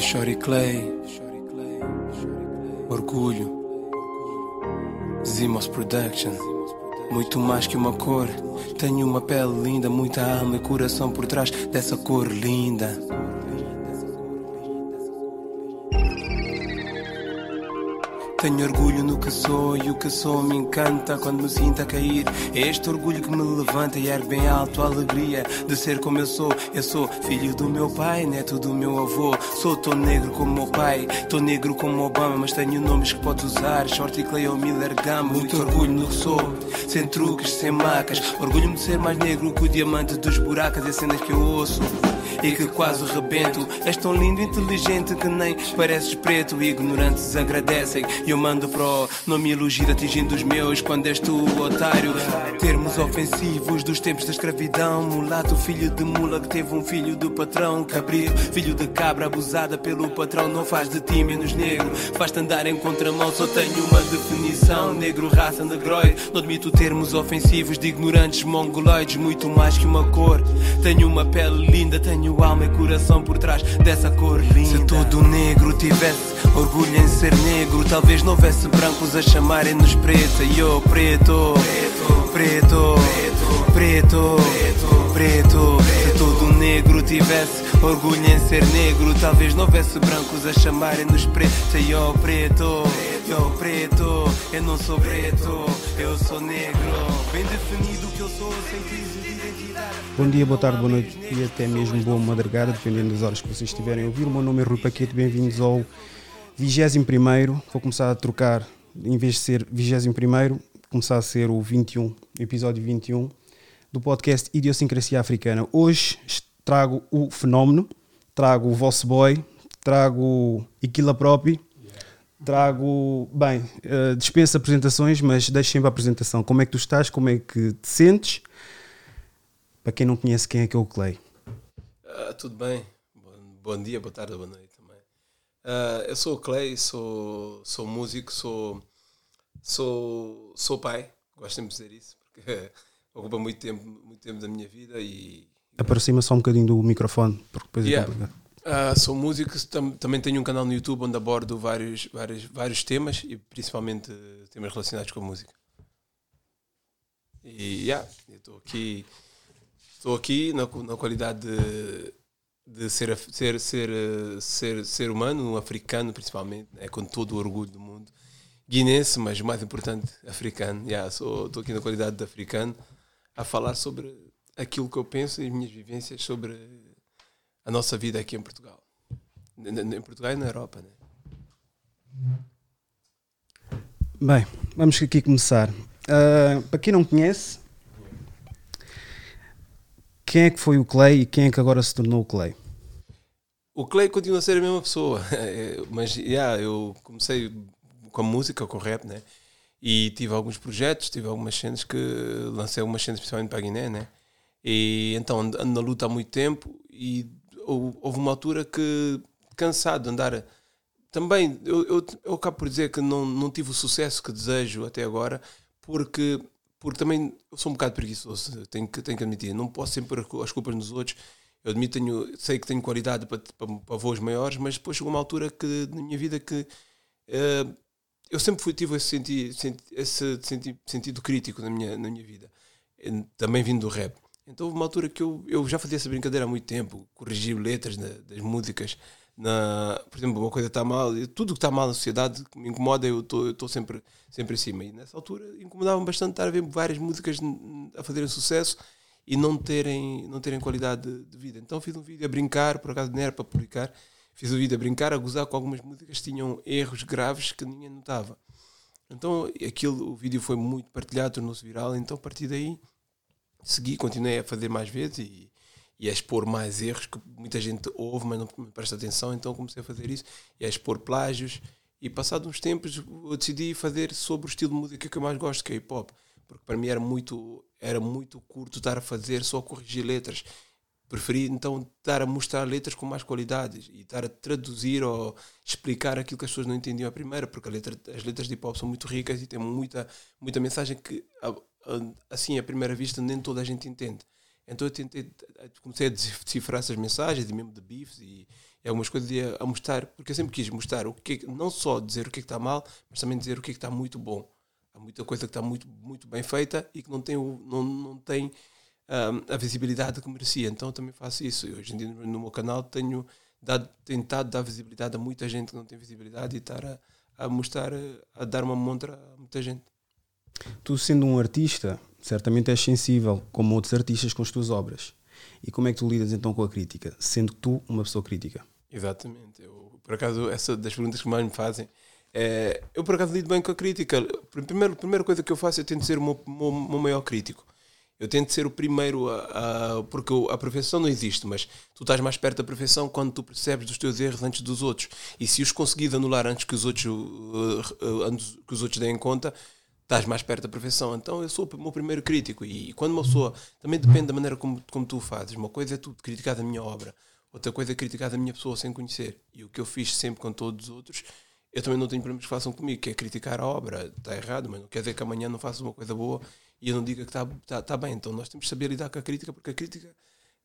de Shorty Clay. Orgulho. Zimos Production. Muito mais que uma cor. Tenho uma pele linda, muita alma e coração por trás dessa cor linda. Tenho orgulho no que sou e o que sou me encanta quando me sinto a cair. É este orgulho que me levanta e ergue bem alto a alegria de ser como eu sou. Eu sou filho do meu pai, neto do meu avô. Sou tão negro como meu pai, tô negro como Obama, mas tenho nomes que podes usar. Shorty Clay ou Miller Gama. Muito orgulho no que sou, sem truques, sem macas. Orgulho-me de ser mais negro que o diamante dos buracos e cenas que eu ouço e que quase rebento. És tão lindo e inteligente que nem pareces preto. Ignorantes agradecem e eu mando pro. Não me elogio atingindo os meus quando és tu, otário. Termos ofensivos dos tempos da escravidão. Mulato, filho de mula que teve um filho do patrão. Cabril, filho de cabra abusada pelo patrão. Não faz de ti menos negro, faz-te andar em contramão. Só tenho uma definição: negro, raça, negroide. Não admito termos ofensivos de ignorantes mongoloides. Muito mais que uma cor. Tenho uma pele linda, tenho alma e coração por trás dessa cor linda. Se todo negro tivesse orgulho em ser negro, talvez não houvesse brancos a chamarem-nos preta. E eu, preto, preto, preto, preto, preto. Se todo negro tivesse orgulho em ser negro, talvez não houvesse brancos a chamarem-nos preta. E eu, preto, eu, preto, eu não sou preto, eu sou negro. Bem definido que eu sou, sem crise. Bom dia, boa tarde, boa noite e até mesmo boa madrugada, dependendo das horas que vocês estiverem a ouvir. O meu nome é Rui Paquete, bem-vindos ao 21. Vou começar a trocar, em vez de ser 21, começar a ser o 21, episódio 21 do podcast Idiosincrasia Africana. Hoje trago o fenómeno, trago o vosso boy, trago Iquila Propi, trago. Bem, uh, dispensa apresentações, mas deixo sempre a apresentação. Como é que tu estás? Como é que te sentes? Para quem não conhece, quem é que é o Clay? Ah, tudo bem. Bom, bom dia, boa tarde, boa noite também. Ah, eu sou o Clay, sou, sou músico, sou, sou, sou pai. Gosto sempre de dizer isso, porque ocupa muito tempo, muito tempo da minha vida e. Aproxima só um bocadinho do microfone, porque depois Yeah. é complicado. Ah, sou músico, tam- também tenho um canal no YouTube onde abordo vários, vários, vários temas e principalmente temas relacionados com a música. E yeah, eu estou aqui, estou aqui na, na qualidade de, de ser, ser, ser, ser, ser humano, um africano principalmente, é com todo o orgulho do mundo. Guinense, mas mais importante, africano. Yeah, Estou aqui na qualidade de africano a falar sobre aquilo que eu penso e as minhas vivências sobre a nossa vida aqui em Portugal. Em Portugal e na Europa, né? Bem, vamos aqui começar. Ah, para quem não conhece, quem é que foi o Clay e quem é que agora se tornou o Clay? O Clay continua a ser a mesma pessoa, mas yeah, eu comecei com a música, com o rap, né? E tive alguns projetos, tive algumas cenas que lancei algumas cenas principalmente para a Guiné, né? E então ando na luta há muito tempo e hou- houve uma altura que cansado de andar. Também eu, eu, eu acabo por dizer que não, não tive o sucesso que desejo até agora, porque, porque também eu sou um bocado preguiçoso, tenho que, tenho que admitir. Não posso sempre as cu- as culpas nos outros. Eu admito, tenho, sei que tenho qualidade para, para, para voos maiores, mas depois chegou uma altura que, na minha vida que eh, eu sempre fui, tive esse, senti, senti- esse senti- sentido crítico na minha, na minha vida, também vindo do rap. Então houve uma altura que eu, eu já fazia essa brincadeira há muito tempo, corrigir letras na- das músicas. Na, por exemplo, uma coisa está mal, tudo que está mal na sociedade que me incomoda, eu estou sempre, sempre em cima. E nessa altura incomodava-me bastante estar a ver várias músicas a fazerem sucesso e não terem, não terem qualidade de, de vida. Então fiz um vídeo a brincar, por acaso não era para publicar, fiz um vídeo a brincar, a gozar com algumas músicas que tinham erros graves que ninguém notava. Então aquilo, o vídeo foi muito partilhado, tornou-se viral, então a partir daí segui, continuei a fazer mais vezes e, e a expor mais erros que muita gente ouve, mas não presta atenção, então comecei a fazer isso e a expor plágios. E passados uns tempos eu decidi fazer sobre o estilo de música que eu mais gosto, que é hip hop, porque para mim era muito, era muito curto estar a fazer só corrigir letras. Preferi então estar a mostrar letras com mais qualidades e estar a traduzir ou explicar aquilo que as pessoas não entendiam à primeira, porque letra- as letras de hip hop são muito ricas e têm muita, muita mensagem que, assim, à primeira vista, nem toda a gente entende. Então eu tentei, comecei a decifrar essas mensagens, e mesmo de bifes e, e algumas coisas a, a mostrar, porque eu sempre quis mostrar o que não só dizer o que, é está mal, mas também dizer o que, é está muito bom. Há muita coisa que está muito, muito bem feita e que não tem, não, não tem um, a visibilidade que merecia. Então eu também faço isso. E hoje em dia no meu canal tenho dado, tentado dar visibilidade a muita gente que não tem visibilidade e estar a, a mostrar, a dar uma montra a muita gente. Tu sendo um artista, certamente és sensível, como outros artistas, com as tuas obras. E como é que tu lidas então com a crítica, sendo tu uma pessoa crítica? Exatamente. Eu, por acaso, essa das perguntas que mais me fazem, é, eu por acaso lido bem com a crítica. Primeiro, a primeira coisa que eu faço é tento ser o meu, meu, meu maior crítico. Eu tento ser o primeiro a, a, porque a perfeição não existe, mas tu estás mais perto da perfeição quando tu percebes dos teus erros antes dos outros. E se os conseguires anular antes que os outros, uh, uh, antes que os outros deem conta, estás mais perto da perfeição. Então eu sou o meu primeiro crítico. E, quando uma pessoa. Também depende da maneira como, como tu fazes. Uma coisa é tu criticar a minha obra, outra coisa é criticar a minha pessoa sem conhecer. E o que eu fiz sempre com todos os outros, eu também não tenho problemas que façam comigo, que é criticar a obra. Está errado, mas não quer dizer que amanhã não faça uma coisa boa e eu não diga que está tá, tá bem. Então nós temos que saber lidar com a crítica, porque a crítica,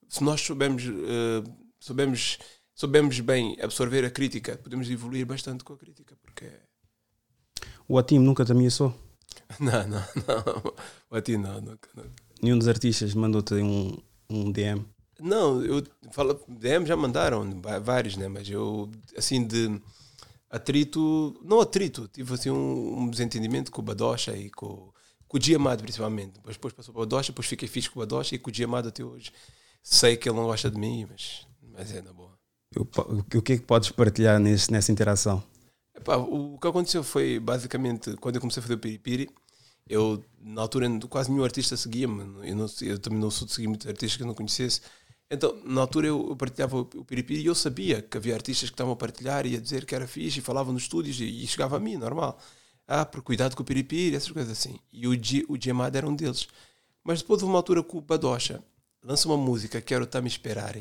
se nós soubermos, uh, soubermos, soubermos bem absorver a crítica, podemos evoluir bastante com a crítica. Porque... O Atim nunca te ameaçou? Não, não, não. O Ati não, nunca, nunca. Nenhum dos artistas mandou-te um, um DM? Não, eu falo, DM já mandaram, vários, né? Mas eu, assim, de atrito, não atrito, tive assim um, um desentendimento com o Badocha e com, com o Diamado, principalmente. Depois, depois passou para o Badocha, depois fiquei fixe com o Badocha e com o Diamado até hoje. Sei que ele não gosta de mim, mas, mas é na boa. O, o que é que podes partilhar nesse, nessa interação? Epá, o que aconteceu foi basicamente quando eu comecei a fazer o Piripiri. Eu, na altura, quase nenhum artista seguia-me. Eu, eu, também não sou de seguir muitos artistas que eu não conhecesse. Então, na altura, eu, partilhava o Piripiri e eu sabia que havia artistas que estavam a partilhar e a dizer que era fixe e falavam nos estúdios e, e chegava a mim, normal. Ah, por cuidado com o Piripiri, essas coisas assim. E o, G, o Gemad era um deles. Mas depois de uma altura com o Badocha, lança uma música, Quero Estar Me Esperar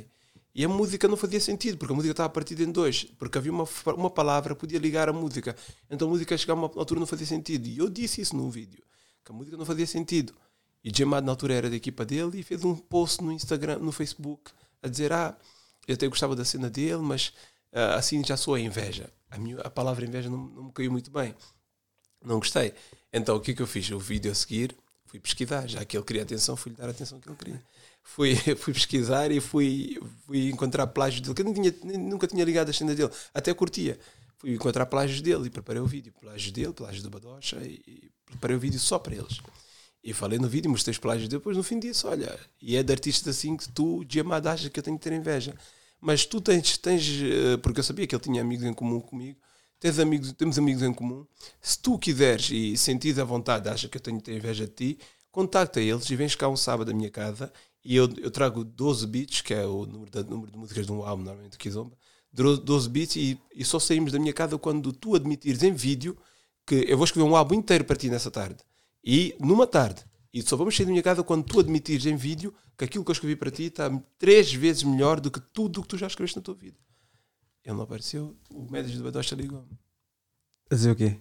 e a música não fazia sentido, porque a música estava partida em dois, porque havia uma, uma palavra que podia ligar a música. Então a música chegava a uma altura não fazia sentido. E eu disse isso no vídeo, que a música não fazia sentido. E Jamad na altura era da equipa dele e fez um post no Instagram, no Facebook, a dizer: Ah, eu até gostava da cena dele, mas uh, assim já sou a inveja. A, minha, a palavra inveja não, não me caiu muito bem. Não gostei. Então o que é que eu fiz? O vídeo a seguir, fui pesquisar, já que ele queria atenção, fui-lhe dar a atenção que ele queria fui, fui pesquisar e fui, fui encontrar plágios dele, que eu tinha, nunca tinha ligado a cena dele, até curtia. Fui encontrar plágios dele e preparei o vídeo. Plágios dele, plágios do Badocha e, preparei o vídeo só para eles. E falei no vídeo, mostrei os plágios depois no fim disso, olha, e é de artistas assim que tu, de amado, que eu tenho que ter inveja. Mas tu tens, tens, eh, porque eu sabia que ele tinha amigos em comum comigo, tens amigos, temos amigos em comum. Se tu quiseres e sentires a vontade, achas que eu tenho que ter inveja de ti, contacta eles e vens cá um sábado à minha casa e eu, eu trago 12 beats, que é o número de, número de músicas de um álbum, normalmente, Kizomba. 12 beats e, e só saímos da minha casa quando tu admitires em vídeo que eu vou escrever um álbum inteiro para ti nessa tarde. E numa tarde. E só vamos sair da minha casa quando tu admitires em vídeo que aquilo que eu escrevi para ti está três vezes melhor do que tudo o que tu já escreveste na tua vida. Ele não apareceu, o médico do Badocha ligou-me. A dizer o quê?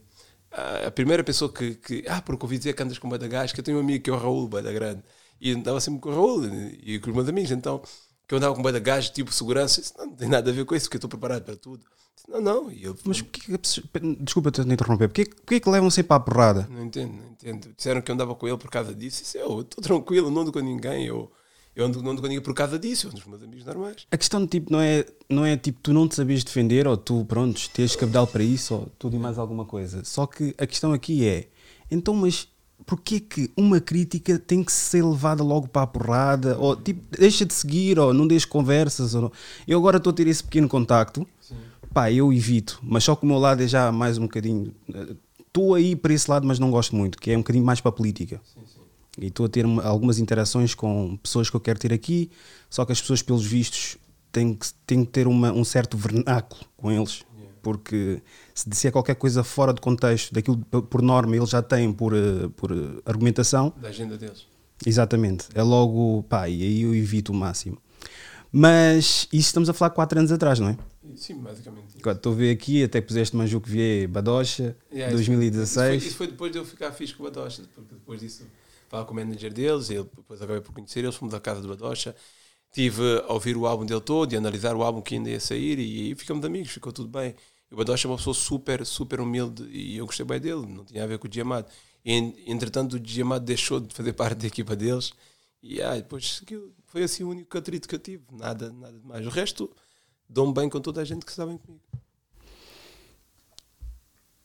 A primeira pessoa que, que. Ah, porque ouvi dizer que andas com o Gás, que eu tenho um amigo que é o Raul Bada Grande e andava sempre com o Raul e com os meus amigos. Então, que eu andava com um de gajo, tipo segurança, disse, não, não tem nada a ver com isso, porque eu estou preparado para tudo. Disse, não, não. E eu, Mas porquê que, desculpa te interromper, porquê, porquê que levam sempre à porrada? Não entendo, não entendo. Disseram que eu andava com ele por causa disso. Disse, eu estou tranquilo, não ando com ninguém. Eu, eu ando, não ando com ninguém por causa disso, eu ando com os meus amigos normais. A questão tipo, não é, não é tipo tu não te sabias defender ou tu, pronto, tens cabedal para isso ou tudo e mais alguma coisa. Só que a questão aqui é, então, mas porquê que uma crítica tem que ser levada logo para a porrada? Ou tipo, deixa de seguir, ou não deixa conversas. Ou não. Eu agora estou a ter esse pequeno contacto, Sim. pá, eu evito, mas só que o meu lado é já mais um bocadinho. Estou aí para esse lado, mas não gosto muito, que é um bocadinho mais para a política. Sim, sim. E estou a ter algumas interações com pessoas que eu quero ter aqui, só que as pessoas, pelos vistos, têm que, têm que ter uma, um certo vernáculo com eles porque se disser qualquer coisa fora de contexto daquilo por norma eles já têm por, eh, por eh, argumentação. Da agenda deles. Exatamente. É logo, pá, e aí eu evito o máximo. Mas isso estamos a falar 4 anos atrás, não é? Sim, basicamente. Estou a ver aqui, até puseste Manjuco Vier Badocha, yeah, 2016. Isso foi, isso foi, depois de eu ficar fixe com Badocha, porque depois disso falar com o manager deles, ele, depois acabei por conhecer eles, fomos da casa do Badocha. Tive a ouvir o álbum dele todo e analisar o álbum que ainda ia sair e aí ficamos amigos, ficou tudo bem. O Badocha é uma pessoa super, super humilde e eu gostei bem dele, não tinha a ver com o Diamado. Entretanto, o Diamado deixou de fazer parte da equipa deles e ah, depois foi assim o único atrito que eu tive, nada, nada mais. O resto, dou-me bem com toda a gente que está bem comigo.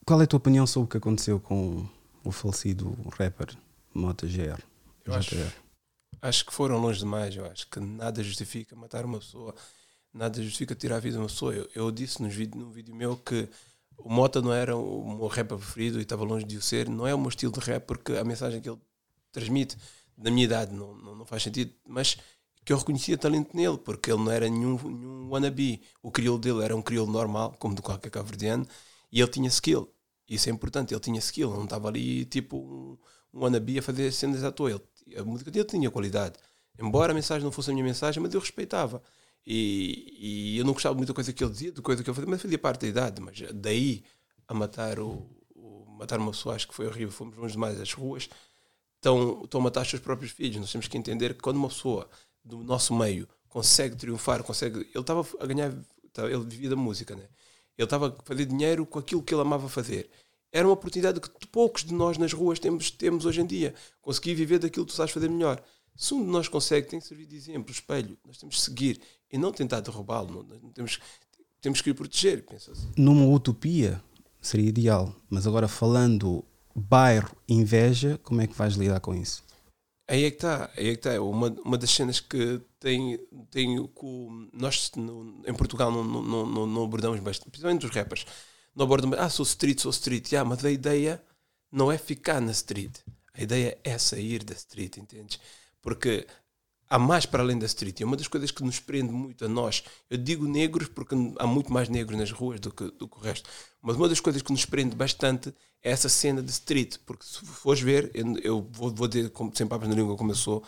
Qual é a tua opinião sobre o que aconteceu com o falecido rapper Mota GR? Eu acho, acho que foram longe demais. Eu acho que nada justifica matar uma pessoa, nada justifica tirar a vida de uma pessoa. Eu, eu disse nos vídeo, num vídeo meu que o Mota não era o meu rapper preferido e estava longe de o ser. Não é o meu estilo de rap, porque a mensagem que ele transmite, na minha idade, não, não, não faz sentido. Mas que eu reconhecia talento nele, porque ele não era nenhum, nenhum wannabe. O crioulo dele era um crioulo normal, como de qualquer cabo-verdiano, e ele tinha skill. Isso é importante, ele tinha skill, não estava ali tipo um, um wannabe a fazer cenas à toa. Ele, a música dele tinha qualidade. Embora a mensagem não fosse a minha mensagem, mas eu respeitava. E, e eu não gostava muito da coisa que ele dizia, da coisa que ele fazia, mas fazia parte da idade. Mas daí a matar, o, o matar uma pessoa, acho que foi horrível. Fomos longe demais das ruas. Estão, a matar os seus próprios filhos. Nós temos que entender que quando uma pessoa do nosso meio consegue triunfar, consegue. Ele estava a ganhar, ele vivia da música, né? Ele estava a fazer dinheiro com aquilo que ele amava fazer. Era uma oportunidade que poucos de nós nas ruas temos, temos hoje em dia. Conseguir viver daquilo que tu sabes fazer melhor. Se um de nós consegue, tem que servir de exemplo, espelho. Nós temos que seguir e não tentar derrubá-lo. Temos, temos que o proteger. Assim. Numa utopia seria ideal, mas agora falando bairro inveja, como é que vais lidar com isso? Aí é que está, aí é que está. Uma, uma das cenas que tem, tem com, nós no, em Portugal não, não, não, não abordamos bastante, principalmente os rappers, não abordamos, ah, sou street, sou street, yeah, mas a ideia não é ficar na street, a ideia é sair da street, entendes? Porque há mais para além da street. E é uma das coisas que nos prende muito a nós. Eu digo negros porque há muito mais negros nas ruas do que, do que o resto. Mas uma das coisas que nos prende bastante é essa cena de street. Porque se fores ver, eu, eu vou, vou dizer sem papas na língua como eu sou,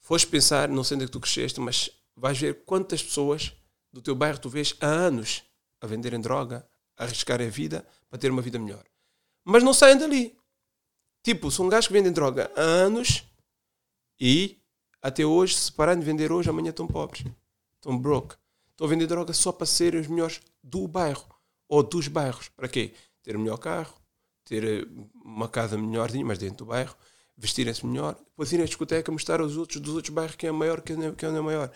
fores pensar, não sei onde é que tu cresceste, mas vais ver quantas pessoas do teu bairro tu vês há anos a venderem droga, a arriscarem a vida para ter uma vida melhor. Mas não saem dali. Tipo, são gajos que vendem droga há anos e até hoje, se pararem de vender hoje, amanhã estão pobres. Estão broke. Estão a vender droga só para serem os melhores do bairro ou dos bairros. Para quê? Ter o melhor carro, ter eh, uma casa melhorzinha, mas dentro do bairro, vestirem-se melhor, depois irem à discoteca mostrar aos outros dos outros bairros quem é maior, quem é, quem é maior.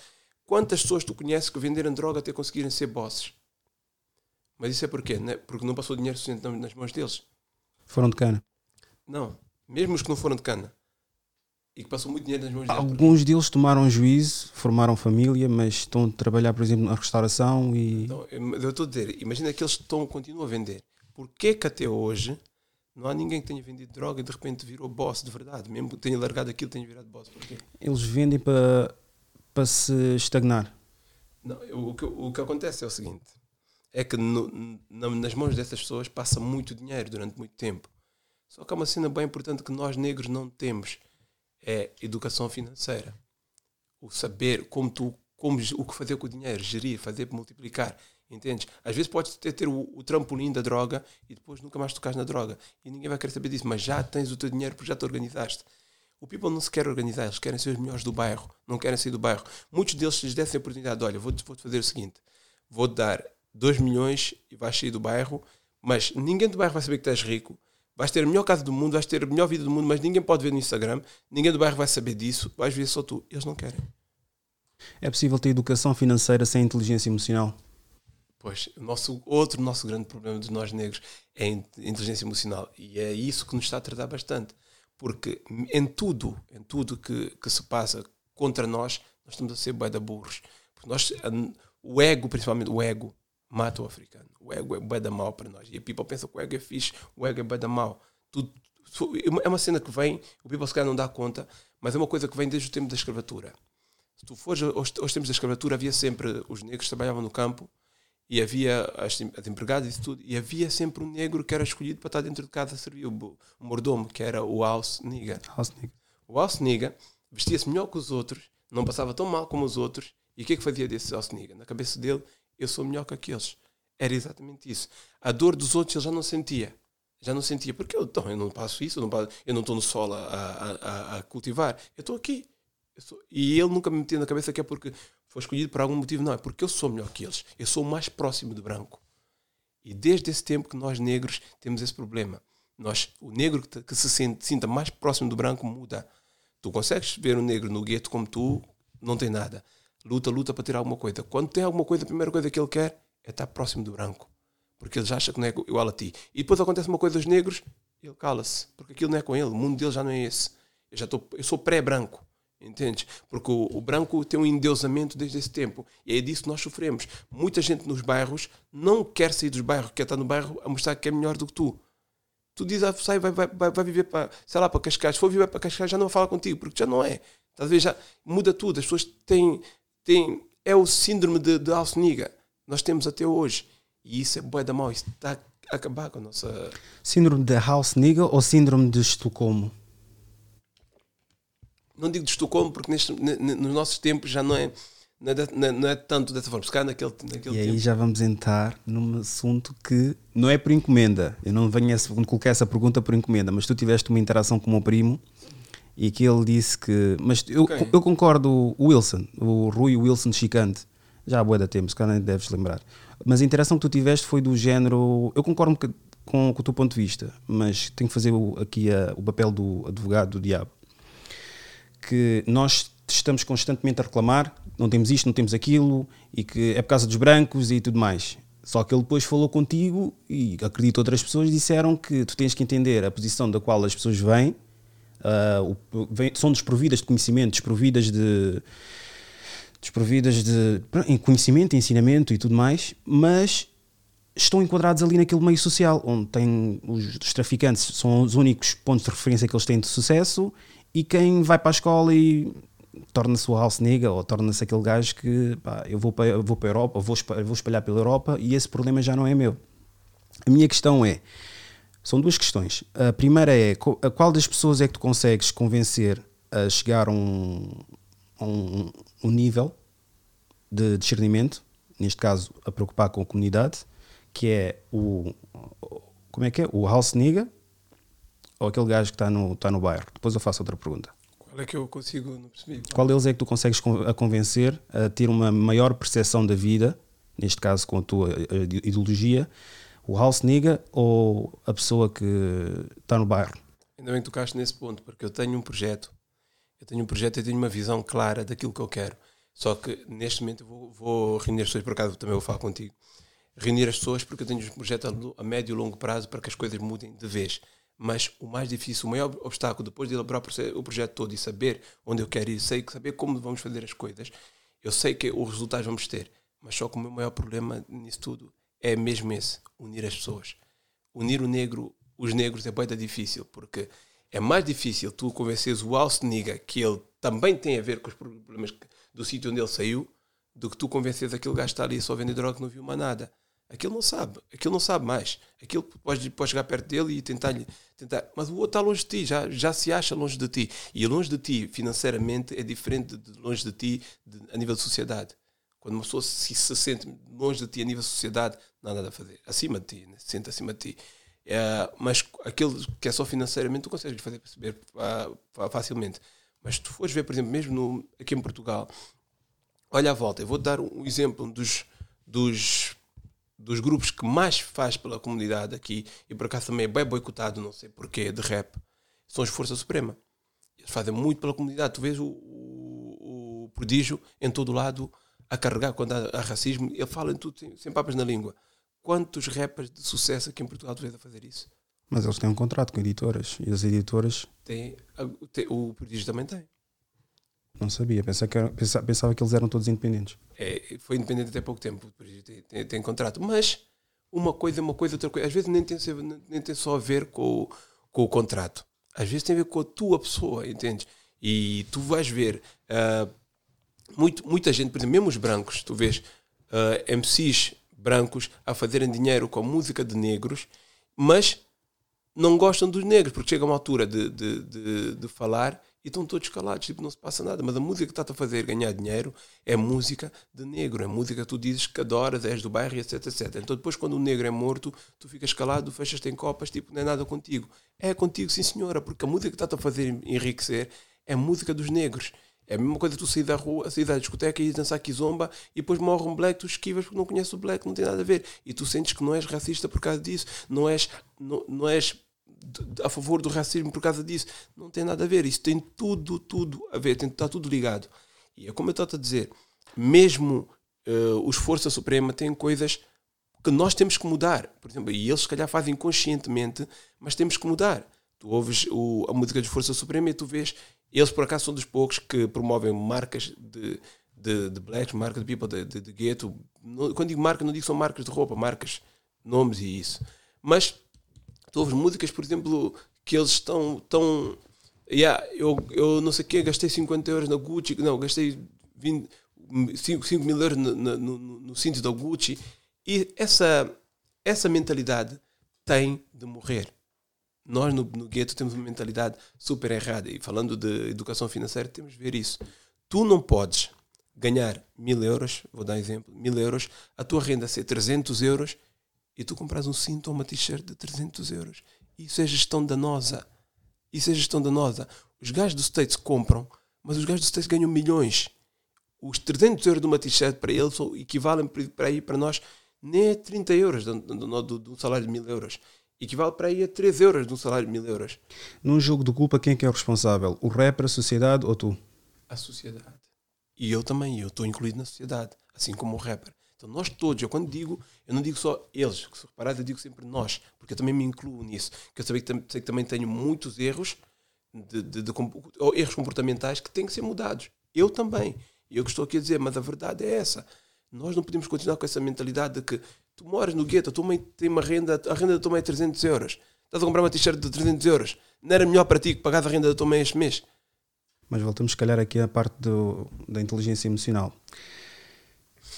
Quantas pessoas tu conheces que venderam droga até conseguirem ser bosses? Mas isso é porquê? Não é? Porque não passou dinheiro suficiente nas mãos deles. Foram de cana? Não. Mesmo os que não foram de cana e que passou muito dinheiro nas mãos deles. Alguns deles tomaram juízo, formaram família, mas estão a trabalhar, por exemplo, na restauração e. Então, eu estou a dizer, imagina que eles estão, continuam a vender. Porquê que até hoje não há ninguém que tenha vendido droga e de repente virou boss de verdade? Mesmo que tenha largado aquilo, tenha virado boss. Porquê? Eles vendem para, para se estagnar. Não, o, que, o que acontece é o seguinte: é que no, nas mãos dessas pessoas passa muito dinheiro durante muito tempo. Só que há uma cena bem importante que nós negros não temos é educação financeira. O saber como tu, como, o que fazer com o dinheiro, gerir, fazer multiplicar. Entendes? Às vezes podes ter, ter o, o, trampolim da droga e depois nunca mais tocares na droga. E ninguém vai querer saber disso, mas já tens o teu dinheiro porque já te organizaste. O people não se quer organizar, eles querem ser os melhores do bairro, não querem sair do bairro. Muitos deles lhes dessem a oportunidade: olha, vou-te vou fazer o seguinte, vou-te dar 2 milhões e vais sair do bairro, mas ninguém do bairro vai saber que estás rico, Vais ter a melhor casa do mundo, vais ter a melhor vida do mundo, mas ninguém pode ver no Instagram, ninguém do bairro vai saber disso, vais ver só tu. Eles não querem. É possível ter educação financeira sem inteligência emocional? Pois, o nosso, outro nosso grande problema de nós negros é a inteligência emocional. E é isso que nos está a tratar bastante. Porque em tudo, em tudo que, que se passa contra nós, nós estamos a ser bué da burros. Porque nós, o ego, principalmente o ego, mata o africano. O ego é bué da mal para nós. E a people pensa que o ego é fixe, o ego é bué da mal. Tudo, é uma cena que vem, o people se calhar não dá conta, mas é uma coisa que vem desde o tempo da escravatura. Se tu fores aos, aos tempos da escravatura, havia sempre os negros que trabalhavam no campo e havia as, as empregadas e tudo, e havia sempre um negro que era escolhido para estar dentro de casa a servir, o, o mordomo, que era o house nigga. House nigga. O house nigga vestia-se melhor que os outros, não passava tão mal como os outros, e o que é que fazia desse house nigga? Na cabeça dele, eu sou melhor que aqueles. Era exatamente isso. A dor dos outros ele já não sentia. Já não sentia, porque eu, então, eu não passo isso, eu não, estou no sol a, a, a, cultivar, eu estou aqui. Eu sou, e ele nunca me metia na cabeça que é porque foi escolhido por algum motivo, não, é porque eu sou melhor que eles, eu sou mais próximo do branco. E desde esse tempo que nós negros temos esse problema. Nós, o negro que, que se sente, sinta mais próximo do branco muda. Tu consegues ver um negro no gueto como tu, não tem nada. Luta, luta para ter alguma coisa. Quando tem alguma coisa, a primeira coisa que ele quer é estar próximo do branco. Porque ele já acha que não é igual a ti. E depois acontece uma coisa aos negros, ele cala-se. Porque aquilo não é com ele. O mundo dele já não é esse. Eu, já tô, eu sou pré-branco. Entende? Porque o, o, branco tem um endeusamento desde esse tempo. E é disso que nós sofremos. Muita gente nos bairros não quer sair dos bairros, quer estar no bairro a mostrar que é melhor do que tu. Tu dizes, ah, sai, vai, vai, vai viver para, sei lá, para Cascais. Se for viver para Cascais, já não fala contigo, porque já não é. Talvez já muda tudo. As pessoas têm. Têm é o síndrome de, de Alceniga. Nós temos até hoje. E isso é boa da mal. Isso está a acabar com a nossa. Síndrome de House Nigga ou síndrome de Estocolmo? Não digo de Estocolmo porque neste, nos nossos tempos já não é, não é, não é tanto dessa forma. Se calhar naquele, naquele e tempo. aí já vamos entrar num assunto que não é por encomenda. Eu não venho a colocar essa pergunta por encomenda, mas tu tiveste uma interação com o meu primo e que ele disse que. Mas eu, okay. eu concordo, o Wilson, o Rui Wilson Chicante, já há boa da tempo, se calhar nem deves lembrar. Mas a interação que tu tiveste foi do género. Eu concordo com, com o teu ponto de vista, mas tenho que fazer o, aqui a, o papel do advogado do diabo. Que nós estamos constantemente a reclamar, não temos isto, não temos aquilo, e que é por causa dos brancos e tudo mais. Só que ele depois falou contigo e acredito outras pessoas disseram que tu tens que entender a posição da qual as pessoas vêm, uh, vem, são desprovidas de conhecimento, desprovidas de, desprovidas de conhecimento, ensinamento e tudo mais, mas estão enquadrados ali naquele meio social, onde tem os, os, traficantes são os únicos pontos de referência que eles têm de sucesso e quem vai para a escola e torna-se o house nigga ou torna-se aquele gajo que pá, eu vou para, vou para a Europa, vou espalhar, vou espalhar pela Europa e esse problema já não é meu. A minha questão é, são duas questões. A primeira é, a qual das pessoas é que tu consegues convencer a chegar a um, a um, um nível de discernimento, neste caso a preocupar com a comunidade, que é o como é que é? O house nigga ou aquele gajo que está no, está no bairro? Depois eu faço outra pergunta. Qual é que eu consigo, não percebi. Qual deles é que tu consegues a convencer a ter uma maior percepção da vida, neste caso com a tua ideologia, o house nigga ou a pessoa que está no bairro? Ainda bem que tocaste nesse ponto, porque eu tenho um projeto eu tenho um projeto e tenho uma visão clara daquilo que eu quero. Só que neste momento vou, vou reunir as pessoas, por acaso também vou falar contigo. Reunir as pessoas porque eu tenho um projeto a, médio e longo prazo para que as coisas mudem de vez. Mas o mais difícil, o maior obstáculo, depois de elaborar o projeto todo e saber onde eu quero ir, sei, saber como vamos fazer as coisas, eu sei que os resultados vamos ter. Mas só que o meu maior problema nisso tudo é mesmo esse: unir as pessoas. Unir o negro, os negros é bem difícil, porque é mais difícil tu convenceres o Alceniga que ele também tem a ver com os problemas do sítio onde ele saiu do que tu convenceres aquele gajo está ali só vender droga que não viu mais nada. Aquilo não sabe, aquilo não sabe mais. Aquilo pode, pode chegar perto dele e tentar, tentar. Mas o outro está longe de ti, já, já se acha longe de ti. E longe de ti, financeiramente, é diferente de longe de ti de, a nível de sociedade. Quando uma pessoa se, se sente longe de ti a nível de sociedade, não há nada a fazer. Acima de ti, né? se sente acima de ti. É, mas aquele que é só financeiramente, tu consegues fazer perceber uh, facilmente. Mas se tu fores ver, por exemplo, mesmo no, aqui em Portugal, olha à volta, eu vou dar um exemplo dos, dos, dos grupos que mais faz pela comunidade aqui, e por acaso também é bem boicotado, não sei porquê, de rap, são os Força Suprema. Eles fazem muito pela comunidade. Tu vês o, o, o prodígio em todo lado a carregar quando há, há racismo, ele fala em tudo sem, papas na língua quantos rappers de sucesso aqui em Portugal tu vês a fazer isso? Mas eles têm um contrato com editoras e as editoras. Tem, tem o Prodígio também tem. Não sabia, pensava que, era, pensava, pensava que eles eram todos independentes. É, foi independente até pouco tempo, tem, tem, tem, contrato. Mas uma coisa é uma coisa, outra coisa. Às vezes nem tem, nem tem só a ver com, o, com o contrato. Às vezes tem a ver com a tua pessoa, entende? E tu vais ver uh, muito, muita gente, por exemplo, mesmo os brancos, tu vês uh, ah, MCs brancos a fazerem dinheiro com música de negros, mas não gostam dos negros, porque chega uma altura de, de, de, de falar e estão todos calados, tipo, não se passa nada. Mas a música que está a fazer ganhar dinheiro é música de negro, é música que tu dizes que adoras, és do bairro, etc, etc. Então depois quando o negro é morto, tu ficas calado, fechas-te em copas, tipo, não é nada contigo. É contigo, sim senhora, porque a música que está a fazer enriquecer é música dos negros. É a mesma coisa tu sair da rua, sair da discoteca e dançar kizomba e depois morre um black, tu esquivas porque não conheces o black, não tem nada a ver. E tu sentes que não és racista por causa disso, não és, não, não és a favor do racismo por causa disso. Não tem nada a ver. Isso tem tudo, tudo a ver, tem, está tudo ligado. E é como eu estou a dizer, mesmo uh, os Força Suprema têm coisas que nós temos que mudar. Por exemplo, e eles se calhar fazem conscientemente, mas temos que mudar. Tu ouves o, a música de Força Suprema e tu vês eles, por acaso, são dos poucos que promovem marcas de, de, de blacks, marcas de people, de, de, de gueto. Quando digo marca, não digo só marcas de roupa, marcas, nomes e isso. Mas tu ouves músicas, por exemplo, que eles estão. estão yeah, eu, eu não sei o quê, gastei 50 euros na Gucci, não, gastei 20, 5, 5 mil euros no, no, no, no cinto da Gucci. E essa, essa mentalidade tem de morrer. Nós no, no gueto temos uma mentalidade super errada e falando de educação financeira temos de ver isso. Tu não podes ganhar mil euros, vou dar um exemplo, mil euros, a tua renda ser 300 euros e tu compras um cinto ou uma t-shirt de 300 euros. Isso é gestão danosa. Isso é gestão danosa. Os gajos do States compram, mas os gajos do States ganham milhões. Os 300 euros de uma t-shirt para eles equivalem para aí para nós nem é 30 euros do, do, do, do salário de mil euros equivale para aí a 3 euros de um salário de mil euros. Num jogo de culpa, quem é que é o responsável? O rapper, a sociedade ou tu? A sociedade. E eu também, eu estou incluído na sociedade, assim como o rapper. Então nós todos, eu quando digo, eu não digo só eles, que se reparar, eu digo sempre nós, porque eu também me incluo nisso. Que eu sei que, sei que também tenho muitos erros, de, de, de, ou erros comportamentais que têm que ser mudados. Eu também. E eu que estou aqui a dizer, mas a verdade é essa. Nós não podemos continuar com essa mentalidade de que Tu moras no gueto, a tua mãe tem uma renda, a renda da tua mãe é 300 euros. Estás a comprar uma t-shirt de 300 euros. Não era melhor para ti que pagar a renda da tua mãe este mês? Mas voltamos, se calhar, aqui à parte do, da inteligência emocional.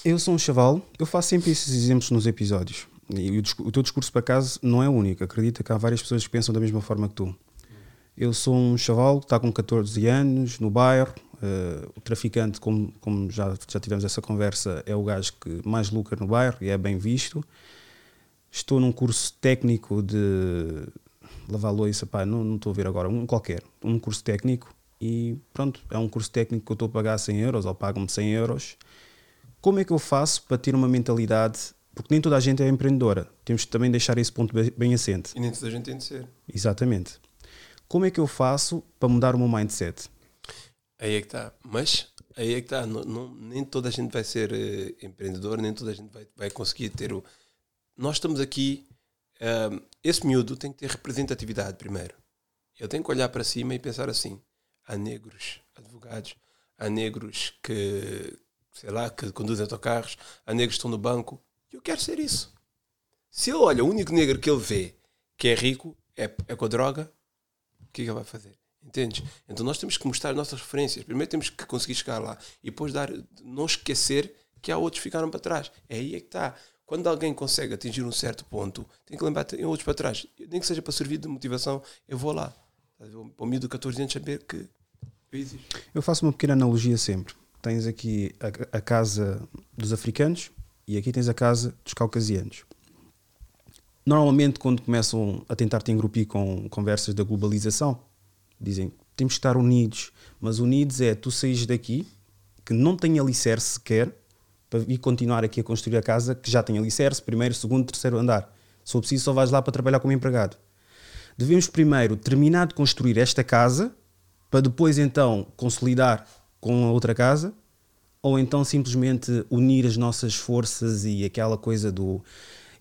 Eu sou um chaval, eu faço sempre esses exemplos nos episódios. E o, o teu discurso, por acaso, não é único. Acredita que há várias pessoas que pensam da mesma forma que tu. Eu sou um chaval que está com 14 anos, no bairro, Uh, o traficante, como, como já, já tivemos essa conversa, é o gajo que mais lucra no bairro e é bem visto. Estou num curso técnico de lavar louça, pá, não, não estou a ver agora, um qualquer, um curso técnico e pronto, é um curso técnico que eu estou a pagar 100 euros ou pagam-me 100 euros. Como é que eu faço para ter uma mentalidade porque nem toda a gente é empreendedora. Temos que também deixar esse ponto bem assente. E nem toda a gente tem de ser. Exatamente. Como é que eu faço para mudar o meu mindset? Aí é que está. Mas aí é que está. Não, não, nem toda a gente vai ser uh, empreendedor, nem toda a gente vai, vai conseguir ter o. Nós estamos aqui. Uh, esse miúdo tem que ter representatividade primeiro. Ele tem que olhar para cima e pensar assim: há negros advogados, há negros que, sei lá, que conduzem autocarros, há negros que estão no banco. Eu quero ser isso. Se ele olha, o único negro que ele vê que é rico é, é com a droga, o que é que ele vai fazer? Entendes? Então nós temos que mostrar as nossas referências. Primeiro temos que conseguir chegar lá e depois dar, não esquecer que há outros que ficaram para trás. É aí é que está. Quando alguém consegue atingir um certo ponto, tem que lembrar tem outros para trás. Nem que seja para servir de motivação, eu vou lá. Para o meio de 14 anos saber que eu existo. Eu faço uma pequena analogia sempre. Tens aqui a, a casa dos africanos e aqui tens a casa dos caucasianos. Normalmente, quando começam a tentar te engrupir com conversas da globalização, dizem temos que estar unidos, mas unidos é tu saís daqui, que não tem alicerce sequer, para continuar aqui a construir a casa que já tem alicerce, primeiro, segundo, terceiro andar. Se for preciso, só vais lá para trabalhar como empregado. Devemos primeiro terminar de construir esta casa, para depois então consolidar com a outra casa, ou então simplesmente unir as nossas forças e aquela coisa do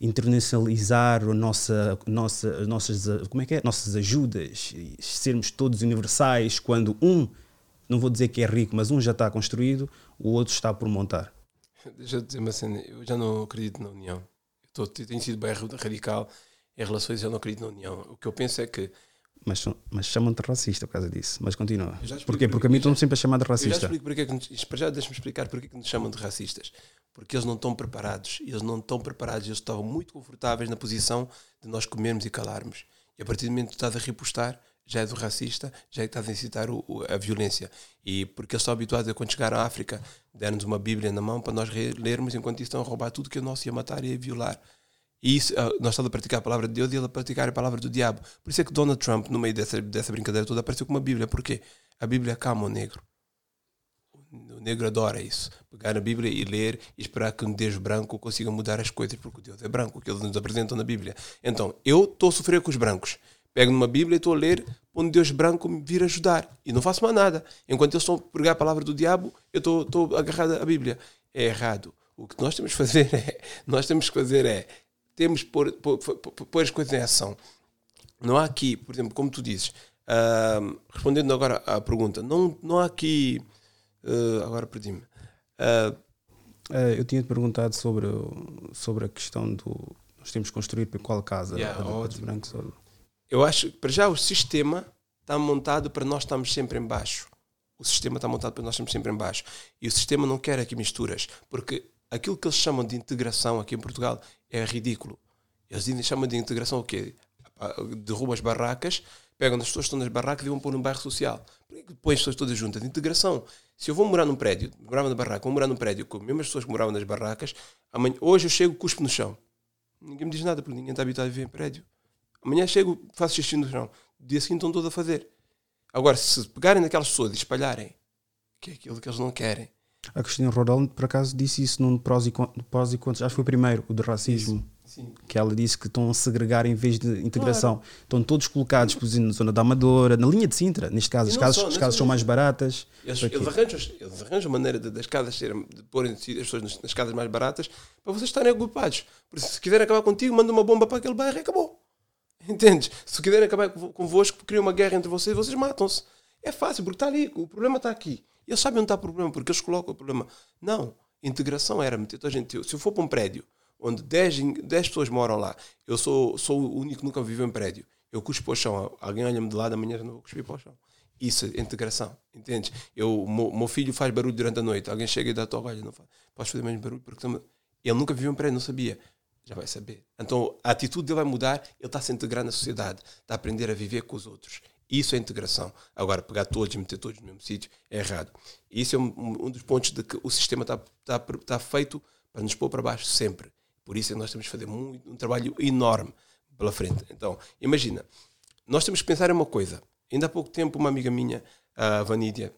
internacionalizar a nossa, nossa, nossas, como é que é? nossas ajudas, sermos todos universais, quando um, não vou dizer que é rico, mas um já está construído, o outro está por montar. Deixa eu dizer uma cena, eu já não acredito na união. Eu tenho sido bem radical em relações, eu não acredito na união. O que eu penso é que mas, mas chamam-te racista por causa disso. Mas continua. Porquê? Porque a mim estão sempre a chamar de racista. Eu já explico porque é que, já deixa-me explicar porque é que nos chamam de racistas porque eles não estão preparados. Eles não estão preparados, eles estavam muito confortáveis na posição de nós comermos e calarmos. E a partir do momento que estás a repostar, já és o racista, já é que estás a incitar o, o, a violência. E porque eles estão habituados a quando chegaram à África, deram-nos uma Bíblia na mão para nós lermos, enquanto estão a roubar tudo que o nosso ia matar e ia violar. E isso, uh, nós estamos a praticar a palavra de Deus e ele a praticar a palavra do diabo. Por isso é que Donald Trump, no meio dessa, dessa brincadeira toda, apareceu com uma Bíblia. Por quê? A Bíblia acalma o negro. O negro adora isso. Pegar a Bíblia e ler e esperar que um Deus branco consiga mudar as coisas, porque o Deus é branco, que eles nos apresentam na Bíblia. Então, eu estou a sofrer com os brancos. Pego numa Bíblia e estou a ler onde Deus branco me vir ajudar. E não faço mais nada. Enquanto eles estão a pregar a palavra do diabo, eu estou, estou agarrado à Bíblia. É errado. O que nós temos que fazer é, nós temos que fazer é, temos pôr, pôr, pôr as coisas em ação. Não há aqui, por exemplo, como tu dizes, uh, respondendo agora à pergunta, não, não há aqui Uh, agora perdi-me. Uh, uh, eu tinha-te perguntado sobre, sobre a questão do. Nós temos que construir para qual casa? Yeah, a brancos ou... Eu acho que, para já, o sistema está montado para nós estarmos sempre em baixo. O sistema está montado para nós estarmos sempre em baixo. E o sistema não quer aqui misturas. Porque aquilo que eles chamam de integração aqui em Portugal é ridículo. Eles chamam de integração o quê? Derruba as barracas, pegam as pessoas que estão nas barracas e vão pôr num bairro social. Que põem as pessoas todas juntas? Integração. Se eu vou morar num prédio, morava na barraca, vou morar num prédio com as mesmas pessoas que moravam nas barracas, amanhã, hoje eu chego, cuspo no chão. Ninguém me diz nada, porque ninguém está habituado a viver em prédio. Amanhã chego, faço xixi no chão. Dia seguinte estão todos a fazer. Agora, se pegarem naquelas pessoas e espalharem, que é aquilo que eles não querem. A Cristina Rodel, por acaso, disse isso num prós e, prós e contras. Acho que foi o primeiro, o de racismo. Isso. Sim. que ela disse que estão a segregar em vez de integração. Claro. Estão todos colocados, por exemplo, na zona da Amadora, na linha de Sintra, neste caso. As casas, só, as casas são mais baratas. Eles, eles, arranjam, eles arranjam maneira de, das casas serem, de porem as pessoas nas, nas, casas mais baratas para vocês estarem ocupados. Porque se quiserem acabar contigo, manda uma bomba para aquele bairro e acabou. Entendes? Se quiserem acabar convosco, criam uma guerra entre vocês, vocês matam-se. É fácil, porque está ali, o problema está aqui. Eles sabem onde está o problema, porque eles colocam o problema. Não, integração era meter toda a gente. Se eu for para um prédio onde 10, 10 pessoas moram lá, eu sou, sou o único que nunca viveu em prédio, eu cuspo para o chão, alguém olha-me de lado, amanhã não vou cuspir para o chão. Isso é integração, entendes? Eu, meu, meu filho faz barulho durante a noite, alguém chega e dá toque, olha, não faz, podes fazer menos barulho, porque ele nunca viveu em prédio, não sabia. Já vai saber. Então a atitude dele vai mudar, ele está a se integrar na sociedade, está a aprender a viver com os outros. Isso é integração. Agora, pegar todos e meter todos no mesmo sítio é errado. Isso é um, um, dos pontos de que o sistema está, está, está feito para nos pôr para baixo sempre. Por isso é que nós temos que fazer muito, um trabalho enorme pela frente. Então, imagina, nós temos que pensar em uma coisa. Ainda há pouco tempo, uma amiga minha, a Vanídia,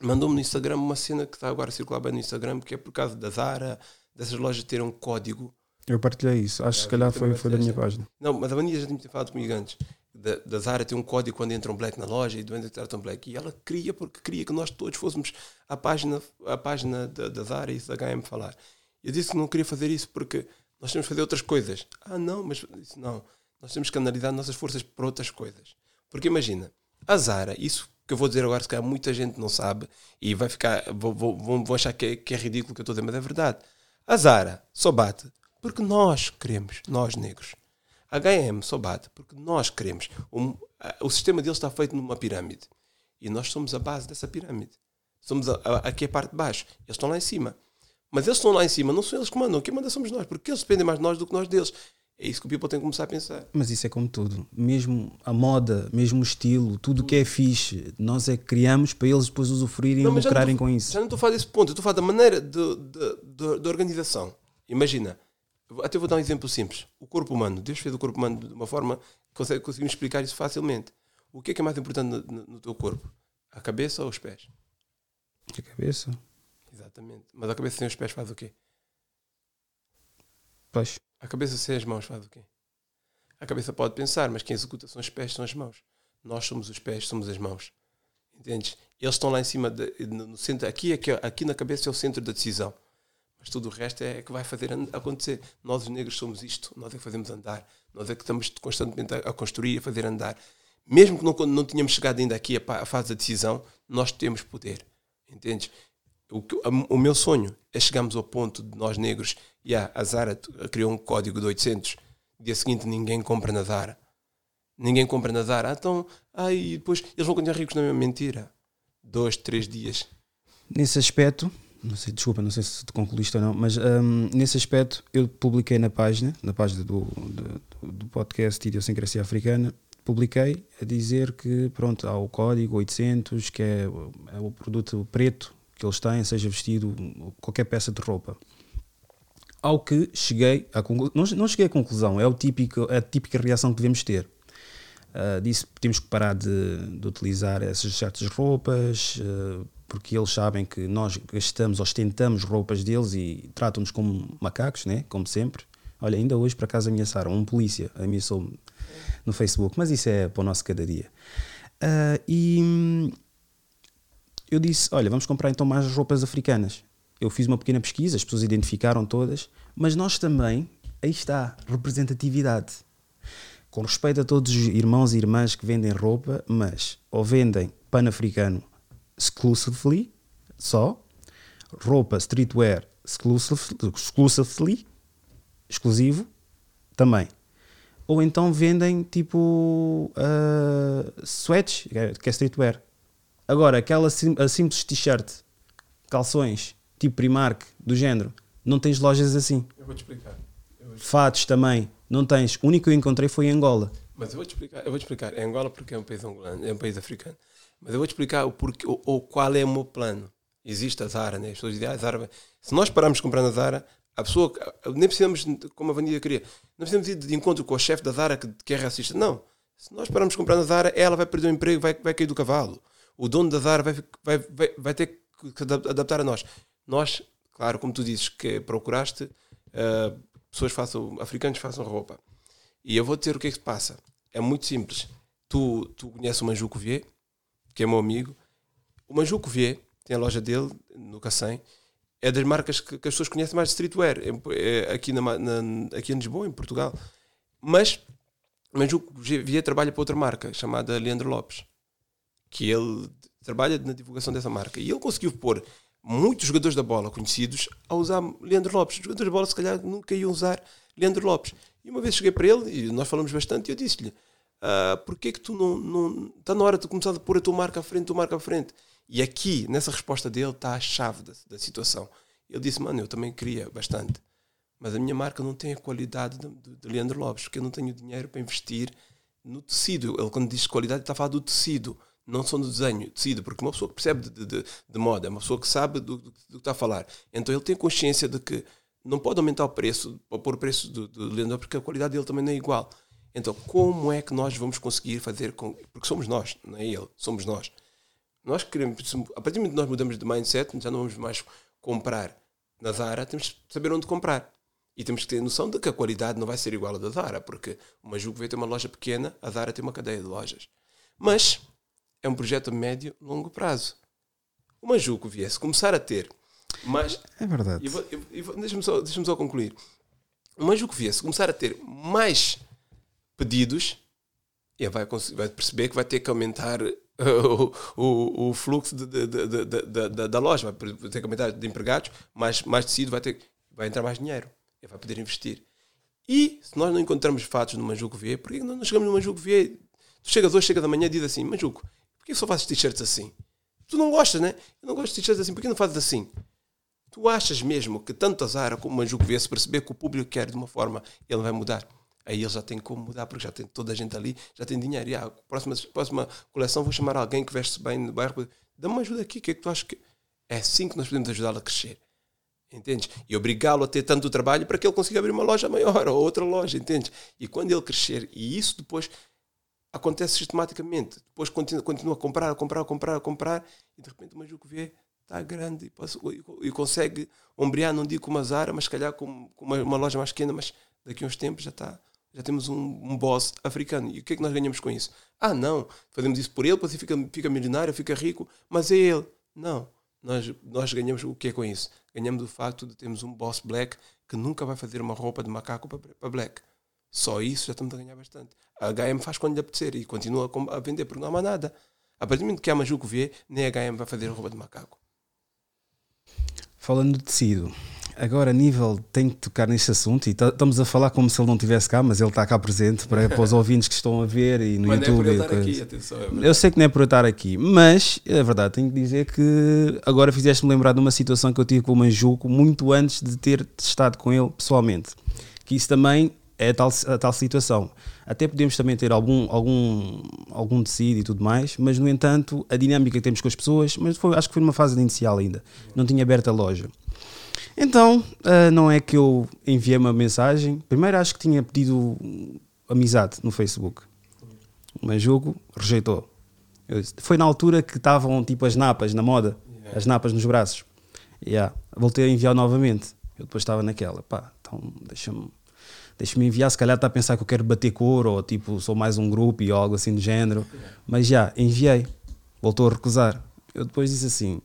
mandou-me no Instagram uma cena que está agora a circular bem no Instagram, que é por causa da Zara, dessas lojas terem um código. Eu partilhei isso, acho que se calhar foi, foi da minha página. Não, mas a Vanídia já tinha falado comigo antes. Da, da Zara tem um código quando entra um black na loja e do entra um black. E ela queria, porque queria que nós todos fôssemos à página, à página da, da Zara e da HM falar. Eu disse que não queria fazer isso porque nós temos que fazer outras coisas. Ah, não, mas isso não. Nós temos que analisar nossas forças para outras coisas. Porque imagina, a Zara, isso que eu vou dizer agora, se calhar muita gente não sabe e vai ficar, vão achar que é, que é ridículo que eu estou a dizer, mas é verdade. A Zara só bate porque nós queremos, nós negros. A HM só bate porque nós queremos. O, o sistema deles está feito numa pirâmide. E nós somos a base dessa pirâmide. Somos a, a, aqui a parte de baixo. Eles estão lá em cima. Mas eles estão lá em cima, não são eles que mandam, quem manda somos nós, porque eles dependem mais de nós do que nós deles. É isso que o people tem que começar a pensar. Mas isso é como tudo. Mesmo a moda, mesmo o estilo, tudo o que é fixe, nós é que criamos para eles depois usufruírem e lucrarem com isso. Já não estou a falar desse ponto, eu estou a falar da maneira de, de, de, de organização. Imagina, até vou dar um exemplo simples. O corpo humano, Deus fez o corpo humano de uma forma que conseguimos explicar isso facilmente. O que é que é mais importante no, no, no teu corpo? A cabeça ou os pés? A cabeça. Exatamente. Mas a cabeça sem os pés faz o quê? Pois. A cabeça sem as mãos faz o quê? A cabeça pode pensar, mas quem executa são os pés, são as mãos. Nós somos os pés, somos as mãos. Entendes? Eles estão lá em cima, de, no centro. Aqui, aqui, é aqui na cabeça é o centro da decisão. Mas tudo o resto é, é que vai fazer acontecer. Nós, os negros, somos isto. Nós é que fazemos andar. Nós é que estamos constantemente a, construir, a fazer andar. Mesmo que não, não tenhamos chegado ainda aqui à fase da decisão, nós temos poder. Entendes? O, o meu sonho é chegarmos ao ponto de nós negros, e yeah, a Zara criou um código de 800, dia seguinte ninguém compra na Zara. Ninguém compra na Zara. Ah, então, ai, depois eles vão continuar ricos na mesma mentira. Dois, três dias. Nesse aspecto, não sei, desculpa, não sei se te concluíste ou não, mas um, nesse aspecto eu publiquei na página, na página do, do, do podcast Idiosincrasia Africana, publiquei a dizer que pronto, há o código 800, que é, é o produto preto que eles têm, seja vestido qualquer peça de roupa. Ao que cheguei a não, não cheguei à conclusão, é o típico, a típica reação que devemos ter. Uh, disse temos que parar de, de utilizar essas certas roupas, uh, porque eles sabem que nós gastamos, ostentamos roupas deles e tratam-nos como macacos, né? como sempre. Olha, ainda hoje para casa ameaçaram um polícia, ameaçou no Facebook, mas isso é para o nosso cada dia. Uh, e eu disse: Olha, vamos comprar então mais roupas africanas. Eu fiz uma pequena pesquisa, as pessoas identificaram todas, mas nós também, aí está, representatividade. Com respeito a todos os irmãos e irmãs que vendem roupa, mas ou vendem pan-africano exclusively, só, roupa streetwear exclusively, exclusivo, também. Ou então vendem tipo uh, sweats, que é streetwear. Agora, aquela sim, a simples t-shirt, calções, tipo Primark, do género, não tens lojas assim. Eu vou te explicar. Vou te... Fatos também, não tens. O único que eu encontrei foi em Angola. Mas eu vou te explicar, eu vou te explicar. É Angola porque é um país angolano, é um país africano. Mas eu vou te explicar o porquê, ou, ou qual é o meu plano. Existe a Zara, né? As pessoas dizem, ah, Zara. Se nós pararmos de comprar na Zara, a pessoa, nem precisamos, como a Vanilla queria, não precisamos ir de encontro com o chefe da Zara que, que é racista. Não. Se nós pararmos de comprar na Zara, ela vai perder o emprego, vai, vai cair do cavalo. O dono da Zara vai, vai, vai, vai ter que adaptar a nós. Nós, claro, como tu dizes, que procuraste, uh, pessoas façam, africanos façam roupa. E eu vou dizer o que é que se passa. É muito simples. Tu, tu conheces o Manjuco Vier, que é meu amigo. O Manjuco Vier tem a loja dele no Cacém. É das marcas que, que, as pessoas conhecem mais de streetwear é, aqui, na, na, aqui em Lisboa, em Portugal. Mas Manjuco Vier trabalha para outra marca chamada Leandro Lopes, que ele trabalha na divulgação dessa marca. E ele conseguiu pôr muitos jogadores da bola conhecidos a usar Leandro Lopes. Os jogadores da bola, se calhar, nunca iam usar Leandro Lopes. E uma vez cheguei para ele, e nós falamos bastante, e eu disse-lhe: uh, porquê que tu não, não. Está na hora de começar a pôr a tua marca à frente, a tua marca à frente. E aqui, nessa resposta dele, está a chave da, da situação. Ele disse: mano, eu também queria bastante. Mas a minha marca não tem a qualidade de, de, de Leandro Lopes, porque eu não tenho dinheiro para investir no tecido. Ele, quando diz qualidade, está a falar do tecido, não só do desenho, tecido, porque uma pessoa que percebe de, de, de moda é uma pessoa que sabe do, do, do, que está a falar. Então ele tem consciência de que não pode aumentar o preço, ou pôr o preço do, do porque a qualidade dele também não é igual. Então, como é que nós vamos conseguir fazer com. Porque somos nós, não é ele, somos nós. Nós queremos. A partir do momento que nós mudamos de mindset, já não vamos mais comprar na Zara, temos que saber onde comprar. E temos que ter noção de que a qualidade não vai ser igual à da Zara, porque uma Jugo vai ter uma loja pequena, a Zara tem uma cadeia de lojas. Mas é um projeto a médio longo prazo. Uma Jugo viesse começar a ter mas, é verdade. Deixa-me só, deixa só concluir. Uma Jugo viesse começar a ter mais pedidos, ele vai, vai perceber que vai ter que aumentar o, o, o fluxo de, de, de, da loja, vai ter que aumentar de empregados, mais, mais tecido, vai, ter, vai entrar mais dinheiro, ele vai poder investir. E se nós não encontramos fatos no Manjuco V, por que não chegamos no Manjuco V? Tu chegas hoje, chega da manhã e diz assim: Manjuco, por que só fazes t-shirts assim? Tu não gostas, né? Eu não gosto de t-shirts assim, por que não fazes assim? Tu achas mesmo que tanto a Zara como o Manjuco V, se perceber que o público quer de uma forma, ele vai mudar? Aí ele já tem como mudar, porque já tem toda a gente ali, já tem dinheiro. E a próxima, próxima coleção vou chamar alguém que veste bem no bairro. Dá-me uma ajuda aqui, o que é que tu achas que. É assim que nós podemos ajudá-lo a crescer. Entendes? E obrigá-lo a ter tanto trabalho para que ele consiga abrir uma loja maior ou outra loja, entendes? E quando ele crescer, e isso depois acontece sistematicamente, depois continua, continua a comprar, a comprar, a comprar, a comprar, e de repente o Majuco vê, está grande e, e, consegue ombrear, não digo com uma Zara, mas se calhar com, com uma, uma loja mais pequena, mas daqui a uns tempos já está já temos um, um boss africano. E o que é que nós ganhamos com isso? Ah, não, fazemos isso por ele, depois fica, fica milionário, fica rico, mas é ele. Não, nós, nós ganhamos o que é com isso? Ganhamos o facto de termos um boss black que nunca vai fazer uma roupa de macaco para, para black. Só isso já estamos a ganhar bastante. A HM faz quando lhe apetecer e continua a vender porque não há mais nada. A partir do momento que a Majuco vê, nem a HM vai fazer roupa de macaco. Falando de tecido, Agora, a nível, tenho que tocar neste assunto e estamos a falar como se ele não estivesse cá, mas ele está cá presente para, para os ouvintes que estão a ver e no mas YouTube. Não é por aqui, atenção, é eu sei que não é por eu estar aqui, mas é verdade, tenho que dizer que agora fizeste-me lembrar de uma situação que eu tive com o Manjuco muito antes de ter estado com ele pessoalmente. Que isso também é a tal, a tal situação. Até podemos também ter algum, algum, algum tecido e tudo mais, mas no entanto, a dinâmica que temos com as pessoas, mas foi, acho que foi numa fase inicial ainda, não tinha aberto a loja. Então, uh, não é que eu enviei uma mensagem. Primeiro acho que tinha pedido amizade no Facebook. Mas jogo rejeitou. Disse, foi na altura que estavam tipo as napas na moda, yeah. as napas nos braços. Yeah. Voltei a enviar novamente. Eu depois estava naquela, pá, então deixa-me deixa-me enviar, se calhar está a pensar que eu quero bater cor ou tipo sou mais um grupo e algo assim do género. Mas já, enviei. Voltou a recusar. Eu depois disse assim,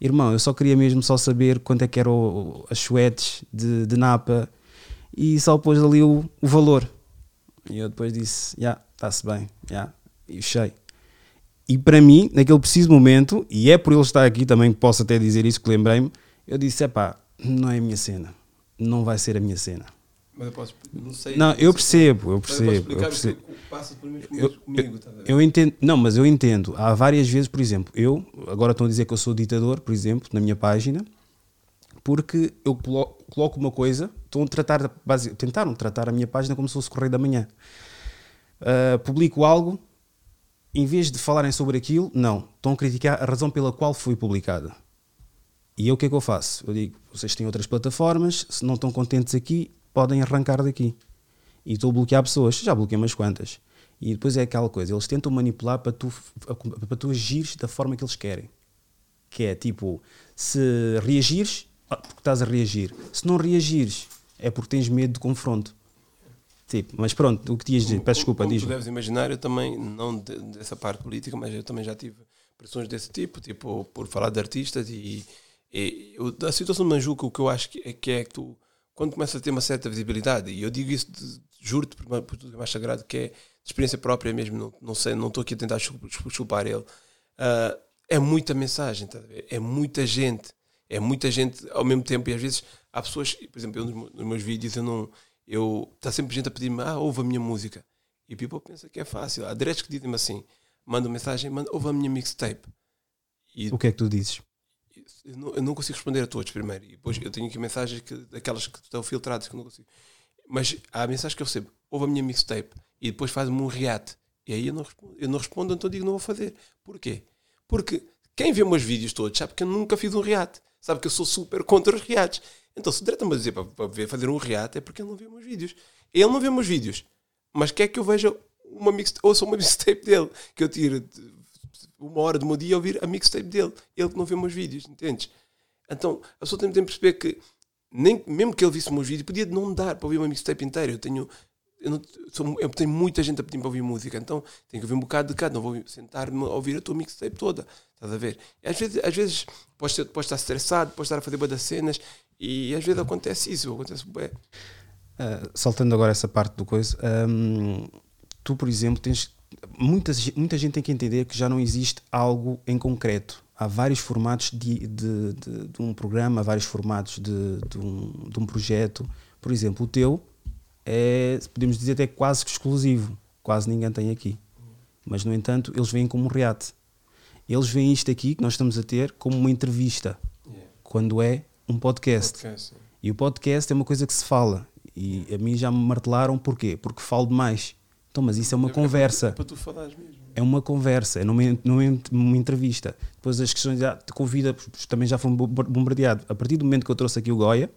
irmão, eu só queria mesmo só saber quanto é que eram as chuetes de, de Napa e só pôs ali o, o valor. E eu depois disse, já, yeah, está-se bem, já, yeah, e fechei. E para mim, naquele preciso momento, e é por ele estar aqui também que posso até dizer isso que lembrei-me, eu disse, é pá, não é a minha cena, não vai ser a minha cena. Mas eu posso, não sei. Não, eu percebo, eu percebo. Eu, percebo. passa por mim eu, comigo, tá eu entendo, não, mas eu entendo. Há várias vezes, por exemplo, eu, agora estão a dizer que eu sou ditador, por exemplo, na minha página, porque eu coloco uma coisa, estão a tratar, tentaram tratar a minha página como se fosse Correio da Manhã. Uh, publico algo, em vez de falarem sobre aquilo, não, estão a criticar a razão pela qual foi publicada. E eu o que é que eu faço? Eu digo, vocês têm outras plataformas, se não estão contentes aqui, podem arrancar daqui. E estou a bloquear pessoas, já bloqueei umas quantas. E depois é aquela coisa, eles tentam manipular para tu, para tu agires da forma que eles querem. Que é tipo, se reagires, ah, porque estás a reagir. Se não reagires, é porque tens medo de confronto. Tipo, mas pronto, o que tinhas dizer, peço desculpa, diz. Tu deves imaginar, eu também, não de, dessa parte política, mas eu também já tive pressões desse tipo, tipo, por falar de artistas e, e eu, da situação de Manjuca, o que eu acho que é que, é que tu quando começa a ter uma certa visibilidade, e eu digo isso, juro-te por, por tudo que é mais sagrado, que é de experiência própria mesmo, não, não sei, não estou aqui a tentar chupar ele, uh, é muita mensagem, tá é muita gente, é muita gente ao mesmo tempo, e às vezes há pessoas, por exemplo, eu nos, nos meus vídeos, eu não, eu, está sempre gente a pedir-me, ah, ouve a minha música, e o people pensa que é fácil, há direitos que dizem-me assim, manda mensagem, manda, ouve a minha mixtape. E, o que é que tu dizes? Eu não, eu não, consigo responder a todos primeiro. E depois eu tenho aqui mensagens que, daquelas que estão filtradas que eu não consigo. Mas há mensagens que eu recebo. Ouve a minha mixtape e depois faz-me um react. E aí eu não respondo, eu não respondo então digo não vou fazer. Porquê? Porque quem vê meus vídeos todos sabe que eu nunca fiz um react. Sabe que eu sou super contra os reacts. Então se o diretor me dizer para, para ver, fazer um react é porque ele não vê meus vídeos. Ele não vê meus vídeos. Mas quer que eu veja uma mixtape, ouça uma mixtape dele, que eu tire uma hora do meu dia a ouvir a mixtape dele. Ele que não vê meus vídeos, entendes? Então a pessoa tem que perceber que, nem, mesmo que ele visse meus vídeos, podia não dar para ouvir uma mixtape inteira. Eu tenho. Eu, não, sou, eu tenho muita gente a pedir para ouvir música, então tenho que ouvir um bocado de cada. Não vou sentar-me a ouvir a tua mixtape toda. Estás a ver? E às vezes, às vezes podes, ter, podes estar estressado, podes estar a fazer boas cenas e às vezes acontece isso. Acontece bem. Uh, saltando agora essa parte do coisa, um, tu, por exemplo, tens muita, muita gente tem que entender que já não existe algo em concreto. Há vários formatos de, de, de, de um programa, vários formatos de, de, um, de um projeto. Por exemplo, o teu é, podemos dizer, até quase exclusivo. Quase ninguém tem aqui. Mas, no entanto, eles veem como um reato. Eles veem isto aqui que nós estamos a ter como uma entrevista, yeah. quando é um podcast. podcast e o podcast é uma coisa que se fala. E a mim já me martelaram porquê? Porque falo demais. Então, mas isso é uma é, conversa. É para tu falares mesmo. É uma conversa, é numa, numa entrevista. Depois as questões ah, te convida, também já foi bombardeado. A partir do momento que eu trouxe aqui o Goya,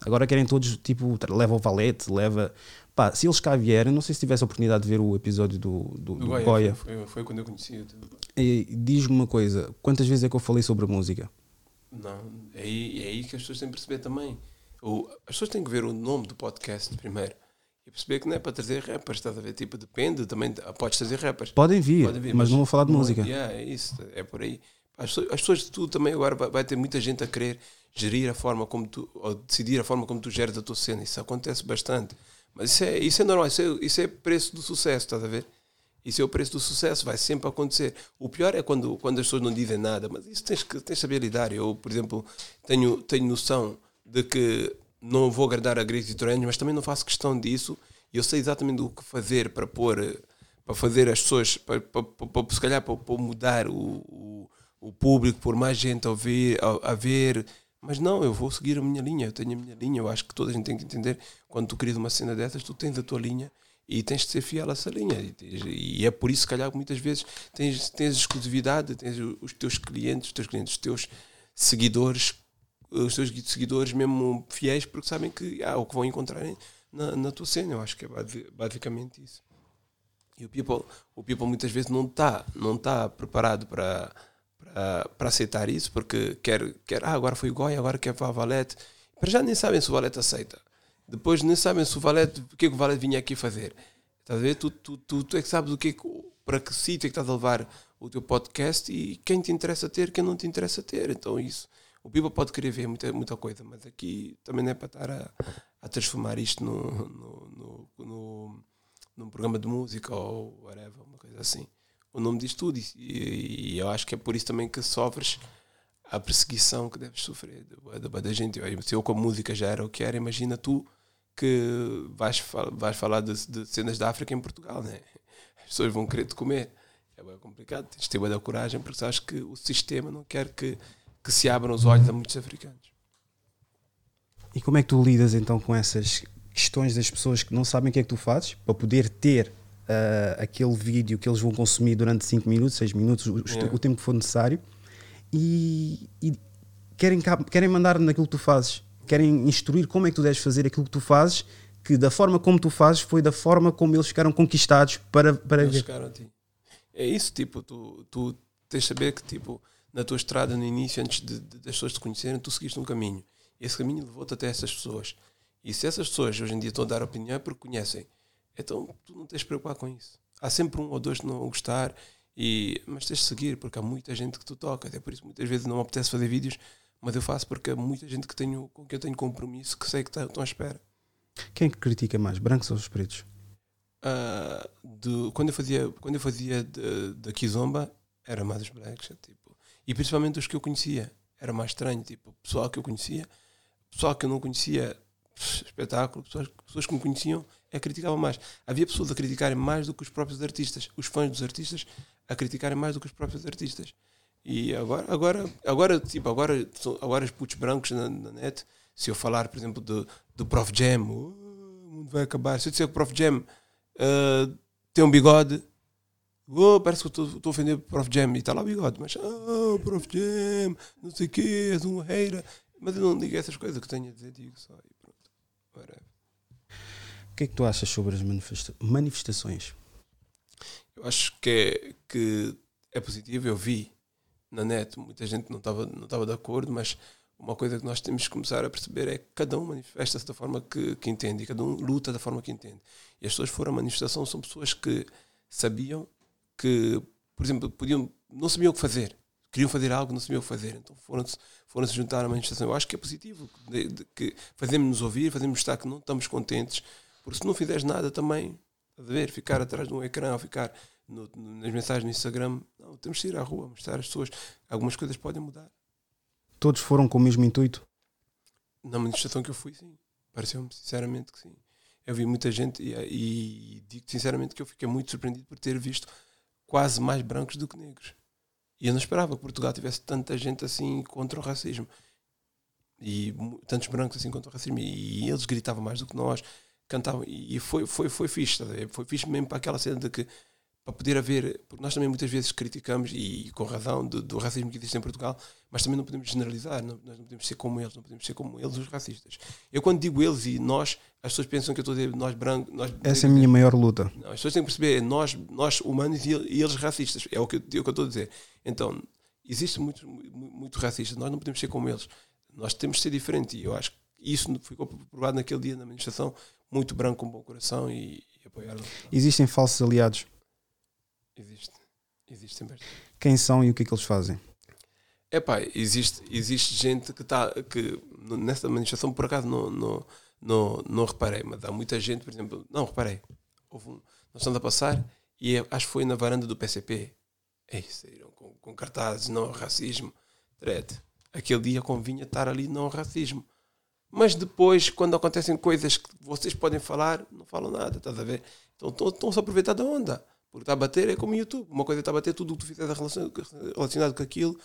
agora querem todos, tipo, leva o valete, leva. Pá, se eles cá vierem, não sei se tivesse a oportunidade de ver o episódio do, do, do, do Goya. Goya. Foi, foi, quando eu conheci. Diz-me uma coisa: quantas vezes é que eu falei sobre a música? Não, é aí, é aí que as pessoas têm que perceber também. O, as pessoas têm que ver o nome do podcast primeiro e perceber que não é para trazer rappers, estás a ver? Tipo, depende, também podes trazer rappers. Podem vir, Podem vir mas, mas, não vou falar de não, música. Yeah, é isso, é por aí. As pessoas, as pessoas de tudo também agora vai, vai, ter muita gente a querer gerir a forma como tu, ou decidir a forma como tu geres a tua cena. Isso acontece bastante. Mas isso é, isso é normal, isso é, isso é preço do sucesso, estás a ver? Isso é o preço do sucesso, vai sempre acontecer. O pior é quando, quando as pessoas não dizem nada, mas isso tens que, tens saber lidar. Eu, por exemplo, tenho, tenho noção de que não vou agradar a gregos e torrenos, mas também não faço questão disso. E eu sei exatamente o que fazer para pôr, para fazer as pessoas, para, para, para se calhar para, para mudar o, o, o, público, por mais gente a, ouvir, a, a ver, Mas não, eu vou seguir a minha linha, eu tenho a minha linha. Eu acho que toda a gente tem que entender quando tu crias uma cena dessas, tu tens a tua linha e tens de ser fiel a essa linha. E, é por isso, se calhar, que muitas vezes tens, tens exclusividade, tens os teus clientes, os teus clientes, os teus seguidores, os teus seguidores mesmo fiéis, porque sabem que ah, o que vão encontrar na, na tua cena. Eu acho que é basicamente isso. E o people, o people muitas vezes não está não tá preparado para para aceitar isso, porque quer, quer ah, agora foi Goya, agora quer para a Valete. Para já nem sabem se o Valete aceita. Depois nem sabem se o Valete, o que é que o Valete vinha aqui fazer. Estás a ver? Tu, tu, tu, tu é que sabes o que, é que para que sítio é que estás a levar o teu podcast e quem te interessa ter, quem não te interessa ter. Então isso, o People pode querer ver muita, muita coisa, mas aqui também não é para estar a, a transformar isto no, no, no, num programa de música ou whatever, uma coisa assim o nome diz tudo. E, e, eu acho que é por isso também que sofres a perseguição que deves sofrer da, da gente. Se eu com a música já era o que era, imagina tu que vais, vais falar de, de cenas da África em Portugal, né? As pessoas vão querer te comer. É bem complicado. Tens de ter da coragem porque sabes que o sistema não quer que, que se abram os olhos a muitos africanos. E como é que tu lidas então com essas questões das pessoas que não sabem o que é que tu fazes para poder ter uh, aquele vídeo que eles vão consumir durante 5 minutos, 6 minutos, o, yeah. o, tempo que for necessário, e, e, querem, querem mandar naquilo que tu fazes, querem instruir como é que tu deves fazer aquilo que tu fazes, que da forma como tu fazes foi da forma como eles ficaram conquistados para, para eles ver. a ti. É isso, tipo, tu, tu tens de saber que, tipo, na tua estrada, no início, antes de, de, das pessoas te conhecerem, tu seguiste um caminho. Esse caminho levou-te até essas pessoas. E se essas pessoas hoje em dia estão a dar opinião é porque conhecem. Então tu não tens de preocupar com isso. Há sempre um ou dois que não gostar, e, mas tens de seguir, porque há muita gente que tu tocas. É por isso muitas vezes não me apetece fazer vídeos, mas eu faço porque há muita gente que tenho, com que eu tenho compromisso que sei que tá, estão à espera. Quem é que critica mais, brancos ou os pretos? Uh, de, quando eu fazia, quando eu fazia da Kizomba, era mais os brancos. Tipo, e principalmente os que eu conhecia. Era mais estranho. Tipo, pessoal que eu conhecia, pessoal que eu não conhecia, espetáculo, pessoas, pessoas que me conheciam é criticava mais. Havia pessoas a criticarem mais do que os próprios artistas, os fãs dos artistas a criticarem mais do que os próprios artistas. E agora, agora, agora, tipo, agora, agora os putos brancos na, na net, se eu falar, por exemplo, do, do Prof Jam, oh, o mundo vai acabar. Se eu disser que o Prof Jam uh, tem um bigode, oh, parece que estou a ofender o Prof Jam e está lá o bigode, mas oh, Prof Jam, não sei o quê, és um reira. Mas eu não digo essas coisas que tenho a dizer, digo só e pronto. Whatever que é que tu achas sobre as manifesta manifestações? Eu acho que é, que é positivo. Eu vi na net, muita gente não estava não estava de acordo, mas uma coisa que nós temos que começar a perceber é que cada um manifesta-se da forma que, que entende e cada um luta da forma que entende. E as pessoas que foram à manifestação são pessoas que sabiam que, por exemplo, podiam, não sabiam o que fazer, queriam fazer algo, não sabiam o que fazer, então foram-se foram -se juntar à manifestação. Eu acho que é positivo, de, de, que fazemos-nos ouvir, fazemos mostrar que não estamos contentes porque se não fizeres nada também, a ver, ficar atrás de um ecrã ou ficar no, nas mensagens no Instagram, não, temos de ir à rua, mostrar às pessoas. Algumas coisas podem mudar. Todos foram com o mesmo intuito? Na manifestação que eu fui, sim. Pareceu-me sinceramente que sim. Eu vi muita gente e, e digo sinceramente que eu fiquei muito surpreendido por ter visto quase mais brancos do que negros. E eu não esperava que Portugal tivesse tanta gente assim contra o racismo. E tantos brancos assim contra o racismo. E eles gritavam mais do que nós cantavam e foi, foi, foi fixe, foi fixe mesmo para aquela cena de que para poder haver, porque nós também muitas vezes criticamos e com razão do, do racismo que existe em Portugal, mas também não podemos generalizar, não, nós não podemos ser como eles, não podemos ser como eles os racistas. Eu quando digo eles e nós, as pessoas pensam que eu estou a dizer nós brancos, nós Essa é a minha maior luta. Não, as pessoas têm que perceber, é nós, nós humanos e, e eles racistas, é o que, eu, é o que eu estou a dizer. Então, existe muito, muito, muito racista, nós não podemos ser como eles. Nós temos de ser diferente e eu acho que isso ficou provado naquele dia na manifestação muito branco com bom coração e, e apoiaram. Existem falsos aliados? Existe. Existem bastante. Quem são e o que é que eles fazem? É pá, existe, existe gente que está que nessa manifestação por acaso não, não, não, reparei, mas há muita gente, por exemplo, não reparei. Houve um, nós estamos a passar e é, acho que foi na varanda do PCP. É, saíram com, com cartazes não racismo. Trete. Aquele dia convinha estar ali não racismo. Mas depois, quando acontecem coisas que vocês podem falar, não falam nada, estás a ver? Então estão-se a aproveitar da onda. Porque está a bater é como o YouTube. Uma coisa está a bater, tudo o que tu fizeres relacionado com aquilo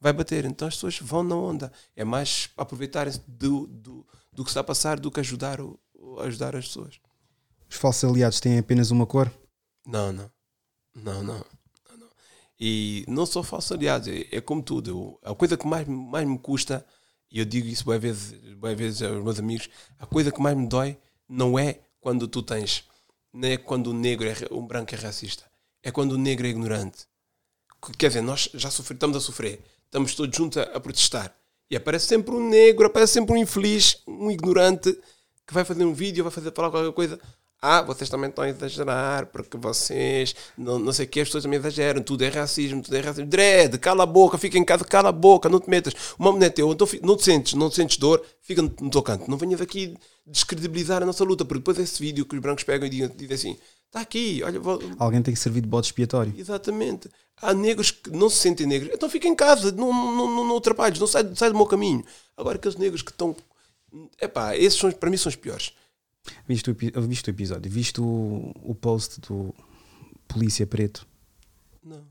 vai bater. Então as pessoas vão na onda. É mais aproveitarem-se do, do, do que está a passar do que ajudar, o, ajudar as pessoas. Os falsos aliados têm apenas uma cor? Não, não. Não, não. não, não. E não só falsos aliados, é, é como tudo. Eu, a coisa que mais, mais me custa, e eu digo isso boas vezes, boas vezes aos meus amigos, a coisa que mais me dói não é quando tu tens, não é quando o negro é, o branco é racista, é quando o negro é ignorante. Quer dizer, nós já sofre, estamos a sofrer, estamos todos juntos a, a protestar. E aparece sempre um negro, aparece sempre um infeliz, um ignorante, que vai fazer um vídeo, vai fazer falar qualquer coisa. Ah, vocês também estão a exagerar, porque vocês, não, não sei o que, as pessoas também exageram, tudo é racismo, tudo é racismo. Dread, cala a boca, fica em casa, cala a boca, não te metas. Uma mulher teu, então, não te sentes, não te sentes dor, fica no, no teu canto. Não venhas aqui descredibilizar a nossa luta, porque depois desse vídeo que os brancos pegam e dizem, dizem assim, está aqui, olha... Vou... Alguém tem que servir de bode expiatório. Exatamente. Há negros que não se sentem negros, então fica em casa, não, não, não, não atrapalhes, não sai, sai do meu caminho. Agora aqueles negros que estão... Epá, esses são, para mim são os piores Viste o, viste o episódio? Viste o, o post do Polícia Preto? Não.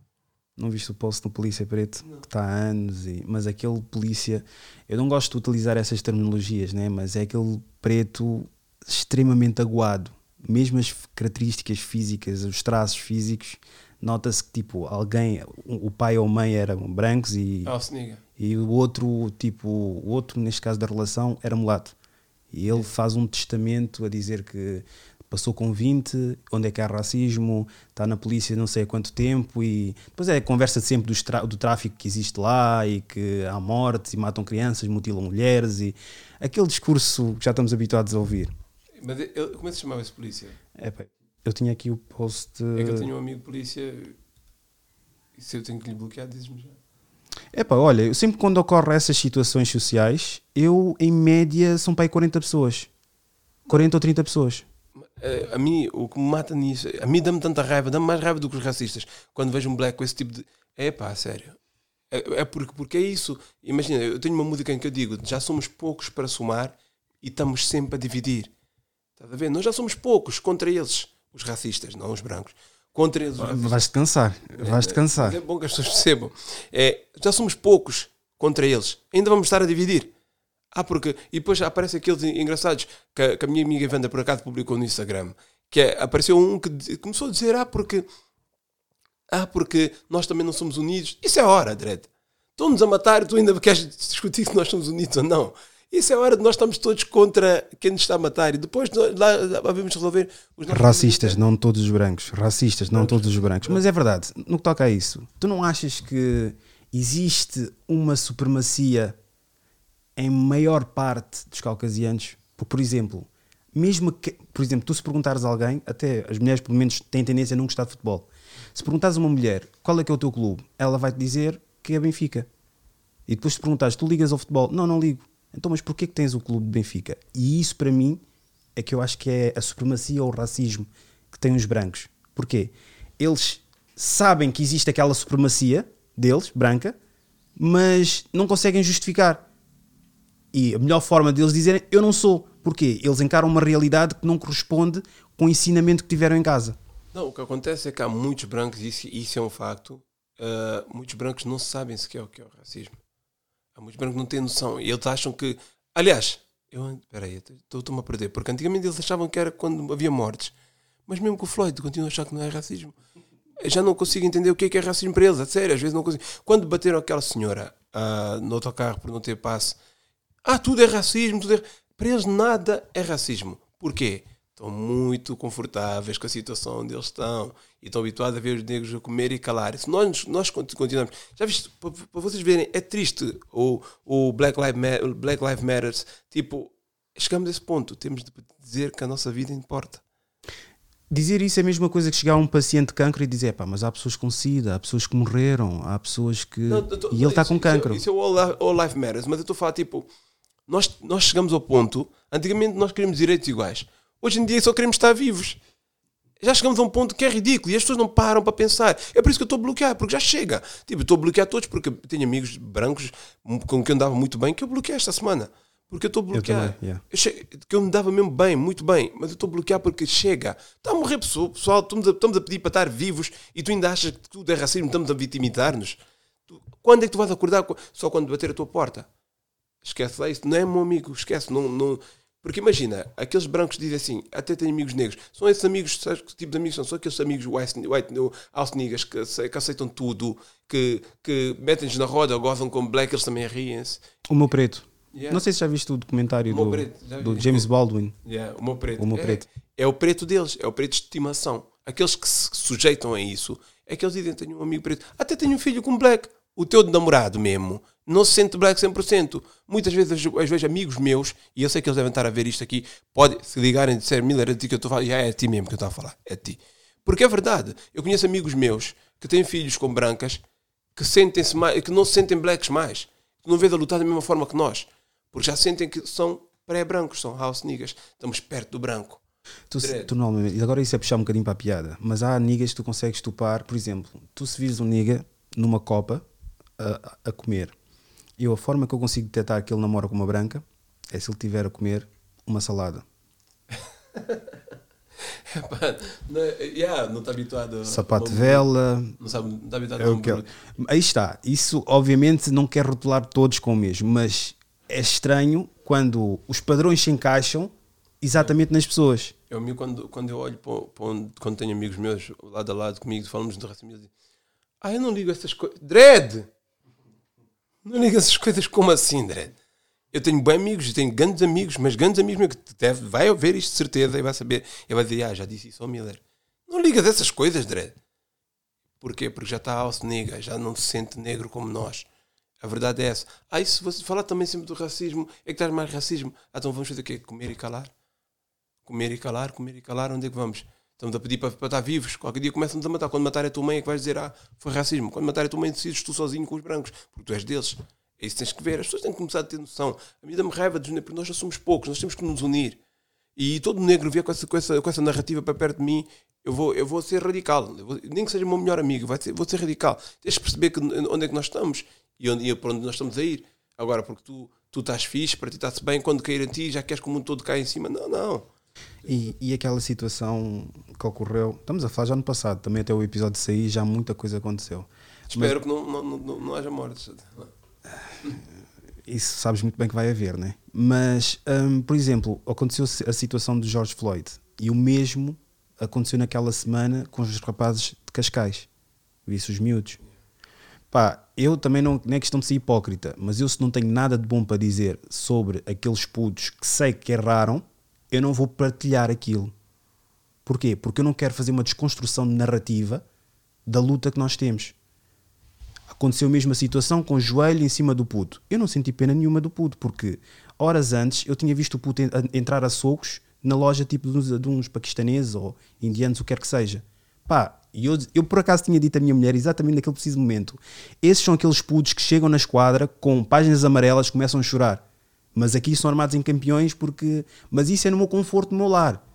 Não viste o post do Polícia Preto? Não. Que está há anos. E, mas aquele polícia. Eu não gosto de utilizar essas terminologias, né? mas é aquele preto extremamente aguado. Mesmo as características físicas, os traços físicos, nota-se que tipo alguém, o pai ou mãe eram brancos e, oh, e o outro, tipo, o outro, neste caso da relação, era mulato. E ele faz um testamento a dizer que passou com 20, onde é que há racismo, está na polícia não sei há quanto tempo e depois é a conversa sempre do, do tráfico que existe lá e que há mortes e matam crianças, mutilam mulheres e aquele discurso que já estamos habituados a ouvir. Mas ele, como é que se chamava esse polícia? É, eu tinha aqui o post... É que eu tenho um amigo polícia e se eu tenho que lhe bloquear, dizes-me já. Epá, olha, eu sempre quando ocorrem essas situações sociais, eu em média são para aí 40 pessoas. 40 ou 30 pessoas. A mim, o que me mata nisso, a mim dá-me tanta raiva, dá-me mais raiva do que os racistas. Quando vejo um black com esse tipo de. É pá, sério. É, é porque, porque é isso. Imagina, eu tenho uma música em que eu digo: já somos poucos para somar e estamos sempre a dividir. Estás a ver? Nós já somos poucos contra eles, os racistas, não os brancos contra eles. Vais-te cansar, vais-te cansar. É bom que as pessoas percebam. É, já somos poucos contra eles, ainda vamos estar a dividir. Ah, porque. E depois aparecem aqueles engraçados que a, que a minha amiga Vanda por acaso publicou no Instagram. Que é, apareceu um que começou a dizer: Ah, porque. Ah, porque nós também não somos unidos. Isso é hora, Dredd. Estão-nos a matar e tu ainda queres discutir se nós somos unidos ou não. Isso é a hora de nós estamos todos contra quem nos está a matar e depois lá, lá vamos resolver os Racistas, não todos os brancos. Racistas, não todos os brancos. Mas é verdade, no que toca a isso, tu não achas que existe uma supremacia em maior parte dos caucasianos? Por, por exemplo, mesmo que, por exemplo, tu se perguntares a alguém, até as mulheres pelo menos têm tendência a não gostar de futebol. Se perguntares a uma mulher qual é que é o teu clube, ela vai te dizer que é Benfica. E depois se perguntares, tu ligas ao futebol? Não, não ligo. Então, mas porquê que tens o clube de Benfica? E isso para mim é que eu acho que é a supremacia ou o racismo que têm os brancos. Porquê? Eles sabem que existe aquela supremacia deles, branca, mas não conseguem justificar. E a melhor forma deles dizerem eu não sou. Porquê? Eles encaram uma realidade que não corresponde com o ensinamento que tiveram em casa. Não, o que acontece é que há muitos brancos, e isso, isso é um facto, uh, muitos brancos não sabem sequer o que é o racismo. Há muitos brancos que não têm noção. E eles acham que. Aliás, eu. Espera estou-me a perder. Porque antigamente eles achavam que era quando havia mortes. Mas mesmo com o Floyd, continuam a achar que não é racismo. Eu já não consigo entender o que é que é racismo para eles. A sério, às vezes não consigo. Quando bateram aquela senhora uh, no autocarro por não ter passe. Ah, tudo é racismo. Tudo é... Para eles nada é racismo. Porquê? estão muito confortáveis com a situação onde eles estão e estão habituados a ver os negros a comer e calar. Se nós, nós continuamos. Já viste, para, vocês verem, é triste o, o Black, Lives Matter, Black Lives Matter. Tipo, chegamos a esse ponto. Temos de dizer que a nossa vida importa. Dizer isso é a mesma coisa que chegar a um paciente de cancro e dizer, pá, mas há pessoas com SIDA, há pessoas que morreram, há pessoas que. Não, tô, e ele está com cancro. Isso, isso é o all, all Life Matters, mas eu estou a falar, tipo, nós, nós chegamos ao ponto, antigamente nós queríamos direitos iguais. Hoje em dia só queremos estar vivos. Já chegamos a um ponto que é ridículo e as pessoas não param para pensar. É por isso que eu estou a bloquear, porque já chega. Tipo, estou a bloquear todos porque tenho amigos brancos com quem eu andava muito bem que eu bloqueei esta semana. Porque eu estou a bloquear. Eu também, yeah. eu che... Que eu me dava mesmo bem, muito bem, mas eu estou a bloquear porque chega. Está a morrer pessoa, pessoal, estamos a, estamos a pedir para estar vivos e tu ainda achas que tudo é racismo, estamos a vitimizar-nos. Quando é que tu vais acordar? Só quando bater a tua porta. Esquece lá isso. Não é meu amigo, esquece. Não, não... Porque imagina, aqueles brancos dizem assim, até tenho amigos negros. São esses amigos, sabes que tipo de amigos são? São aqueles amigos white, white house niggas que, que aceitam tudo, que, que metem-nos na roda, gozam com black, eles também riem-se. O meu preto. Yeah. Não sei se já viste o documentário do, preto, do, James Baldwin. Yeah, o meu preto. O meu preto. É, é, o preto deles, é o preto de estimação. Aqueles que se sujeitam a isso é que eles dizem: tenho um amigo preto, até tenho um filho com black. O teu namorado mesmo não se sente black 100%. Muitas vezes, às vezes, amigos meus, e eu sei que eles devem estar a ver isto aqui, pode se ligarem e disser Miller, é ti que eu estou a falar, já é a ti mesmo que eu estou a falar, é a ti. Porque é verdade, eu conheço amigos meus que têm filhos com brancas que sentem-se mais, que não se sentem blacks mais, que não vês a lutar da mesma forma que nós, porque já sentem que são pré-brancos, são house niggas, estamos perto do branco. Tu, tu normalmente, agora isso é puxar um bocadinho para a piada, mas há niggas que tu consegues topar, por exemplo, tu se vires um nigga numa copa a, a comer, eu a forma que eu consigo detectar que ele namora com uma branca é se ele tiver a comer uma salada. não, yeah, não está habituado sapato vela. Não, sabe, não está habituado é o que aí está. Isso obviamente não quer rotular todos com o mesmo mas é estranho quando os padrões se encaixam exatamente nas pessoas. Eu, quando, quando eu olho para, para onde, quando tenho amigos meus lado a lado comigo falamos de racismo ah eu não ligo essas coisas dread não liga essas coisas como assim, Dredd? Eu tenho bem amigos, tenho grandes amigos, mas grandes amigos que deve, vai ver isto de certeza e vai saber. E vai dizer, ah, já disse isso ao Miller. Não liga dessas coisas, Dredd. Porquê? Porque já está alce nega, já não se sente negro como nós. A verdade é essa. Ah, isso você falar também sempre do racismo, é que estás mais racismo. Ah, então vamos fazer o quê? Comer e calar? Comer e calar, comer e calar, onde é que vamos? Estamos a pedir para, para estar vivos. Qualquer dia começam-nos a matar. Quando matar a tua mãe é que vais dizer, ah, foi racismo. Quando matar a tua mãe decides tu sozinho com os brancos, porque tu és deles. É isso que tens que ver. As pessoas têm que começar a ter noção. A vida me raiva de porque nós já somos poucos, nós temos que nos unir. E todo negro vier com essa, com essa, com essa narrativa para perto de mim, eu vou, eu vou ser radical. Vou, nem que seja o meu melhor amigo, vai ser, vou ser radical. Tens que perceber que, onde é que nós estamos e, onde, e para onde nós estamos a ir. Agora, porque tu, tu estás fixe, para ti está-se bem, quando cair em ti já queres que o mundo todo caia em cima. Não, não. E, e aquela situação que ocorreu, estamos a falar já no passado, também até o episódio sair, já muita coisa aconteceu. Espero Mas, que não, não, não, não haja mortes. Isso sabes muito bem que vai haver, né? Mas, um, por exemplo, aconteceu a situação do George Floyd e o mesmo aconteceu naquela semana com os rapazes de Cascais. Visse os miúdos. Pá, eu também não, não é questão de ser hipócrita, mas eu se não tenho nada de bom para dizer sobre aqueles putos que sei que erraram, eu não vou partilhar aquilo. Porquê? Porque eu não quero fazer uma desconstrução narrativa da luta que nós temos. Aconteceu a mesma situação com o joelho em cima do puto. Eu não senti pena nenhuma do puto, porque horas antes eu tinha visto o puto entrar a socos na loja tipo de uns, de uns paquistaneses ou indianos, o que quer que seja. Pá, eu, eu por acaso tinha dito à minha mulher exatamente naquele preciso momento: esses são aqueles putos que chegam na esquadra com páginas amarelas começam a chorar. Mas aqui são armados em campeões porque. Mas isso é no meu conforto, no meu lar.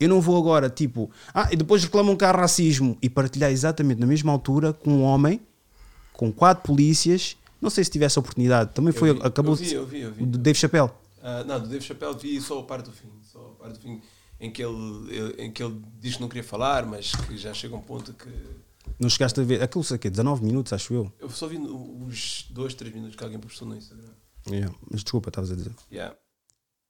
Eu não vou agora, tipo, ah, e depois reclamam que há racismo e partilhar exatamente na mesma altura com um homem, com quatro polícias. Não sei se tivesse a oportunidade, também foi. Vi, acabou eu vi, eu vi, eu vi. Do Dave Chappelle. Uh, não, do Dave Chappelle vi só a parte do fim. Só a parte do fim em que ele, em que ele diz que não queria falar, mas que já chega a um ponto que. Não chegaste a ver. Aquilo sei que 19 minutos, acho eu. Eu só vi os 2, 3 minutos que alguém postou no Instagram. Yeah. Mas desculpa, estavas a dizer. Yeah.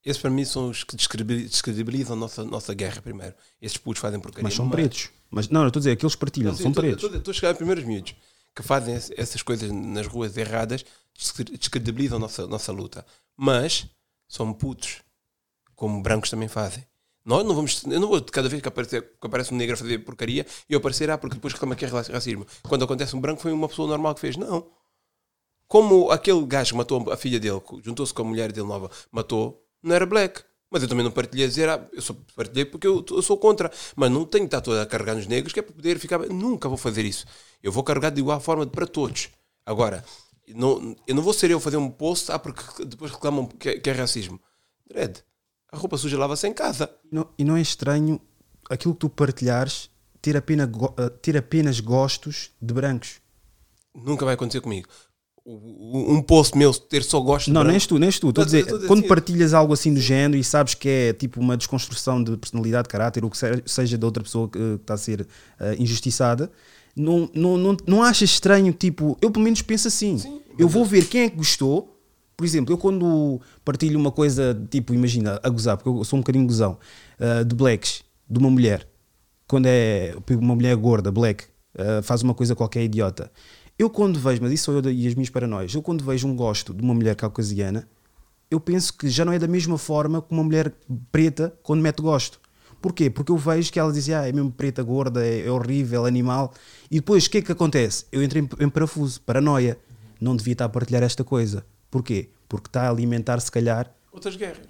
Esses para mim são os que descredibilizam a nossa, nossa guerra primeiro. Esses putos fazem porcaria. Mas são pretos. Mas não, eu estou a dizer, aqueles partilham, não, sim, são pretos. Estou a chegar a primeiros miúdos que fazem essas coisas nas ruas erradas, descredibilizam a nossa, nossa luta. Mas são putos, como brancos também fazem. Nós não vamos, eu não vou cada vez que aparece, que aparece um negro a fazer porcaria e eu aparecer, ah, porque depois reclama que é racismo. Quando acontece um branco, foi uma pessoa normal que fez. Não como aquele gajo que matou a filha dele, juntou-se com a mulher dele nova, matou, não era black. Mas eu também não partilhei a dizer, ah, eu só partilhei porque eu, eu, sou contra. Mas não tenho que estar toda a carregar nos negros, que é para poder ficar. Nunca vou fazer isso. Eu vou carregar de igual forma para todos. Agora, não, eu não vou ser eu fazer um post, ah, porque depois reclamam que é, que é racismo. Dread, a roupa suja lava-se em casa. Não, e não é estranho aquilo que tu partilhares ter apenas, eh, ter apenas gostos de brancos. Nunca vai acontecer comigo um post meu ter só gosto Não, nem és tu, nem és tu. Estou a dizer, quando assim. partilhas algo assim do género e sabes que é tipo uma desconstrução de personalidade, caráter, ou que seja de outra pessoa que está a ser uh, injustiçada, não, não, não, não achas estranho, tipo, eu pelo menos penso assim. Sim, eu vou ver quem é que gostou. Por exemplo, eu quando partilho uma coisa, tipo, imagina, a gozar, porque eu sou um bocadinho gozão, uh, de blacks, de uma mulher, quando é uma mulher gorda, black, uh, faz uma coisa qualquer idiota. Eu quando vejo, mas isso sou eu e as minhas paranoias, eu quando vejo um gosto de uma mulher caucasiana, eu penso que já não é da mesma forma que uma mulher preta quando mete gosto. Porquê? Porque eu vejo que ela dizia, ah, é mesmo preta, gorda, é, é horrível, animal. E depois, o que é que acontece? Eu entro em, em parafuso, paranoia. Não devia estar a partilhar esta coisa. Porquê? Porque está a alimentar, se calhar... Outras guerras.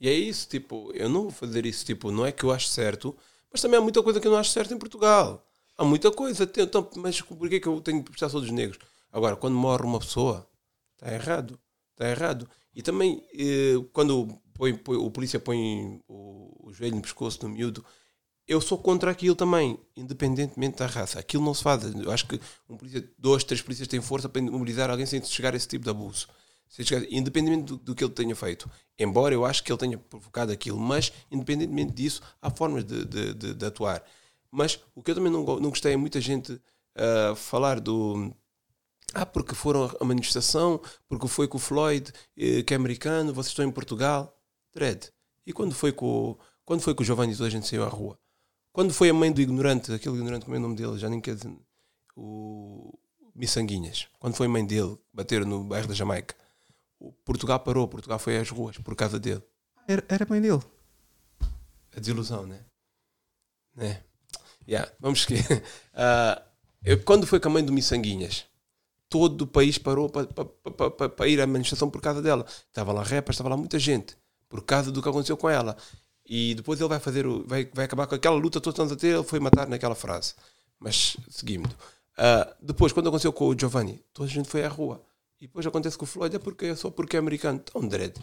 E é isso, tipo, eu não vou fazer isso, tipo, não é que eu acho certo, mas também há muita coisa que eu não acho certo em Portugal. Há muita coisa. Então, mas por que eu tenho que prestar só dos negros? Agora, quando morre uma pessoa, está errado. Está errado. E também, eh, quando põe, põe, o polícia põe o, o, joelho no pescoço do miúdo, eu sou contra aquilo também, independentemente da raça. Aquilo não se faz. Eu acho que um polícia, dois, três polícias têm força para mobilizar alguém sem chegar a esse tipo de abuso. Independentemente do, do, que ele tenha feito. Embora eu acho que ele tenha provocado aquilo, mas independentemente disso, há formas de, de, de, de atuar. Mas o que eu também não, não gostei é muita gente uh, falar do. Ah, porque foram a manifestação, porque foi com o Floyd, eh, que é americano, vocês estão em Portugal. Dredd. E quando foi com, quando foi com o Giovanni toda a gente saiu à rua? Quando foi a mãe do ignorante, aquele ignorante, como é o nome dele? Já nem quer dizer. O Missanguinhas. Quando foi a mãe dele bater no bairro da Jamaica? O Portugal parou, Portugal foi às ruas por causa dele. Era, era a mãe dele. A desilusão, né? Né? Yeah, vamos seguir. Uh, quando foi com a mãe do Missanguinhas, todo o país parou para pa, pa, pa, pa, ir à manifestação por causa dela. Estava lá repas, estava lá muita gente por causa do que aconteceu com ela. E depois ele vai fazer o, vai, vai acabar com aquela luta anos a ter, ele foi matar naquela frase. Mas seguimos. Uh, depois, quando aconteceu com o Giovanni, toda a gente foi à rua. E depois acontece com o Floyd, é porque é só porque é americano. Então, Dredd,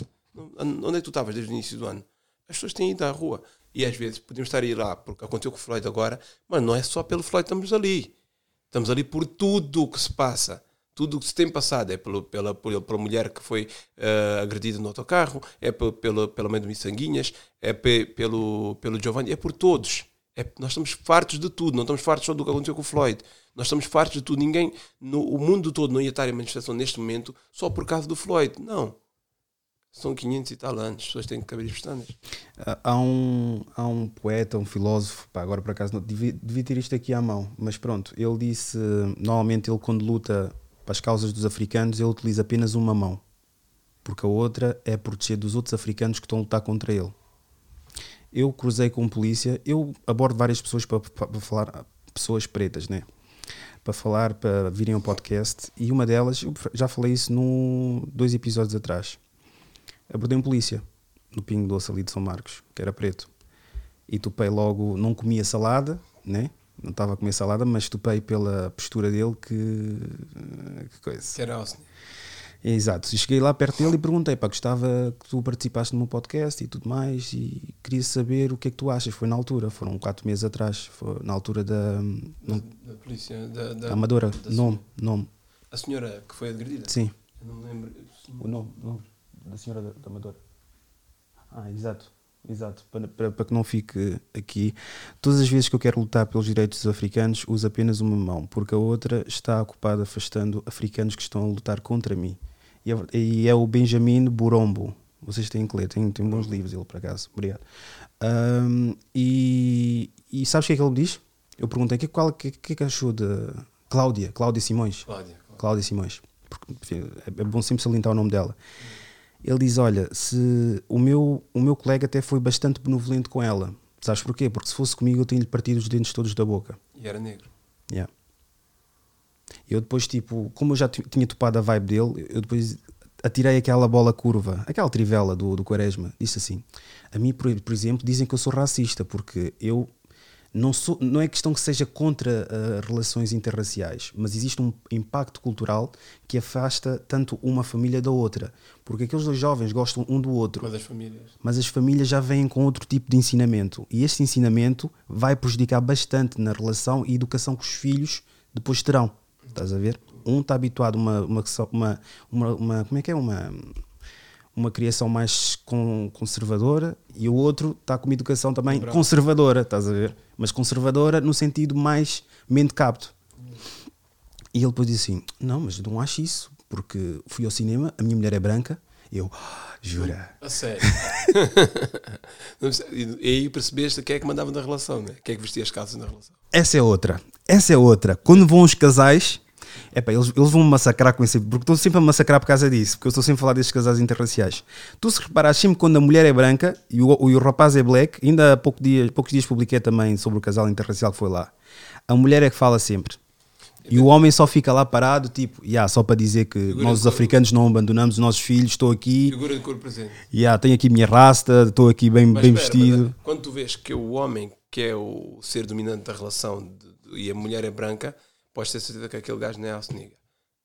onde é que tu estavas desde o início do ano? As pessoas têm ido à rua. E às vezes podemos estar a ir lá porque aconteceu com o Floyd agora, mas não é só pelo Floyd estamos ali. Estamos ali por tudo o que se passa. Tudo o que se tem passado é pelo, pela, pela, mulher que foi uh, agredida no autocarro, é pela, pela mãe do Missanguinhas, é pe, pelo, pelo Giovanni, é por todos. É, nós estamos fartos de tudo, não estamos fartos só do que aconteceu com o Floyd. Nós estamos fartos de tudo. Ninguém, no, o mundo todo não ia estar em manifestação neste momento só por causa do Floyd. Não são 500 e tal anos, as pessoas têm que caber pestanas. Há um, há um poeta, um filósofo, pá, agora por acaso não, devia, devia, ter isto aqui à mão, mas pronto, ele disse: normalmente ele quando luta para as causas dos africanos, ele utiliza apenas uma mão, porque a outra é proteger dos outros africanos que estão a lutar contra ele. Eu cruzei com polícia, eu abordo várias pessoas para, para, para falar, pessoas pretas, né? Para falar, para virem ao podcast, e uma delas, eu já falei isso num, dois episódios atrás abordei um polícia no Pingo Doce ali de São Marcos, que era preto. E topei logo, não comia salada, né? Não estava a comer salada, mas topei pela postura dele que. que coisa. Que era Austin. Exato. E cheguei lá perto dele e perguntei: pá, gostava que tu participaste no meu podcast e tudo mais, e queria saber o que é que tu achas. Foi na altura, foram quatro meses atrás, foi na altura da. Da, da polícia. Da, da Amadora. Da nome, nome. A senhora que foi agredida? Sim. Eu não lembro. O nome, nome da senhora da, da Amadora. Ah, exato. Exato, para, para, para, que não fique aqui. Todas as vezes que eu quero lutar pelos direitos dos africanos, uso apenas uma mão, porque a outra está ocupada afastando africanos que estão a lutar contra mim. E é, e é o Benjamin Burombo. Vocês têm que ler, tem, tem bons livros ele, por acaso. Obrigado. Um, e, e sabes o que é que ele diz? Eu perguntei o que, qual, que, que, que achou de Cláudia, Cláudia Simões. Cláudia, Cláudia Simões. Porque, enfim, é, é bom sempre salientar o nome dela. Ele diz: Olha, se o meu, o meu colega até foi bastante benevolente com ela. Sabes porquê? Porque se fosse comigo eu tinha-lhe partido os dentes todos da boca. E era negro. Yeah. Eu depois, tipo, como eu já tinha topado a vibe dele, eu depois atirei aquela bola curva, aquela trivela do, do Quaresma. Disse assim: A mim, por, por exemplo, dizem que eu sou racista, porque eu não, sou, não é questão que seja contra uh, relações interraciais, mas existe um impacto cultural que afasta tanto uma família da outra. Porque aqueles dois jovens gostam um do outro. Mas as famílias. Mas as famílias já vêm com outro tipo de ensinamento. E este ensinamento vai prejudicar bastante na relação e educação que os filhos depois terão. Estás a ver? Um está habituado a uma, uma, uma, uma, uma como é que é? Uma, uma criação mais conservadora e o outro está com uma educação também conservadora, estás a ver? Mas conservadora no sentido mais mente capto. E ele depois disse assim: Não, mas não acho isso, porque fui ao cinema, a minha mulher é branca. Eu, "Ah, jura? A sério. E e aí percebeste quem é que mandava na relação, né? Quem é que vestia as calças na relação. Essa é outra. Essa é outra. Quando vão os casais, epá, eles, eles vão me massacrar com esse. Porque estou sempre a massacrar por causa disso. Porque eu estou sempre a falar destes casais interraciais. Tu se reparares sempre quando a mulher é branca e o, e o rapaz é black, ainda há pouco dia, poucos dias publiquei também sobre o casal interracial que foi lá. A mulher é que fala sempre. E o homem só fica lá parado, tipo, yeah, só para dizer que Figura nós os africanos não abandonamos os nossos filhos, estou aqui, Figura de cor presente. yeah, tenho aqui minha rasta, estou aqui bem, Mas bem espera, vestido. mas, quando tu vês que o homem, que é o ser dominante da relação, de- de- e a mulher é branca, podes ter certeza que aquele gajo não é alceniga.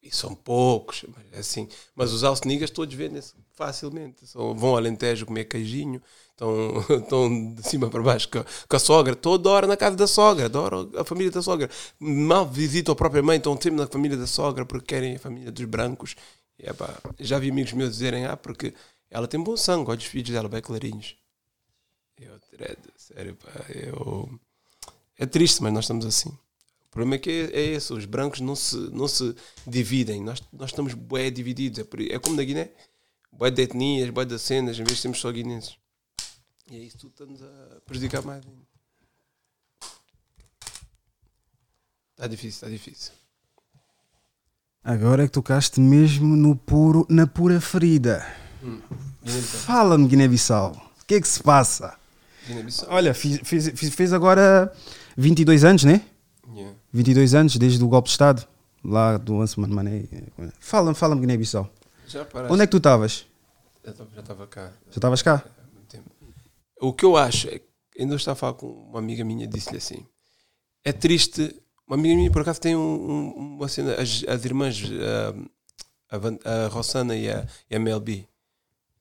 E são poucos, mas é assim. Mas os alcenigas todos vendem-se facilmente. São- vão ao Alentejo comer queijinho, estão, estão de cima para baixo com com a sogra, toda hora na casa da sogra, adoram a família da sogra. Mal visitam a própria mãe, estão sempre na família da sogra porque querem a família dos brancos. E, já vi amigos meus dizerem, ah, porque ela tem bom sangue, olha os filhos dela bem clarinhos. Eu, sério, pá, eu... É triste, mas nós estamos assim. O problema é que é, é esse, os brancos não se, não se dividem, nós, nós estamos bué divididos, é, é como na Guiné, bué de etnias, bué de cenas, em vez de sermos só guinenses. E é isso tudo está-nos a prejudicar mais ainda. Está difícil, está difícil. Agora é que tocaste mesmo no puro, na pura ferida. Guiné-Bissau. Fala-me, Guiné-Bissau. O que é que se passa? Guiné-Bissau. Olha, fiz, fiz, fiz- fez agora 22 anos, né? Yeah. 22 anos desde o golpe de Estado, lá do Ansuman Mané. Fala-me, fala-me, Guiné-Bissau. Onde é que tu estavas? Já estava- cá. Já estavas cá? tempo. O que eu acho, é que ainda estava a falar com uma amiga minha, disse-lhe assim: é triste. Uma amiga minha, por acaso, tem um, um- uma cena, as, as irmãs, ah, a, Van- a Rossana e a, e a Melby,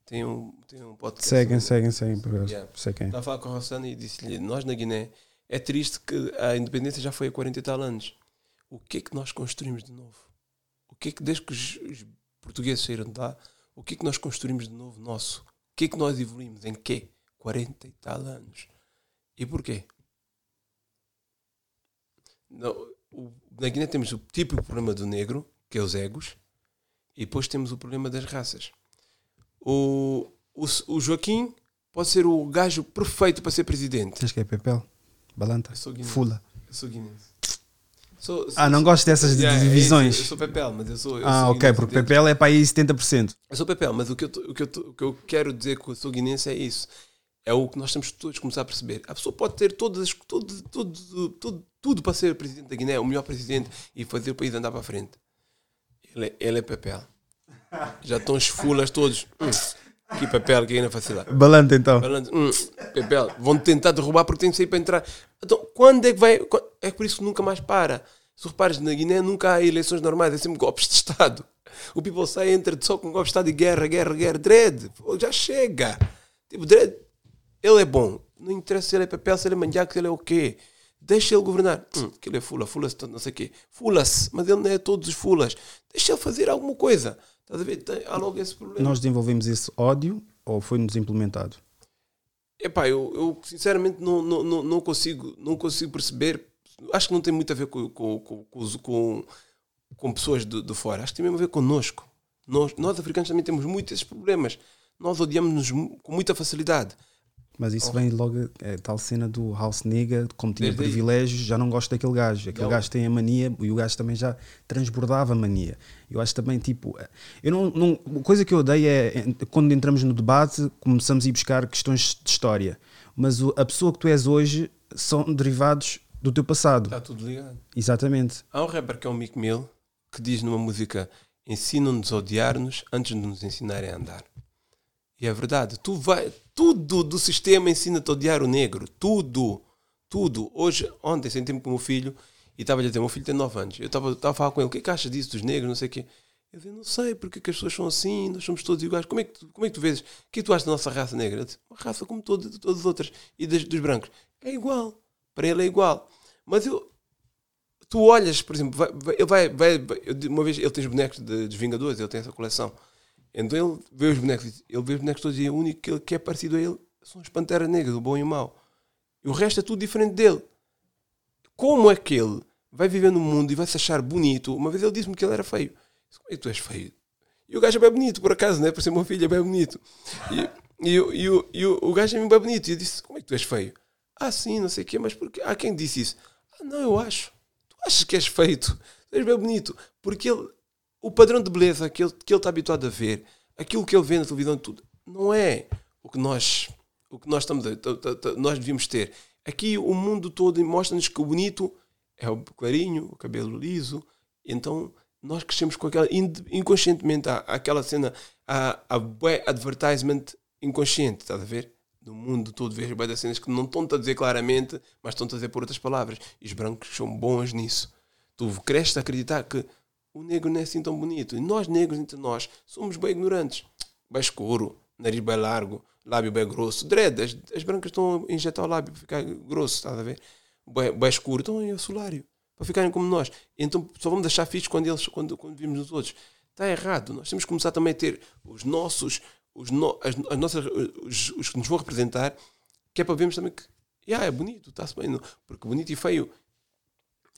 tem um, tem um podcast. Seguem, seguem, seguem. Por. Yeah. Quem. Estava a falar com a Rossana e disse-lhe: Nós na Guiné, é triste que a independência já foi há 40 e tal anos. O que é que nós construímos de novo? O que é que, desde que os, os portugueses saíram de lá, o que é que nós construímos de novo nosso? O que é que nós evoluímos? Em quê? 40 e tal anos. E porquê? Não, o- na Guiné temos o típico problema do negro, que é os egos, e depois temos o problema das raças. O, o, o Joaquim pode ser o gajo perfeito para ser presidente. Tens que é? Balanta? Eu sou guinense. Fula. Eu sou guinense. Sou- sou- Ah, não gosto dessas Yeah, é divisões. eu sou Pepel, mas eu sou. eu ah, sou ok, porque. Pepel é para aí 70%. Eu sou Pepel, mas o que eu, o, que eu o que eu quero dizer com o sou guinense é isso. É o que nós temos todos a começar a perceber. A pessoa pode ter todas, as- tudo, tudo, tudo, tudo para ser presidente da Guiné, o melhor presidente e fazer o país andar para a frente. Ele é, ele é Pepel. Já estão os fulas todos. Hum, que Pepel, que ainda facilidade. Balanta então. Falando, hum, Pepel, vão tentar derrubar porque tem que sair para entrar. Então, quando é que vai? É por isso que nunca mais para. Se repares, na Guiné nunca há eleições normais, é sempre golpes de Estado. O people sai, entra só com golpes de Estado e guerra, guerra, guerra. Dread, já chega. Tipo, Dread, ele é bom. Não interessa se ele é Pepel, se ele é mandiaco, se ele é o quê. Deixa ele governar. Hum, que ele é fula, fula-se, tanto não sei o quê. Fula-se, mas ele não é todos os fulas. Deixa ele fazer alguma coisa. Estás a ver? Tem, há logo esse problema. Nós desenvolvemos esse ódio ou foi-nos implementado? Epá, eu, eu sinceramente não, não, não, não consigo, não consigo perceber. Acho que não tem muito a ver com, com, com, com, com, pessoas de, de fora. Acho que tem mesmo a ver connosco. Nós, nós africanos também temos muitos esses problemas. Nós odiamos-nos com muita facilidade. Mas isso vem logo, é tal cena do House Nigga, como tinha Desde aí. privilégios, já não gosto daquele gajo. Aquele Não. gajo tem a mania e o gajo também já transbordava a mania. Eu acho também, tipo, eu não, não, a coisa que eu odeio é é, quando entramos no debate, começamos a ir buscar questões de história. Mas o- a pessoa que tu és hoje são derivados do teu passado. Está tudo ligado. Exatamente. Há um rapper que é o Mick Mill que diz numa música: Ensinam-nos a odiar-nos antes de nos ensinarem a andar. E é verdade. Tu vai, tudo do sistema ensina-te a odiar o negro. Tudo. Tudo. Hoje, ontem, sentei-me com o meu filho e estava-lhe a dizer: meu filho tem 9 anos. Eu estava a falar com ele: o que é que achas disso dos negros? Não sei o quê. Eu disse: não sei, porque que as pessoas são assim, nós somos todos iguais. Como é que tu, como é que tu vês? O que é tu achas da nossa raça negra? Disse, uma raça como todo, todas as outras. E das, dos brancos. É igual. Para ele é igual. Mas eu, tu olhas, por exemplo, vai, vai, vai, vai, uma vez ele tem os bonecos de- dos Vingadores, ele tem essa coleção. Então ele vê os bonecos, e ele vê os bonecos todos e o único que, ele- que é parecido a ele são os Panteras Negras, o bom e o mau. E o resto é tudo diferente dele. Como é que ele vai viver no mundo e vai se achar bonito. Uma vez ele disse-me que ele era feio. Disse, Como é que tu és feio? E o gajo é bem bonito, por acaso, né? Por ser meu filho, é bem bonito. E, e, o- e, o- e o, o gajo é bem bonito. E eu disse: Como é que tu és feio? Ah, sim, não sei o quê, mas porque. Ah, quem disse isso? Ah, não, eu acho. Tu achas que és feito? Tu és bem bonito. Porque ele, o padrão de beleza que ele, que ele está habituado a ver, aquilo que ele vê na televisão, tudo, não é o que nós, o que nós, estamos a, nós devíamos ter. Aqui o mundo todo mostra-nos que o bonito é o clarinho, o cabelo liso. Então nós crescemos com aquela, inconscientemente, há, aquela cena, há, bué advertisement inconsciente, estás a ver? No mundo todo vejo bué das cenas que não estão-te a dizer claramente, mas estão-te a dizer por outras palavras. E os brancos são bons nisso. Tu cresces a acreditar que o negro não é assim tão bonito. E nós, negros, entre nós, somos bem ignorantes. Bem escuro, nariz bem largo, lábio bem grosso. Dread, as, as brancas estão a injetar o lábio para ficar grosso, estás a ver? Bem, bem escuro, estão o solário, para ficarem como nós. Então só vamos deixar fixos quando, eles, quando, quando vimos nos outros. Está errado. Nós temos que começar também a ter os nossos, os, no, as, as nossas, os, os que nos vão representar, que é para vermos também que yeah, é bonito, está-se bem. não? Porque bonito e feio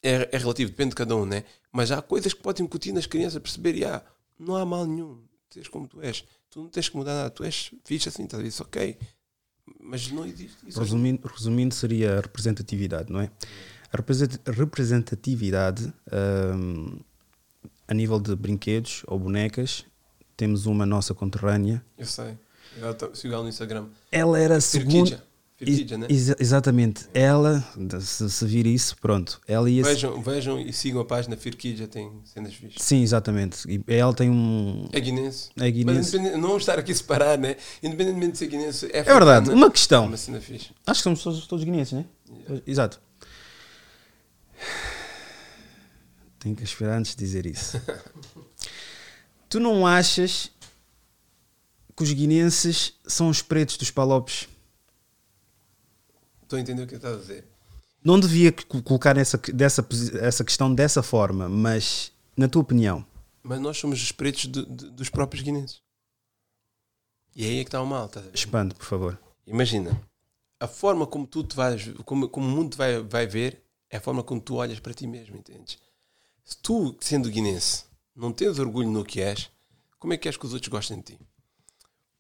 é, é relativo, depende de cada um, né? Mas há coisas que podem incutir nas crianças a perceber, yeah, não há mal nenhum, seres como tu és. Tu não tens que mudar nada, tu és fixe assim, estás a dizer, ok. Mas não existe isso. Resumindo, resumindo, seria a representatividade, não é? A represent- representatividade hum, a nível de brinquedos ou bonecas, temos uma nossa conterrânea. Eu sei. Tá- Siga ela no Instagram. Ela era a segunda. Né? Exa- exatamente. Ela, se, se vir isso, pronto. Ela ia. Vejam, vejam e sigam a página Firkija, tem cenas fixas. Sim, exatamente. E ela tem um. É guinense. É guinense. Mas não estar aqui a separar, né? Independentemente de ser guinense, é É verdade. Uma é questão. uma cena fixe. Acho que somos todos, todos guineenses, né? Exato. Tenho que esperar antes de dizer isso. tu não achas que os guineenses são os pretos dos palopes? Estou a entender o que estás a dizer. Não devia co- colocar essa, dessa, essa questão dessa forma, mas na tua opinião, Mas nós somos os pretos dos próprios guinenses. E aí é que está o mal, ver? expande, por favor. Imagina, a forma como tu te vais, como, como o mundo vai, vai ver, é a forma como tu olhas para ti mesmo, entendes? Se tu, sendo guinense, não tens orgulho no que és, como é que és que os outros gostem de ti?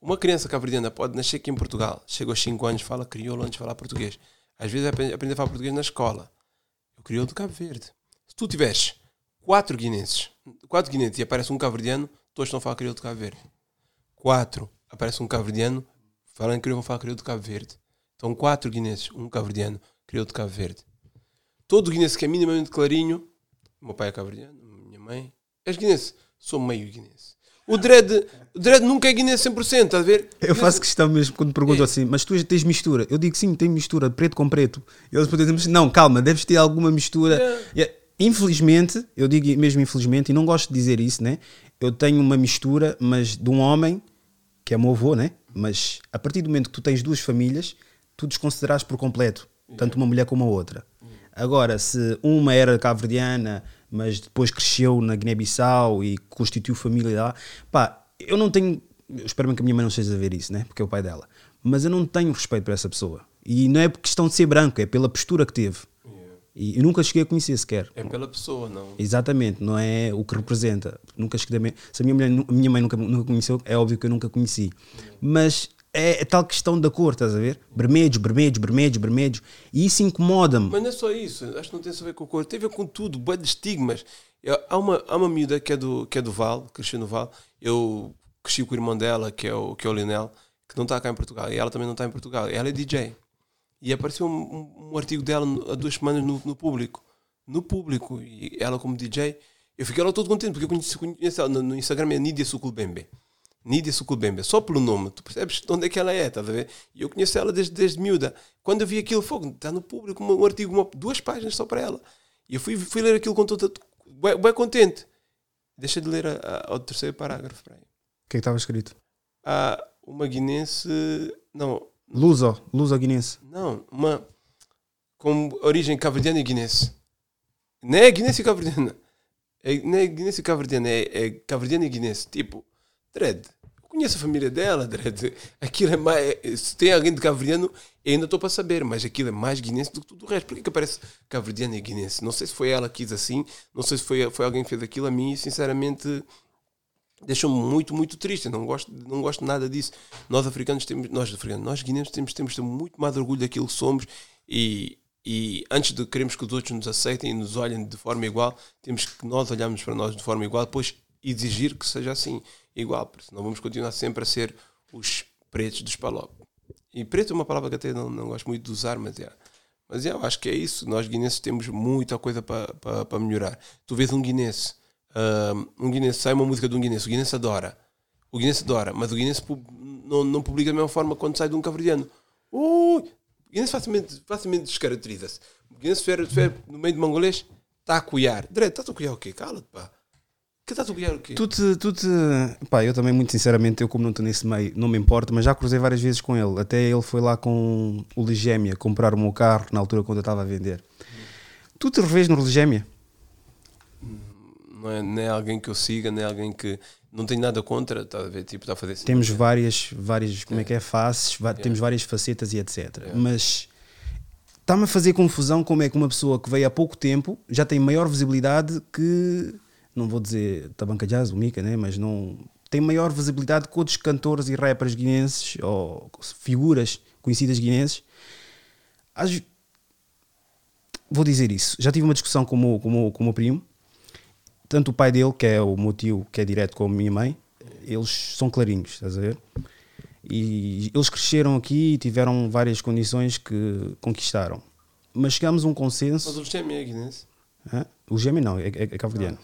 Uma criança cabo-verdiana pode nascer aqui em Portugal, chega aos 5 anos, fala crioulo antes de falar português. Às vezes aprende, a falar português na escola. Eu crioulo do Cabo Verde. Se tu tiveres quatro guinenses, quatro guinenses e aparece um cabo-verdiano, todos estão a falar crioulo do Cabo Verde. Quatro, aparece um cabo-verdiano, falam em crioulo, vão falar crioulo do Cabo Verde. Então quatro guinenses, um cabo-verdiano, crioulo do Cabo Verde. Todo guinense que é minimamente clarinho, meu pai é cabo-verdiano, minha mãe, és guinense, sou meio guinense. O dread, o dread nunca é guinense 100%, estás a ver? Eu faço questão mesmo quando perguntam É. assim, mas tu tens mistura? Eu digo sim, tem mistura, preto com preto. E eles podem dizer, não, calma, deves ter alguma mistura. É. Yeah. Infelizmente, eu digo mesmo infelizmente, e não gosto de dizer isso, né? Eu tenho uma mistura, mas de um homem, que é meu avô, né? Mas a partir do momento que tu tens duas famílias, tu desconsideras por completo, tanto uma mulher como a outra. Agora, se uma era cabo-verdiana, mas depois cresceu na Guiné-Bissau e constituiu família lá, pá, eu não tenho. Eu espero bem que a minha mãe não esteja a ver isso, né? Porque é o pai dela. Mas eu não tenho respeito por essa pessoa. E não é por questão de ser branco, é pela postura que teve. E eu nunca cheguei a conhecer sequer. É pela pessoa, não. Exatamente, não é o que representa. Nunca cheguei a... Se a minha, mulher, a minha mãe nunca, nunca conheceu, é óbvio que eu nunca conheci. Mas é, é tal questão da cor, estás a ver? Vermelhos, vermelhos, vermelhos, vermelhos. E isso incomoda-me. Mas não é só isso, acho que não tem só a ver com a cor, tem a ver com tudo, bué de estigmas. Há, uma, há uma miúda que é, do, que é do Val, cresceu no Val, eu cresci com o irmão dela, que é o, que é o Lionel, que não está cá em Portugal, e ela também não está em Portugal, ela é DJ. E apareceu um, um- artigo dela há duas semanas no, no público. No público, e ela como DJ, eu fiquei lá todo contente, porque eu conheço, conheço ela no, no Instagram, é Nídia Suculbembe. Nídia Suculbembe, só pelo nome, tu percebes de onde é que ela é, estás a ver? E eu conheço ela desde, desde miúda. Quando eu vi aquilo, fogo, está no público, um, artigo, uma- duas páginas só para ela. E eu fui, fui ler aquilo com toda. Bem, bem contente. Deixa de ler a, a, o terceiro parágrafo para aí. O que é que estava escrito? Há uma guinense. Não, Luso, Luso guinense. não, uma. Com origem cabo-verdiana e guinense. Não é guinense e cabo-verdiana. É, não é guinense e cabo-verdiana, é, é cabo-verdiana e guinense. Tipo, dread. conheço a família dela, Dredd. Aquilo é mais. Se tem alguém de cabo-verdiano, ainda estou para saber, mas aquilo é mais guinense do que tudo o resto. Por que, que aparece cabo-verdiano e guinense? Não sei se foi ela que quis assim, não sei se foi, foi alguém que fez aquilo. A mim, sinceramente, deixou-me muito, muito triste. Eu não gosto, não gosto nada disso. Nós africanos temos, nós africanos, nós guineenses temos, temos ter muito mais orgulho daquilo que somos e, e antes de queremos que os outros nos aceitem e nos olhem de forma igual, temos que nós olharmos para nós de forma igual, depois exigir que seja assim, igual, porque senão vamos continuar sempre a ser os pretos dos palop. E preto é uma palavra que até não, não gosto muito de usar, mas é. Mas é, eu acho que é isso. Nós guinenses temos muita coisa para pa, pa melhorar. Tu vês um guinense, um, um guinense, sai uma música de um guinense, o guinense adora. O guinense adora, mas o guinense não, não publica da mesma forma quando sai de um caverdiano. Uh, o guinense facilmente, facilmente descaracteriza-se. O guinense no meio de mangolês, está a cuiar. Direto, está a cuiar o quê? Cala-te, pá. Que estás a o quê? Tu te, tu te, pá, eu também, muito sinceramente, eu como não estou nesse meio, não me importa, mas já cruzei várias vezes com ele. Até ele foi lá com o Ligémia comprar o meu carro na altura quando eu estava a vender. Tu te revês no Ligémia? Não é, nem é alguém que eu siga, nem é alguém que não tenho nada contra, está a ver, tipo, está a fazer Temos várias, várias, como é que é, faces, temos várias facetas e etc. Mas está-me a fazer confusão como é que uma pessoa que veio há pouco tempo já tem maior visibilidade que não vou dizer Tabanca Jazz, o Mika, né? mas não tem maior visibilidade que outros cantores e rappers guinenses ou figuras conhecidas guinenses. As... Vou dizer isso. Já tive uma discussão com o, meu, com, o meu, com o meu primo. Tanto o pai dele, que é o meu tio, que é direto com a minha mãe, eles são clarinhos, estás a ver? E eles cresceram aqui e tiveram várias condições que conquistaram. Mas chegamos a um consenso. Mas o gêmeo é guinense? O gêmeo não, é, é, é cabo-verdiano.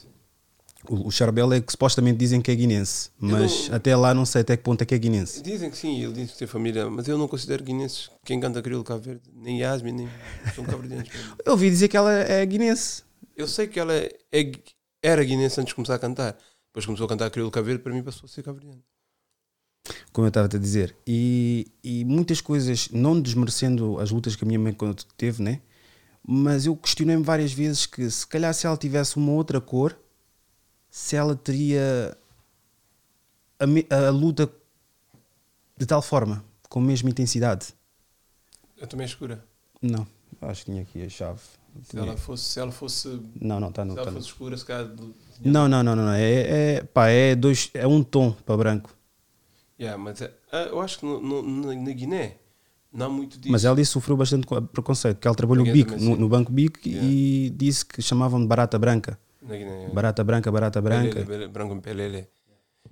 O, Charbel é que supostamente dizem que é guinense, mas não, até lá não sei até que ponto é que é guinense. Dizem que sim, ele diz que tem família, mas eu não considero guinenses quem canta crioulo Cabo Verde, nem Yasmin, nem são cabo eu ouvi dizer que ela é guinense. Eu sei que ela é, é, era guinense antes de começar a cantar, depois começou a cantar crioulo Cabo Verde, para mim passou a ser cabo Como eu estava a dizer, e, e muitas coisas, não desmerecendo as lutas que a minha mãe teve, né? mas eu questionei-me várias vezes que se calhar se ela tivesse uma outra cor se ela teria a, a luta de tal forma, com a mesma intensidade. Eu também escura. Não, acho que tinha aqui a chave. Se ela fosse, se ela fosse, não, não, tá, não, se ela tá, fosse escura, se calhar. Não, não, não, não, é, é, pá, é, dois, é um tom para branco. Yeah, mas é, ah, eu acho que no, no, na Guiné não há muito disso. Mas ela disse sofreu bastante preconceito, porque ela trabalhou no, BIC, no, no, banco BIC yeah. e disse que chamavam de barata branca. Barata branca, barata branca. Pelele, branco pelele.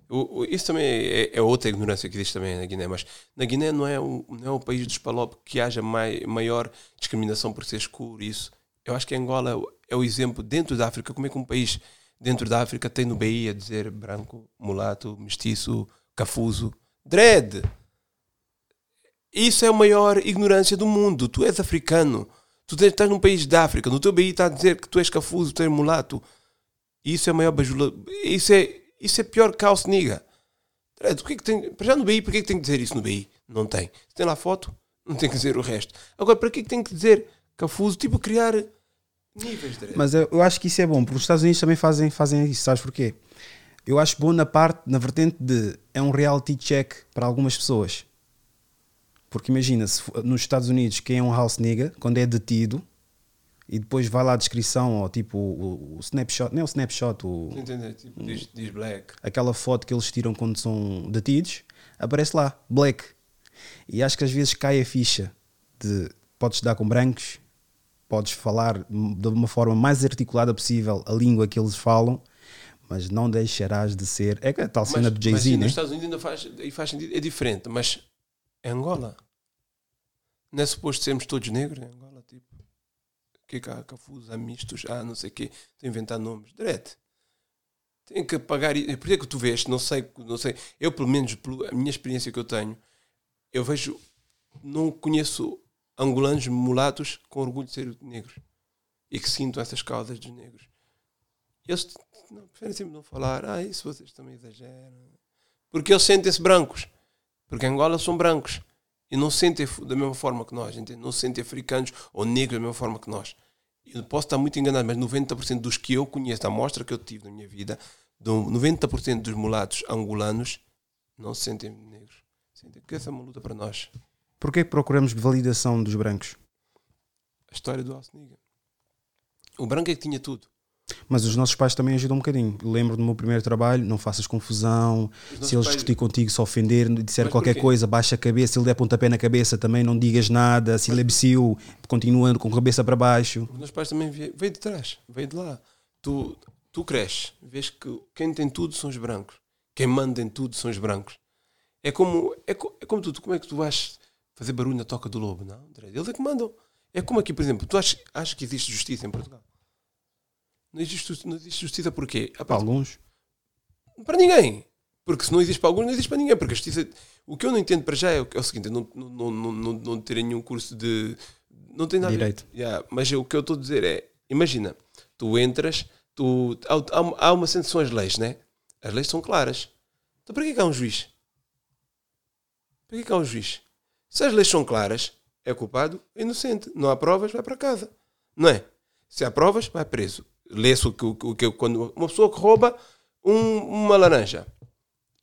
O, o, isso também é, é, outra ignorância que existe também na Guiné, mas na Guiné não é o, não é o país dos palop que haja mai, maior discriminação por ser escuro. Isso. Eu acho que Angola é o exemplo dentro da África. Como é que um país dentro da África tem no BI a dizer branco, mulato, mestiço, cafuso, dread? Isso é a maior ignorância do mundo. Tu és africano. Tu estás num país da África. No teu BI está a dizer que tu és cafuso, tu és mulato. Isso é maior bajula. Isso é, isso é pior que caos niga. que tem, para já no BI, para que tem que dizer isso no BI? Não tem. Se tem lá foto, não tem que dizer o resto. Agora, para que tem que dizer cafuso? Tipo, criar níveis de Mas eu, eu, acho que isso é bom, porque os Estados Unidos também fazem, fazem isso. Sabes porquê? Eu acho bom na parte, na vertente de é um reality check para algumas pessoas. Porque imagina, se nos Estados Unidos, quem é um house nigga, quando é detido, e depois vai lá a descrição, ou tipo o, o snapshot, não é o snapshot, o, Entendi, tipo, diz, diz, black. Aquela foto que eles tiram quando são detidos, aparece lá, black. E acho que às vezes cai a ficha de podes dar com brancos, podes falar de uma forma mais articulada possível a língua que eles falam, mas não deixarás de ser. É a tal cena do Jay-Z, né? Nos Estados Unidos ainda faz, faz sentido, é diferente, mas é Angola. Não é suposto sermos todos negros em Angola, tipo que é que há mistos, há não sei o quê, estou a inventar nomes. Direto. Tem que pagar. Por que que tu vês? Não sei, não sei. Eu, pelo menos, pela minha experiência que eu tenho, eu vejo. Não conheço angolanos mulatos com orgulho de ser negros e que sintam essas causas dos negros. Eles não, preferem sempre não falar. Ah, isso vocês também exageram. Porque eles sentem-se brancos. Porque em Angola são brancos e não se sentem da mesma forma que nós, entende? não se sentem africanos ou negros da mesma forma que nós. Eu posso estar muito enganado, mas 90% dos que eu conheço, da amostra que eu tive na minha vida, 90% dos mulatos angolanos não se sentem negros. Sentem que essa é uma luta para nós. Porquê procuramos validação dos brancos? A história do Alceniga. O branco é que tinha tudo. Mas os nossos pais também ajudam um bocadinho. Lembro do meu primeiro trabalho, não faças confusão. Se eles pais- discutir contigo, se ofender, disser qualquer coisa, baixa a cabeça. Se ele der pontapé na cabeça, também não digas nada. Se ele é imbecil, continuando com a cabeça para baixo. Os meus pais também veio de trás, veio de lá. Tu, tu cresces, vês que quem tem tudo são os brancos. Quem manda em tudo são os brancos. É como, é, co- é como tu, como é que tu vais fazer barulho na toca do lobo? Não, eles é que mandam. É como aqui, por exemplo, tu achas, achas que existe justiça em Portugal? Não existe, não existe justiça porquê? Ah, Para alguns. para ninguém. Porque se não existe para alguns, não existe para ninguém. Porque a justiça. O que eu não entendo para já é o, é o seguinte: não, não, não, não, não, nenhum curso de. Não tem nada Direito. Yeah, mas o que eu estou a dizer é: imagina, tu entras, tu, há, há, há uma são as leis, né? As leis são claras. Então para que é que há um juiz? Para que é que há um juiz? Se as leis são claras, é culpado, é inocente. Não há provas, vai para casa. Não é? Se há provas, vai preso. Lê-se o que, o que quando uma pessoa que rouba um- uma laranja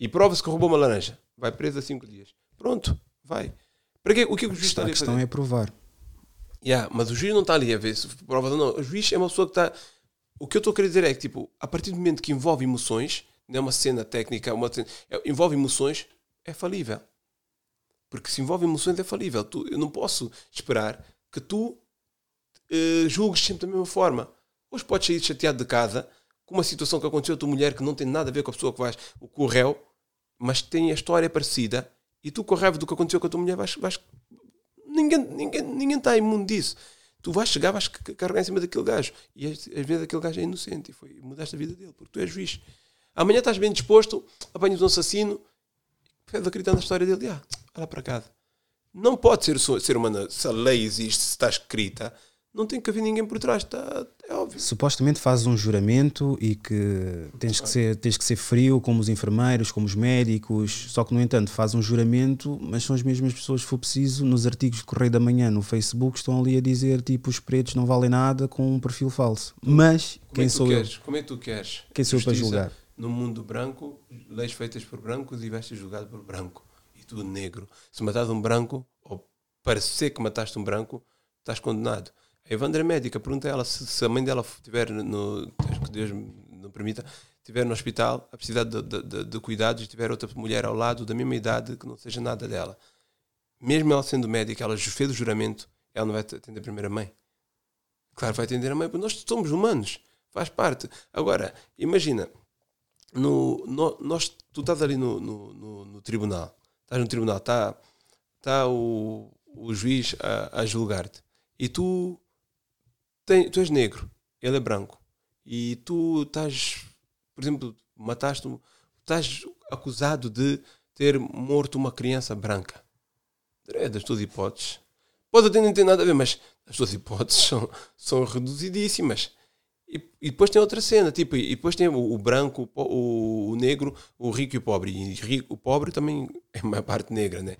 e prova-se que roubou uma laranja, vai preso a 5 dias. Pronto, vai. Para quê? O que é o juiz está A ali a questão fazer? é provar. Yeah, mas o juiz não está ali a ver se prova ou não. O juiz é uma pessoa que está. O que eu estou a querer dizer é que, tipo, a partir do momento que envolve emoções, não é uma cena técnica, é uma cena- é- envolve emoções, é falível. Porque se envolve emoções, é falível. Tu, eu não posso esperar que tu eh, julgues sempre da mesma forma. Hoje podes sair chateado de casa com uma situação que aconteceu a tua mulher que não tem nada a ver com a pessoa que vais, o réu, mas tem a história parecida e tu com a raiva do que aconteceu com a tua mulher vais, vais ninguém, ninguém, ninguém está imune disso. Tu vais chegar, vais carregar em cima daquele gajo. E às vezes aquele gajo é inocente e foi, mudaste a vida dele, porque tu és juiz. Amanhã estás bem disposto, apanhas um assassino, fez acreditar na história dele, ah, olha para casa. Não pode ser ser humano, se a lei existe, se está escrita, não tem que haver ninguém por trás, está, é óbvio. Supostamente fazes um juramento e que tens que, ser, tens que ser frio, como os enfermeiros, como os médicos. Só que, no entanto, fazes um juramento, mas são as mesmas pessoas, se for preciso, nos artigos de Correio da Manhã, no Facebook, estão ali a dizer tipo os pretos não valem nada com um perfil falso. Mas Como quem é que tu sou eu? queres? Como é que tu queres? Quem sou eu para julgar? No mundo branco, leis feitas por brancos e vais ser julgado por branco. E tu negro. Se matares um branco, ou parecer que mataste um branco, estás condenado. Evandra é médica, pergunta a ela se, se a mãe dela estiver no. Que Deus não permita, estiver no hospital a precisar de, de, de- cuidados e tiver outra mulher ao lado da mesma idade que não seja nada dela. Mesmo ela sendo médica, ela fez o juramento, ela não vai atender a primeira mãe. Claro, vai atender a mãe, porque nós somos humanos, faz parte. Agora, imagina, no, no- nós, tu estás ali no, no, no- no tribunal, estás no tribunal, está tá o, o juiz a, a julgar-te e tu, tem, tu és negro, ele é branco e tu estás, por exemplo, mataste, estás acusado de ter morto uma criança branca. É das tuas hipóteses. Pode até não ter nada a ver, mas as tuas hipóteses são, são reduzidíssimas. E, e depois tem outra cena, tipo, e depois tem o, o branco, o, o, negro, o rico e o pobre. E rico, o pobre também é uma parte negra, né?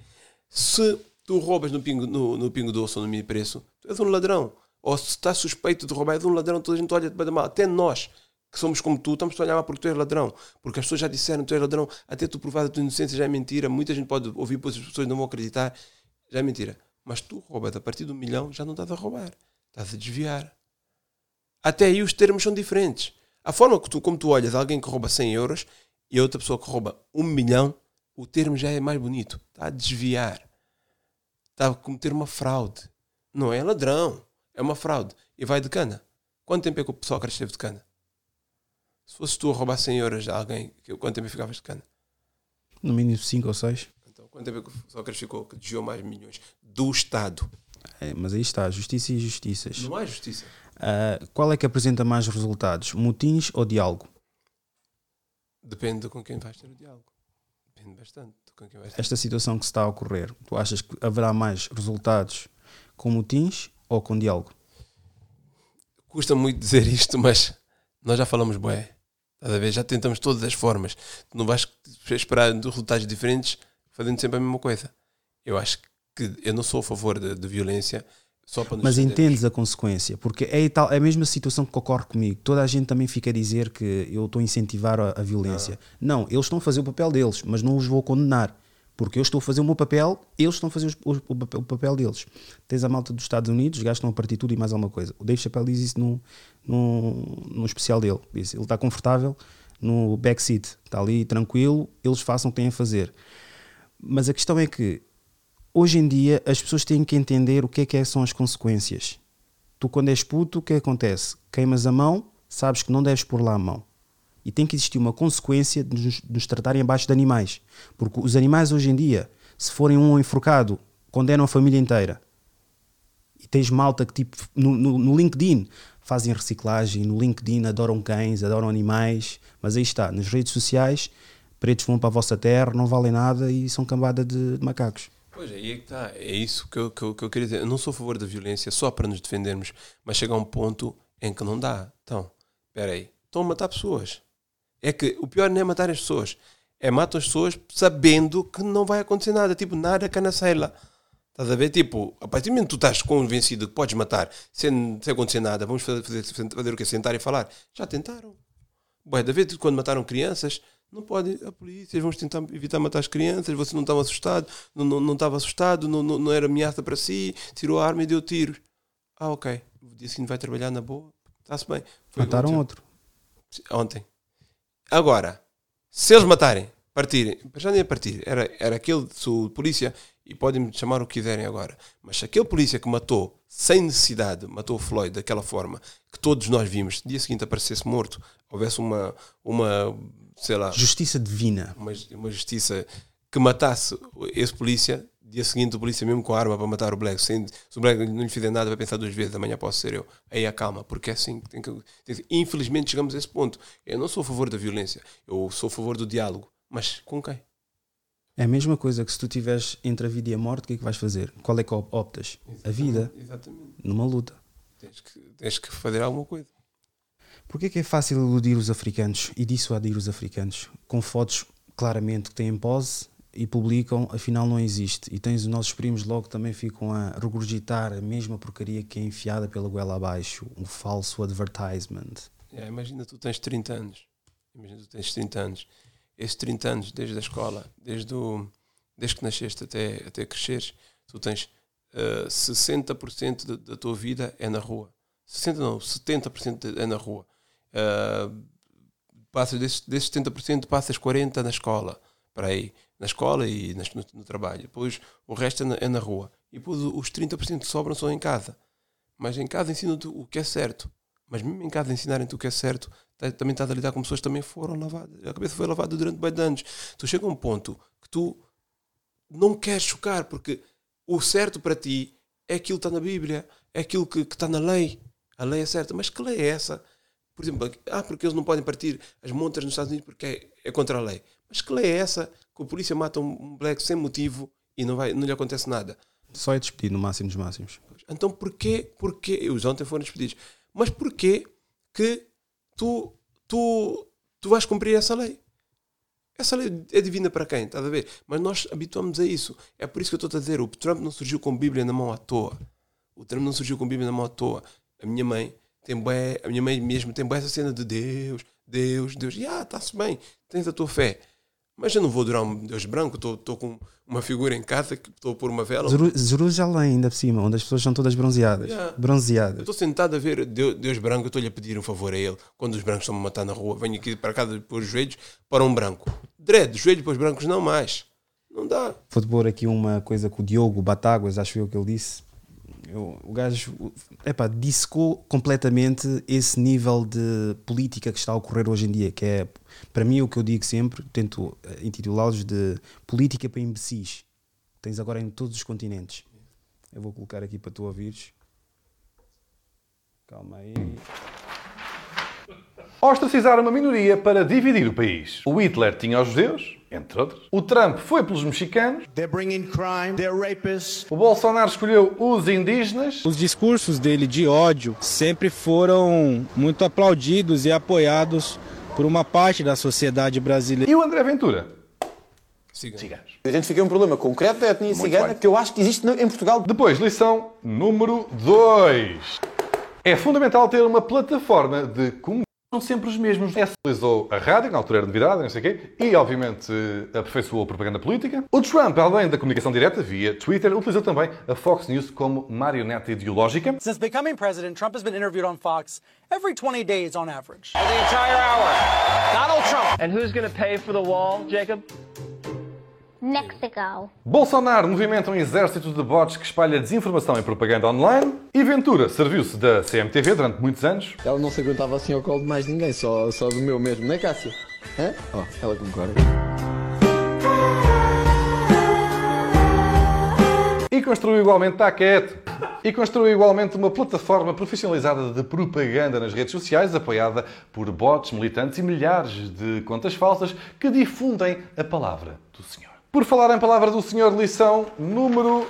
Se tu roubas no pingo, no, no pingo doce ou no mini preço, tu és um ladrão. Ou se estás suspeito de roubar, és um ladrão, toda a gente olha de mal. Até nós, que somos como tu, estamos a olhar porque tu és ladrão. Porque as pessoas já disseram tu és ladrão, até tu provar a tua inocência já é mentira. Muita gente pode ouvir, depois as pessoas não vão acreditar, já é mentira. Mas tu roubas a partir do milhão, já não estás a roubar, estás a desviar. Até aí os termos são diferentes. A forma que tu, como tu olhas alguém que rouba 100 euros e outra pessoa que rouba 1 milhão, o termo já é mais bonito. Está a desviar. Está a cometer uma fraude. Não é ladrão, é uma fraude. E vai de cana. Quanto tempo é que o Sócrates esteve de cana? Se fosse tu a roubar 100 euros a alguém, quanto tempo ficavas de cana? No mínimo 5 ou 6. Então, quanto tempo é que o Sócrates ficou que desviou mais milhões do Estado? É, mas aí está, justiça e justiças. Não há justiça. Ah, qual é que apresenta mais resultados? Motins ou diálogo? Depende de com quem vais ter o diálogo. Depende bastante de com quem vais ter. Esta situação que se está a ocorrer, tu achas que haverá mais resultados com motins ou com diálogo? Custa muito dizer isto, mas nós já falamos bué. Estás a ver? Já tentamos todas as formas. Tu não vais esperar resultados diferentes fazendo sempre a mesma coisa. Eu acho que eu não sou a favor de, de violência. Só para Mas entendermos. entendes a consequência, porque é, tal, é a mesma situação que ocorre comigo. Toda a gente também fica a dizer que eu estou a incentivar a, a violência. Não, eles estão a fazer o papel deles, mas não os vou condenar. Porque eu estou a fazer o meu papel, eles estão a fazer o, o papel- o papel deles. Tens a malta dos Estados Unidos, estão a partir tudo e mais alguma coisa. O Dave Chappelle diz isso no, no, no especial dele. Diz, ele está confortável no backseat, está ali tranquilo, eles façam o que têm a fazer. Mas a questão é que hoje em dia as pessoas têm que entender o que é que é- são as consequências. Tu, quando és puto, o que acontece? Queimas a mão, sabes que não deves pôr lá a mão. E tem que existir uma consequência de nos, de nos tratarem abaixo de animais. Porque os animais hoje em dia, se forem um enforcado, condenam a família inteira. E tens malta que, tipo, no, no- no LinkedIn fazem reciclagem, no LinkedIn adoram cães, adoram animais, mas aí está, nas redes sociais, pretos vão para a vossa terra, não valem nada e são cambada de, de macacos. Pois é, aí é que está. É isso que eu, que, eu, que eu queria dizer. Eu não sou a favor da violência só para nos defendermos, mas chega a um ponto em que não dá. Então, espera aí. Estão a matar pessoas. É que o pior não é matar as pessoas. É matar as pessoas sabendo que não vai acontecer nada. Tipo, nada canacela. Estás a ver? Tipo, a partir do momento que tu estás convencido que podes matar sem, sem acontecer nada, vamos fazer, fazer, fazer o quê? Sentar e falar? Já tentaram. Bué, da vez quando mataram crianças, não pode, a polícia, vamos tentar evitar matar as crianças, você não estava assustado, não, não, não estava assustado, não, não, não era ameaça para si, tirou a arma e deu tiros. Ah, ok. O dia seguinte vai trabalhar na boa, está-se bem. Foi Mataram outro. Ontem. Agora, se eles matarem, partirem, já nem a partir, era, era aquele o polícia, e podem-me chamar o que quiserem agora, mas se aquele polícia que matou, sem necessidade, matou o Floyd daquela forma, que todos nós vimos, dia seguinte aparecesse morto, houvesse uma, uma sei lá, Justiça divina. uma, uma justiça que matasse esse polícia, dia seguinte o polícia mesmo com a arma para matar o Black, sem, se o Black não lhe fizer nada vai pensar duas vezes, amanhã posso ser eu. Aí acalma, porque é assim tem que, tem que- Infelizmente chegamos a esse ponto. Eu não sou a favor da violência, eu sou a favor do diálogo, mas com quem? É a mesma coisa que se tu estiveres entre a vida e a morte, o que é que vais fazer? Qual é que op- optas? A vida, Exatamente. numa luta. Tens que, tens que fazer alguma coisa. Porquê que é fácil iludir os africanos e dissuadir os africanos com fotos claramente que têm pose e publicam, afinal não existe. E tens os nossos primos logo também ficam a regurgitar a mesma porcaria que é enfiada pela goela abaixo, um falso advertisement. É, imagina tu tens 30 anos. Imagina tu tens 30 anos. Esses 30 anos, desde a escola, desde, o, desde que nasceste até, até cresceres, tu tens eh, 60% da, da tua vida é na rua. 60% não, 70% é na rua. Eh, passas desses, desses 70%, passas 40% na escola. Para aí. Na escola e nas- no, no trabalho. Depois o resto é na, é na rua. E depois os 30% que sobram são em casa. Mas em casa ensinam-te o que é certo. Mas mesmo em casa ensinarem-te o que é certo, tá- também estás a lidar com pessoas que também foram lavadas. A cabeça foi lavada durante bem anos. Tu chega a um ponto que tu não queres chocar, porque o certo para ti é aquilo que está na Bíblia, é aquilo que, que está na lei. A lei é certa. Mas que lei é essa? Por exemplo, ah, porque eles não podem partir as montas nos Estados Unidos porque é, é contra a lei. Mas que lei é essa que a polícia mata um black sem motivo e não, vai, não lhe acontece nada? Só é despedido no máximo dos máximos. Então porquê, porquê, os ontem foram despedidos, mas porquê que tu, tu, tu vais cumprir essa lei? Essa lei é divina para quem? Estás a ver? Mas nós habituamos a isso. É por isso que eu estou a dizer, o Trump não surgiu com Bíblia na mão à toa. O Trump não surgiu com Bíblia na mão à toa. A minha mãe tem bué, a minha mãe mesmo tem bué essa cena de Deus, Deus, Deus. E ah, está-se bem, tens a tua fé. Mas eu não vou durar um Deus branco, estou com uma figura em casa que estou a pôr uma vela. Jeru- Jerusalém, ainda por cima, onde as pessoas são todas bronzeadas. Yeah. Bronzeadas. estou sentado a ver Deus, Deus branco, estou-lhe a pedir um favor a ele. Quando os brancos estão a matar na rua, venho aqui para casa pôr os joelhos para um branco. Dread, joelho para os brancos não mais. Não dá. Vou-te pôr aqui uma coisa que o Diogo Batáguas, acho eu que ele disse. Eu- o gajo epá, dissecou completamente esse nível de política que está a ocorrer hoje em dia, que é, para mim, o que eu digo sempre, tento eh, intitulá-los de política para imbecis. Tens agora em todos os continentes. Eu vou colocar aqui para tu ouvires. Calma aí. Ostracizar uma minoria para dividir o país. O Hitler tinha os judeus, entre outros. O Trump foi pelos mexicanos. They're bringing crime. They're rapists. O Bolsonaro escolheu os indígenas. Os discursos dele de ódio sempre foram muito aplaudidos e apoiados por uma parte da sociedade brasileira. E o André Ventura. Ciganos. identifiquei um problema concreto da etnia cigana bem. que eu acho que existe em Portugal. Depois, lição número 2. É fundamental ter uma plataforma de comunicação sempre os mesmos. Essa utilizou a rádio, na altura era novidade, não sei o quê, e obviamente aperfeiçoou a propaganda política. O Trump, além da comunicação direta via Twitter, utilizou também a Fox News como marioneta ideológica. Since becoming president, Trump has been interviewed on Fox every 20 days on average. the entire hour. Donald Trump. And who's going to pay for the wall, Jacob? Mexico. Bolsonaro movimenta um exército de bots que espalha desinformação e propaganda online. E Ventura serviu-se da CMTV durante muitos anos. Ela não se aguentava assim ao colo de mais ninguém, só, só do meu mesmo, não é, Cássia? Hã? Oh, ela concorda. E construiu igualmente, está quieto, e construiu igualmente uma plataforma profissionalizada de propaganda nas redes sociais, apoiada por bots, militantes e milhares de contas falsas que difundem a palavra do Senhor. Por falar em palavra do Senhor, lição número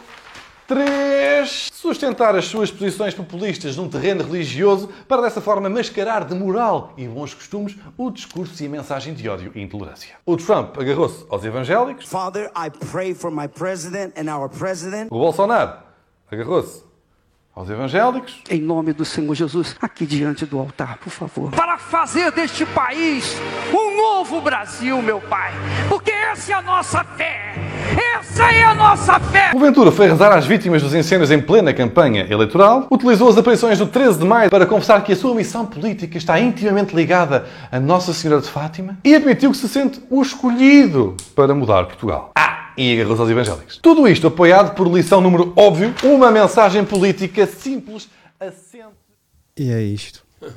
3. Sustentar as suas posições populistas num terreno religioso para dessa forma mascarar de moral e bons costumes o discurso e a mensagem de ódio e intolerância. O Trump agarrou-se aos evangélicos, Father, I pray for my president and our president. o Bolsonaro agarrou-se aos evangélicos, Em nome do Senhor Jesus, aqui diante do altar, por favor. Para fazer deste país um novo Brasil, meu Pai. Porque essa é a nossa fé. Essa é a nossa fé. O Ventura foi rezar às vítimas dos incêndios em plena campanha eleitoral, utilizou as aparições do 13 de maio para confessar que a sua missão política está intimamente ligada a Nossa Senhora de Fátima e admitiu que se sente o escolhido para mudar Portugal. Ah, e agarrou-se aos evangélicos. Tudo isto apoiado por lição número óbvio, uma mensagem política simples, assente. E é isto.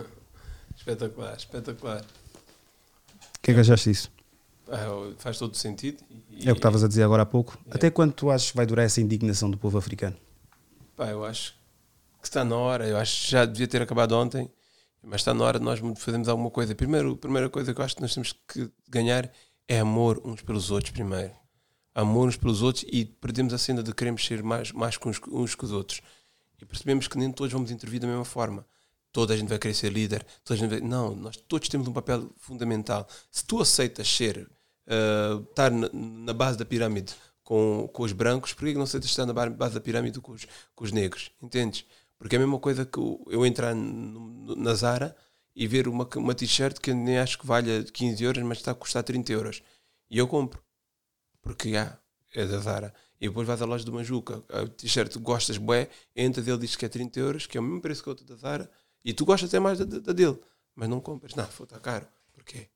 Espetacular, espetacular. O que é que achaste disso? Ah, faz todo sentido. E, É o que estavas a dizer agora há pouco. Até quando tu achas que vai durar essa indignação do povo africano? Pá, eu acho que está na hora. Eu acho que já devia ter acabado ontem, mas está na hora de nós fazermos alguma coisa. Primeiro, a primeira coisa que eu acho que nós temos que ganhar é amor uns pelos outros primeiro. Amor uns pelos outros e perdemos a cena de queremos ser mais, mais uns, uns que os outros. E percebemos que nem todos vamos intervir da mesma forma. Toda a gente vai querer ser líder. Toda a gente vai... Não, nós todos temos um papel fundamental. Se tu aceitas ser, uh, estar na, na base da pirâmide com, com os brancos, por que não aceitas estar na ba- base da pirâmide com os, com os negros? Entendes? Porque é a mesma coisa que eu, entrar no- na Zara e ver uma, uma t-shirt que nem acho que valha 15 euros, mas está a custar 30 euros. E eu compro. Porque ah, é da Zara. E depois vais à loja do Manjuca, a t-shirt gostas, bué, entras ele diz que é 30 euros, que é o mesmo preço que outra da Zara, e tu gostas até mais da, da- da dele, mas não compras. Não, foi, está caro. Porquê?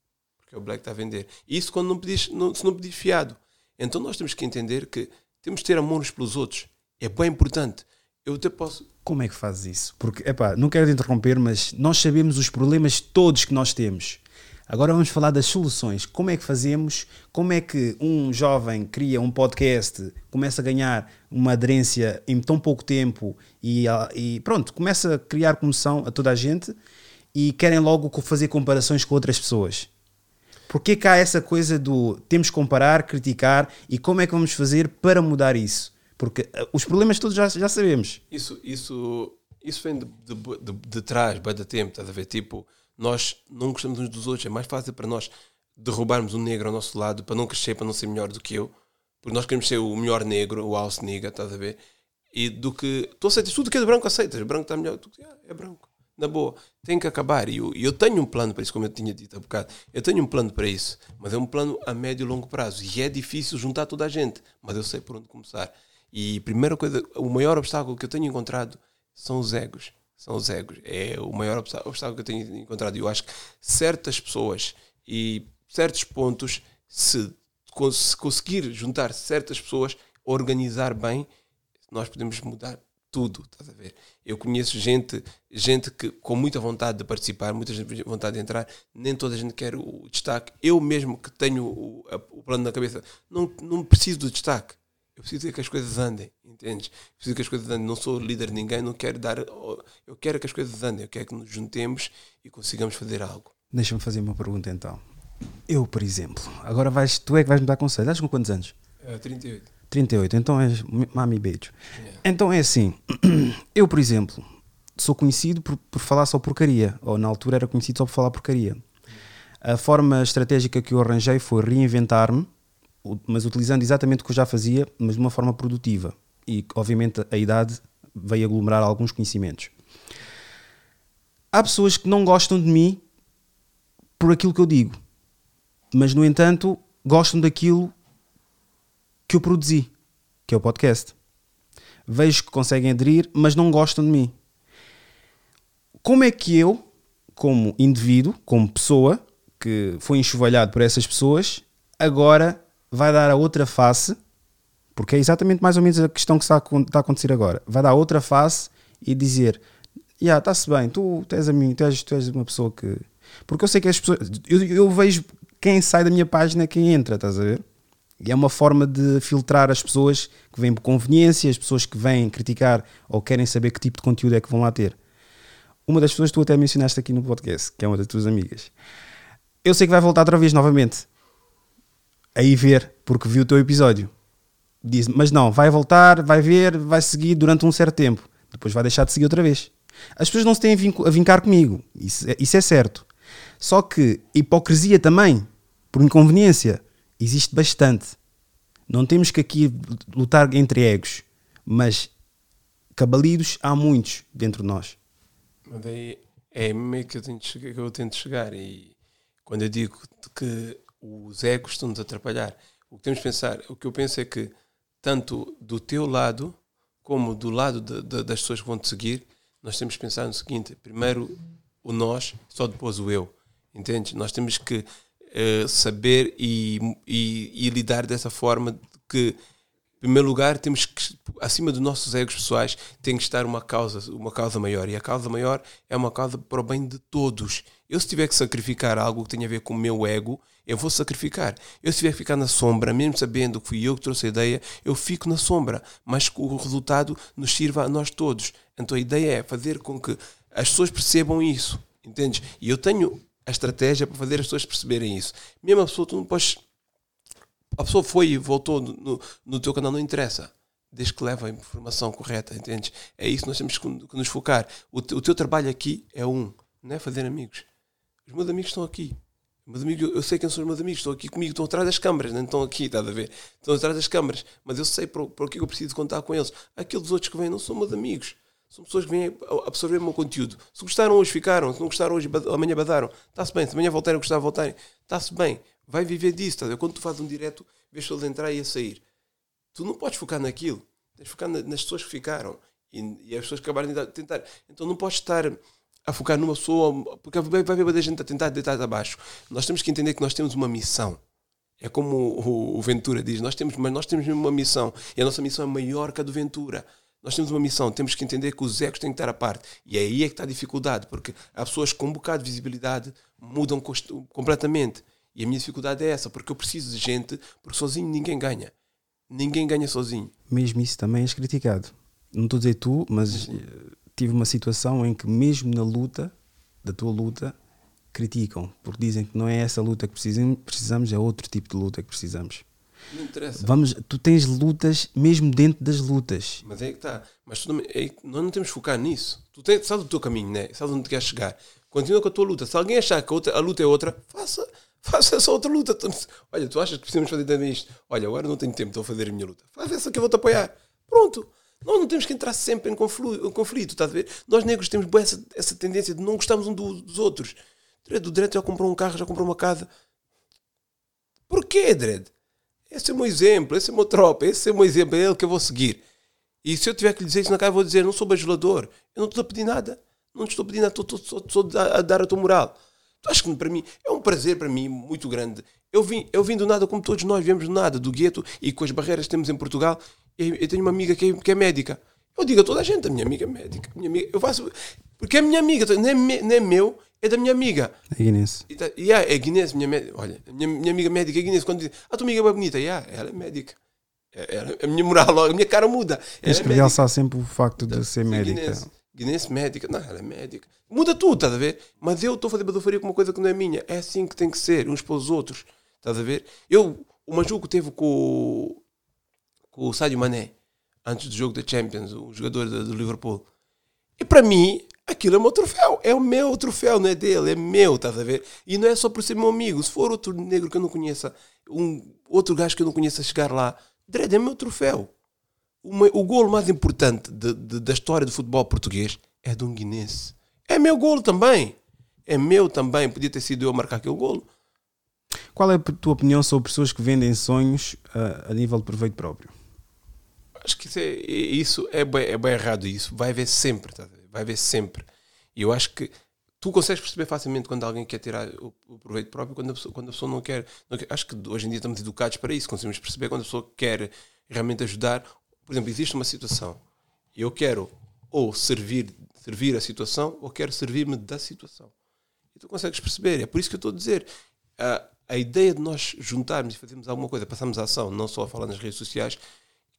Porque o Black está a vender. Isso quando não pedis, não, se não pedis fiado. Então nós temos que entender que temos de ter amor uns pelos outros. É bem importante. Eu até posso. Como é que fazes isso? Porque, epá, não quero te interromper, mas nós sabemos os problemas todos que nós temos. Agora vamos falar das soluções. Como é que fazemos? Como é que um jovem cria um podcast, começa a ganhar uma aderência em tão pouco tempo e, e pronto, começa a criar comoção a toda a gente e querem logo fazer comparações com outras pessoas? Porquê que há essa coisa do temos que comparar, criticar e como é que vamos fazer para mudar isso? Porque ah, os problemas todos já, já sabemos. Isso, isso, isso vem de, de, de, de trás, bem da tempo, estás a ver? Tipo, nós não gostamos uns dos outros. É mais fácil para nós derrubarmos um negro ao nosso lado para não crescer, para não ser melhor do que eu. Porque nós queremos ser o melhor negro, o house nigga, estás a ver? E do que. Tu aceitas tudo que é de branco, aceitas. Branco está melhor. Tu, ah, é branco. Na boa. Tem que acabar. E eu, eu tenho um plano para isso, como eu tinha dito há bocado. Eu tenho um plano para isso. Mas é um plano a médio e longo prazo. E é difícil juntar toda a gente. Mas eu sei por onde começar. E primeira coisa, o maior obstáculo que eu tenho encontrado são os egos. São os egos. É o maior obstá- obstáculo que eu tenho encontrado. E eu acho que certas pessoas e certos pontos, se, se conseguir juntar certas pessoas, organizar bem, nós podemos mudar tudo, estás a ver? Eu conheço gente, gente que com muita vontade de participar, muita gente vontade de entrar, nem toda a gente quer o destaque. Eu mesmo que tenho o, o plano na cabeça, não, não preciso do destaque. Eu preciso que as coisas andem, entendes? Preciso que as coisas andem. Não sou líder de ninguém, não quero dar. Eu quero que as coisas andem, eu quero que nos juntemos e consigamos fazer algo. Deixa-me fazer uma pergunta então. Eu, por exemplo, agora vais, tu é que vais me dar conselho. Estás com quantos anos? É, 38. 38, então és mami beijo. Então é assim, eu, por exemplo, sou conhecido por, por falar só porcaria, ou na altura era conhecido só por falar porcaria. A forma estratégica que eu arranjei foi reinventar-me mas utilizando exatamente o que eu já fazia, mas de uma forma produtiva. E, obviamente, a idade veio aglomerar alguns conhecimentos. Há pessoas que não gostam de mim por aquilo que eu digo, mas, no entanto, gostam daquilo que eu produzi, que é o podcast. Vejo que conseguem aderir, mas não gostam de mim. Como é que eu, como indivíduo, como pessoa, que foi enxovalhado por essas pessoas, agora vai dar a outra face, porque é exatamente mais ou menos a questão que está a, acontecer agora. Vai dar a outra face e dizer: Ya, está-se bem, tu, tu, és a mim, tu, és, tu és uma pessoa que. Porque eu sei que as pessoas. Eu, eu vejo quem sai da minha página, quem entra, estás a ver? E é uma forma de filtrar as pessoas que vêm por conveniência, as pessoas que vêm criticar ou querem saber que tipo de conteúdo é que vão lá ter. Uma das pessoas que tu até mencionaste aqui no podcast, que é uma das tuas amigas, eu sei que vai voltar outra vez novamente. Aí ver, porque viu o teu episódio. Diz, mas não, vai voltar, vai ver, vai seguir durante um certo tempo. Depois vai deixar de seguir outra vez. As pessoas não se têm a vincar comigo. Isso é, isso é certo. Só que hipocrisia também, por inconveniência, existe bastante. Não temos que aqui lutar entre egos, mas cabalidos há muitos dentro de nós. Mas daí é meio que eu, tento chegar, eu tento chegar. E quando eu digo que os egos estão-nos a atrapalhar, o que temos de pensar, o que eu penso é que tanto do teu lado como do lado de- de- das pessoas que vão te seguir, nós temos que pensar no seguinte: primeiro o nós, só depois o eu. Entende? Nós temos que eh, saber e, e, e lidar dessa forma que em primeiro lugar, temos que, acima dos nossos egos pessoais, tem que estar uma causa, uma causa maior. E a causa maior é uma causa para o bem de todos. Eu, se tiver que sacrificar algo que tenha a ver com o meu ego, eu vou sacrificar. Eu, se tiver que ficar na sombra, mesmo sabendo que fui eu que trouxe a ideia, eu fico na sombra. Mas que o resultado nos sirva a nós todos. Então, a ideia é fazer com que as pessoas percebam isso. Entendes? E eu tenho a estratégia para fazer as pessoas perceberem isso. Mesmo a pessoa, tu não podes a pessoa foi e voltou no, no, teu canal, não interessa. Desde que leva a informação correta, entendes? É isso que nós temos que, que nos focar. O, o teu trabalho aqui é um, não é fazer amigos. Os meus amigos estão aqui. Meus amigos, eu sei quem são os meus amigos, estão aqui comigo, estão atrás das câmaras, não estão aqui, estás a ver? Estão atrás das câmaras, mas eu sei para o que eu preciso contar com eles. Aqueles outros que vêm não são meus amigos. São pessoas que vêm absorver o meu conteúdo. Se gostaram hoje, ficaram. Se não gostaram hoje, amanhã badaram. Está-se bem. Se amanhã voltarem a gostar, voltarem. Está-se bem. Vai viver disso. Ver? Quando tu fazes um direto, vês pessoas a entrar e a sair. Tu não podes focar naquilo. Tens de focar na- nas pessoas que ficaram. E, e as pessoas que acabaram de tentar. Então não podes estar a focar numa pessoa, porque vai haver a gente a tentar deitar abaixo. Nós temos que entender que nós temos uma missão. É como o, o Ventura diz, nós temos, mas nós temos mesmo uma missão. E a nossa missão é maior que a do Ventura. Nós temos uma missão, temos que entender que os egos têm que estar à parte. E é aí é que está a dificuldade, porque há pessoas com um bocado de visibilidade mudam completamente. E a minha dificuldade é essa, porque eu preciso de gente, porque sozinho ninguém ganha. Ninguém ganha sozinho. Mesmo isso também és criticado. Não estou a dizer tu, mas eh, tive uma situação em que, mesmo na luta, da tua luta, criticam, porque dizem que não é essa luta que precisam- precisamos, é outro tipo de luta que precisamos. Não interessa. Vamos, tu tens lutas mesmo dentro das lutas. Mas é que está. Mas tu não, é nós não temos que focar nisso. Tu tens, sabes o teu caminho, né? sabes onde tu queres chegar. Continua com a tua luta. Se alguém achar que a, outra- a luta é outra, faça, faça essa outra luta. Olha, tu achas que precisamos fazer também isto? Olha, agora não tenho tempo, estou a fazer a minha luta. Faz essa que eu vou-te apoiar. Pronto. Nós não temos que entrar sempre em em conflito, estás a ver? Nós negros temos essa, essa tendência de não gostarmos um do- dos outros. Dredd, o Dredd já comprou um carro, já comprou uma casa. Porquê, Dredd? Esse é o meu exemplo, esse é o meu tropa, esse é o meu exemplo, é ele que eu vou seguir. E se eu tiver que lhe dizer isso na cara, eu vou dizer: não sou bajulador, eu não estou a pedir nada, não estou a pedir nada, estou, estou, estou, estou a, dar a tua moral. Tu achas que para mim é um prazer para mim muito grande. Eu vim, eu vim do nada, como todos nós viemos do nada, do gueto e com as barreiras que temos em Portugal. Eu, eu tenho uma amiga que é, que é médica. Eu digo a toda a gente: a minha amiga é médica. Minha amiga, eu faço, porque é minha amiga, não é, me- não é meu, é da minha amiga. É Guinness. E tá- yeah, é Guinness, minha médica. Olha, minha, minha amiga médica é Guinness. Quando diz, a tua amiga é bonita, yeah, ela é médica. É- ela- a minha moral, logo, a minha cara muda. Ela Tens é que realçar sempre o facto de ser Sim, médica. Guinness. Guinness médica. Não, ela é médica. Muda tudo, estás a ver? Mas eu estou a fazer badofaria com uma coisa que não é minha. É assim que tem que ser, uns para os outros. Estás a ver? Eu, o Majuco teve com, o- com o Sadio Mané, antes do jogo da Champions, o jogador do, Liverpool. E para mim, aquilo é o meu troféu. É o meu troféu, não é dele, é meu, estás a ver? E não é só por ser meu amigo. Se for outro negro que eu não conheça, um outro gajo que eu não conheça chegar lá, Dredd é meu troféu. O, meu, o golo mais importante de, de, da história do futebol português é de um guinense. É meu golo também. É meu também. Podia ter sido eu a marcar aquele golo. Qual é a tua opinião sobre pessoas que vendem sonhos uh, a nível de proveito próprio? Acho que isso é, isso é, bem, é bem errado. Isso vai haver sempre. Tá? Vai haver sempre. E eu acho que tu consegues perceber facilmente quando alguém quer tirar o, o proveito próprio, quando a, pessoa, quando a pessoa não quer, não quer, Acho que hoje em dia estamos educados para isso. Conseguimos perceber quando a pessoa quer realmente ajudar. Por exemplo, existe uma situação eu quero ou servir, servir a situação ou quero servir-me da situação. E tu consegues perceber. É por isso que eu estou a dizer. A, a ideia de nós juntarmos e fazermos alguma coisa, passarmos a ação, não só a falar nas redes sociais,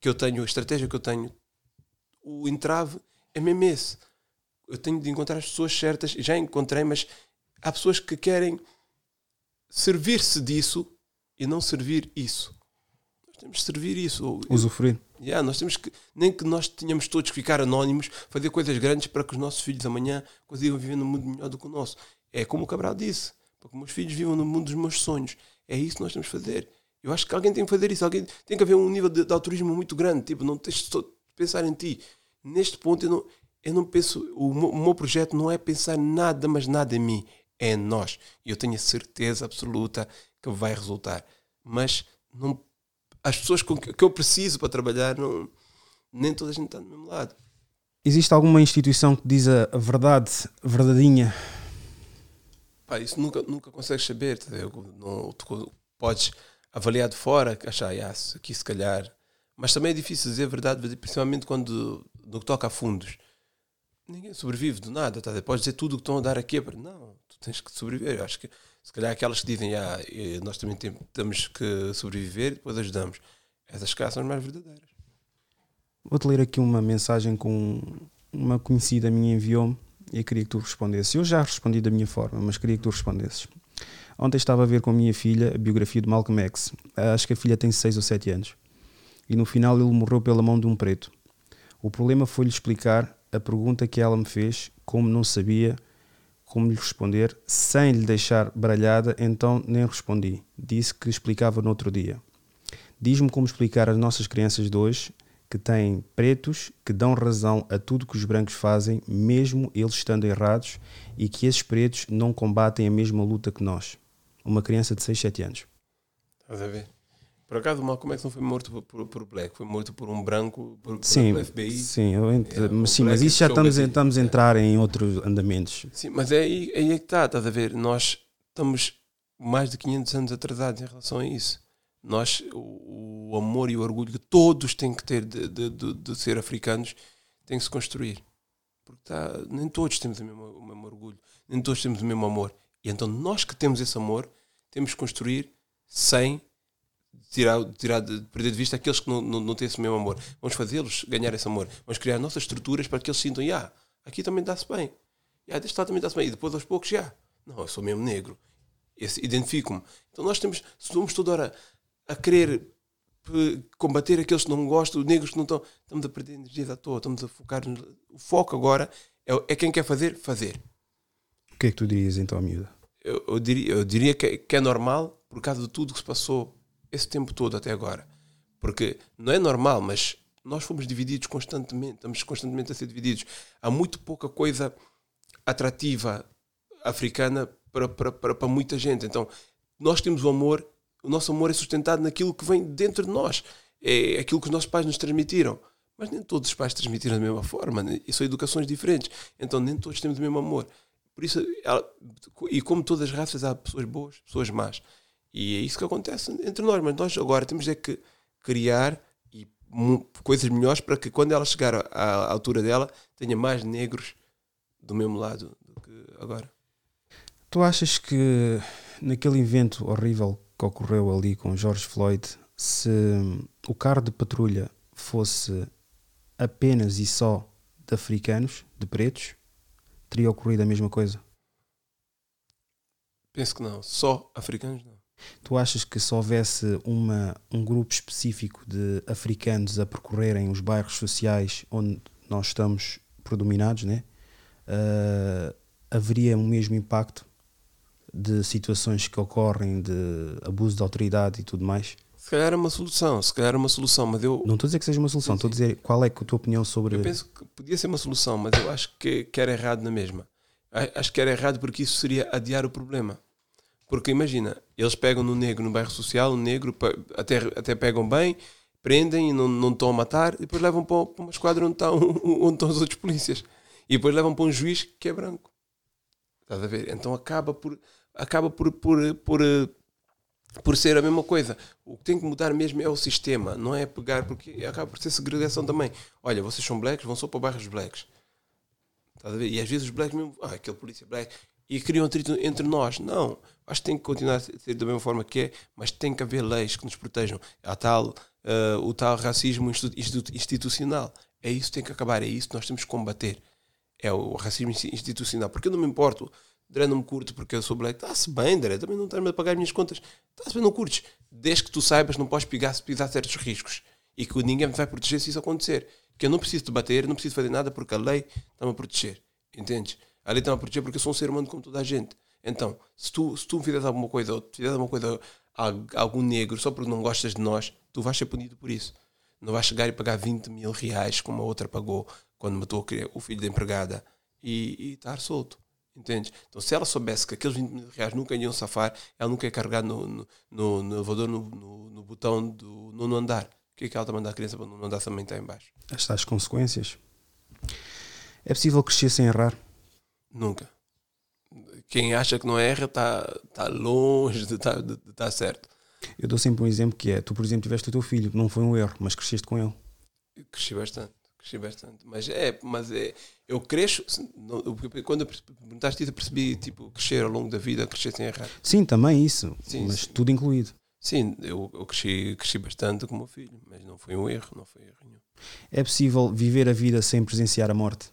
que eu tenho, a estratégia que eu tenho, o entrave é mesmo esse eu tenho de encontrar as pessoas certas, já encontrei, mas há pessoas que querem servir-se disso e não servir isso. Nós temos de servir isso. Usufruir. Yeah, nós temos que, nem que nós tenhamos todos que ficar anónimos, fazer coisas grandes para que os nossos filhos amanhã consigam viver num mundo melhor do que o nosso. É como o Cabral disse, para que os meus filhos vivam no mundo dos meus sonhos. É isso que nós temos de fazer. Eu acho que alguém tem que fazer isso. Alguém tem que haver um nível de, de autorismo muito grande. Tipo, não tens de pensar em ti. Neste ponto, eu não, eu não penso, o meu, o meu, projeto não é pensar nada, mas nada em mim, é em nós. E eu tenho a certeza absoluta que vai resultar. Mas não, as pessoas com que, que eu preciso para trabalhar, não, nem toda a gente está do mesmo lado. Existe alguma instituição que diz a verdade, verdadeinha? Pá, isso nunca, nunca consegues saber. Tá? Não, tu podes avaliar de fora, achar, ah, aqui se calhar. Mas também é difícil dizer a verdade, principalmente quando no que toca a fundos ninguém sobrevive do nada, tá? podes dizer tudo o que estão a dar aqui, não, tu tens que sobreviver. Eu acho que se calhar aquelas que dizem, ah, nós também temos que sobreviver, depois ajudamos. Essas cá são as mais verdadeiras. Vou-te ler aqui uma mensagem com uma conhecida minha enviou-me e queria que tu respondesses. Eu já respondi da minha forma, mas queria que tu respondesses. Ontem estava a ver com a minha filha a biografia de Malcolm X. Acho que a filha tem 6 ou 7 anos. E no final ele morreu pela mão de um preto. O problema foi-lhe explicar a pergunta que ela me fez, como não sabia como lhe responder, sem lhe deixar baralhada, então nem respondi. Disse que explicava no outro dia. Diz-me como explicar às nossas crianças de hoje que têm pretos que dão razão a tudo que os brancos fazem, mesmo eles estando errados, e que esses pretos não combatem a mesma luta que nós. Uma criança de 6, 7 anos. Estás a ver? Por acaso o Malcolm X não foi morto por, por, Black, foi morto por um branco, por, por sim, FBI. Sim, eu ent... é, mas, sim mas isso já estamos, assim. estamos a entrar em outros andamentos. Sim, mas é aí, é aí que está, estás a ver? Nós estamos mais de 500 anos atrasados em relação a isso. Nós, o, o amor e o orgulho que todos têm que ter de, de, de, de ser africanos tem que se construir. Porque tá, nem todos temos o mesmo, o mesmo orgulho, nem todos temos o mesmo amor. E então nós que temos esse amor, temos que construir sem tirar, tirar de, perder de vista aqueles que não, não, não têm esse mesmo amor. Vamos fazê-los ganhar esse amor. Vamos criar nossas estruturas para que eles sintam, yeah, aqui também dá-se bem. Yeah, deste lado também dá-se bem. E depois aos poucos, já. Não, eu sou mesmo negro. Identifico-me. Então nós temos, somos toda hora a querer combater aqueles que não gostam, os negros que não estão. Estamos a perder energia à toa, estamos a focar. No, o foco agora é, é, quem quer fazer, fazer. O que é que tu dirias então, miúda? Eu, eu, diria, eu diria que, que é normal por causa de tudo que se passou esse tempo todo até agora. Porque não é normal, mas nós fomos divididos constantemente, estamos constantemente a ser divididos. Há muito pouca coisa atrativa africana para, para, para, para muita gente. Então, nós temos o amor, o nosso amor é sustentado naquilo que vem dentro de nós. É aquilo que os nossos pais nos transmitiram. Mas nem todos os pais transmitiram da mesma forma, né? e são educações diferentes. Então, nem todos temos o mesmo amor. Por isso, ela, e como todas as raças, há pessoas boas, pessoas más. E é isso que acontece entre nós. Mas nós agora temos é que criar e, coisas melhores para que quando ela chegar à altura dela tenha mais negros do mesmo lado do que agora. Tu achas que naquele evento horrível que ocorreu ali com George Floyd, se o carro de patrulha fosse apenas e só de africanos, de pretos, teria ocorrido a mesma coisa? Penso que não. Só africanos não. Tu achas que se houvesse uma, um grupo específico de africanos a percorrerem os bairros sociais onde nós estamos predominados, né? uh, haveria o mesmo impacto de situações que ocorrem de abuso de autoridade e tudo mais? Se calhar é uma solução, se calhar é uma solução, mas eu. Não estou a dizer que seja uma solução, estou a dizer qual é a tua opinião sobre. Eu penso que podia ser uma solução, mas eu acho que, que era errado na mesma. Acho que era errado porque isso seria adiar o problema. Porque imagina, eles pegam no negro no bairro social, o negro até, até pegam bem, prendem e não, não estão a matar, e depois levam para, uma esquadra onde estão, onde estão os outros polícias. E depois levam para um juiz que é branco. Estás a ver? Então acaba por, acaba por, por, por, por ser a mesma coisa. O que tem que mudar mesmo é o sistema, não é pegar, porque acaba por ser segregação também. Olha, vocês são blacks, vão só para bairros blacks. Estás a ver? E às vezes os blacks mesmo, ah, aquele polícia black, e criam atrito entre nós. Não, acho que tem que continuar a ser da mesma forma que é, mas tem que haver leis que nos protejam. Há tal, uh, o tal racismo institucional. É isso que tem que acabar, é isso que nós temos que combater. É o racismo institucional. Porque eu não me importo, André não me curto porque eu sou black. Está-se bem, André, também não estás a pagar as minhas contas. Está-se bem, não curtes. Desde que tu saibas, não podes pisar, pisar certos riscos. E que ninguém me vai proteger se isso acontecer. Que eu não preciso te bater, não preciso fazer nada porque a lei está-me a proteger. Entendes? A lei está-me a proteger porque eu sou um ser humano como toda a gente. Então, se tu, se tu me fizeres alguma coisa, ou fizeres alguma coisa a algum negro só porque não gostas de nós, tu vais ser punido por isso. Não vais chegar e pagar 20 mil reais como a outra pagou quando matou o filho da empregada e, e estar solto. Entendes? Então, se ela soubesse que aqueles 20 mil reais nunca iam safar, ela nunca ia carregar no, no, no, no elevador, no, no, no, botão do nono andar. O que é que ela está a mandar a criança para não andar também está em baixo? Estas consequências. É possível crescer sem errar? Nunca quem acha que não erra está tá longe de estar tá, de tá certo. Eu dou sempre um exemplo que é: tu, por exemplo, tiveste o teu filho, não foi um erro, mas cresceste com ele. Cresci bastante, cresci bastante. Mas é, mas é, eu cresço. Quando perguntaste isso, eu percebi tipo, crescer ao longo da vida, crescer sem errar. Sim, também isso, sim, mas sim. tudo incluído. Sim, eu, eu cresci, cresci bastante com o meu filho, mas não foi um erro, não foi erro nenhum. É possível viver a vida sem presenciar a morte?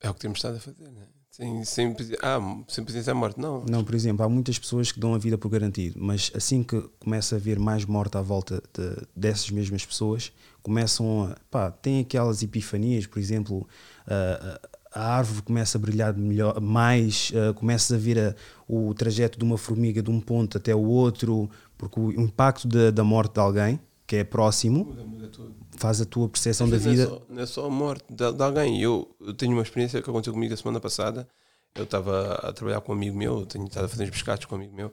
É o que temos estado a fazer, não é? Sem, sem, ah, sem presença à morte, não. Não, por exemplo, há muitas pessoas que dão a vida por garantido, mas assim que começa a haver mais morte à volta de, dessas mesmas pessoas, começam a. pá, tem aquelas epifanias, por exemplo, a, a árvore começa a brilhar melhor, mais, uh, começa a ver a, o trajeto de uma formiga de um ponto até o outro, porque o impacto da, da morte de alguém, que é próximo, muda, muda tudo faz a tua percepção da vida. Não é só, não é só a morte de, de alguém. Eu, eu, tenho uma experiência que aconteceu comigo a semana passada. Eu estava a trabalhar com um amigo meu, tenho estado a fazer uns pescados com um amigo meu,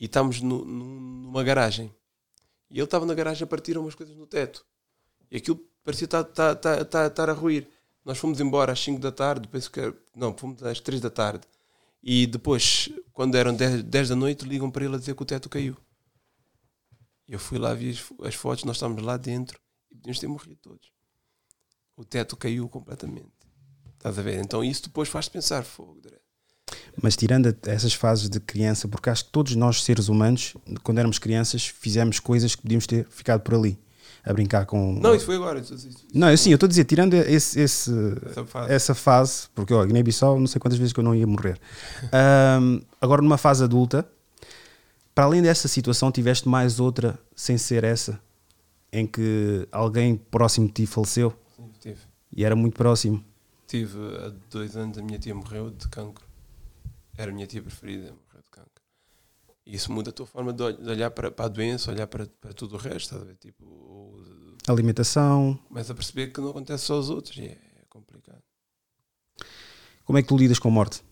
e estávamos numa garagem. E ele estava na garagem a partir umas coisas no teto. E aquilo parecia estar, estar, estar, estar, estar a ruir. Nós fomos embora às 5 da tarde, penso que era, não, fomos às 3 da tarde. E depois, quando eram 10, 10 da noite, ligam para ele a dizer que o teto caiu. E eu fui lá, vi as, as fotos, nós estávamos lá dentro podíamos ter morrido todos. O teto caiu completamente. Estás a ver? Então isso depois faz pensar fogo. Mas tirando essas fases de criança, porque acho que todos nós, seres humanos, quando éramos crianças, fizemos coisas que podíamos ter ficado por ali, a brincar com. Não, isso foi agora. Isso, isso, não, eu sim, eu estou a dizer, tirando esse, esse essa, fase. essa, fase. porque ó, Guiné-Bissau, não sei quantas vezes que eu não ia morrer. um, agora, numa fase adulta, para além dessa situação, tiveste mais outra sem ser essa? em que alguém próximo de ti faleceu? Sim, tive. E era muito próximo? Tive há dois anos, a minha tia morreu de cancro. Era a minha tia preferida, morreu de cancro. E isso muda a tua forma de olhar para, para a doença, olhar para, para tudo o resto? Tipo, alimentação. Começa a perceber que não acontece só aos outros e é, é complicado. Como é que tu lidas com a morte?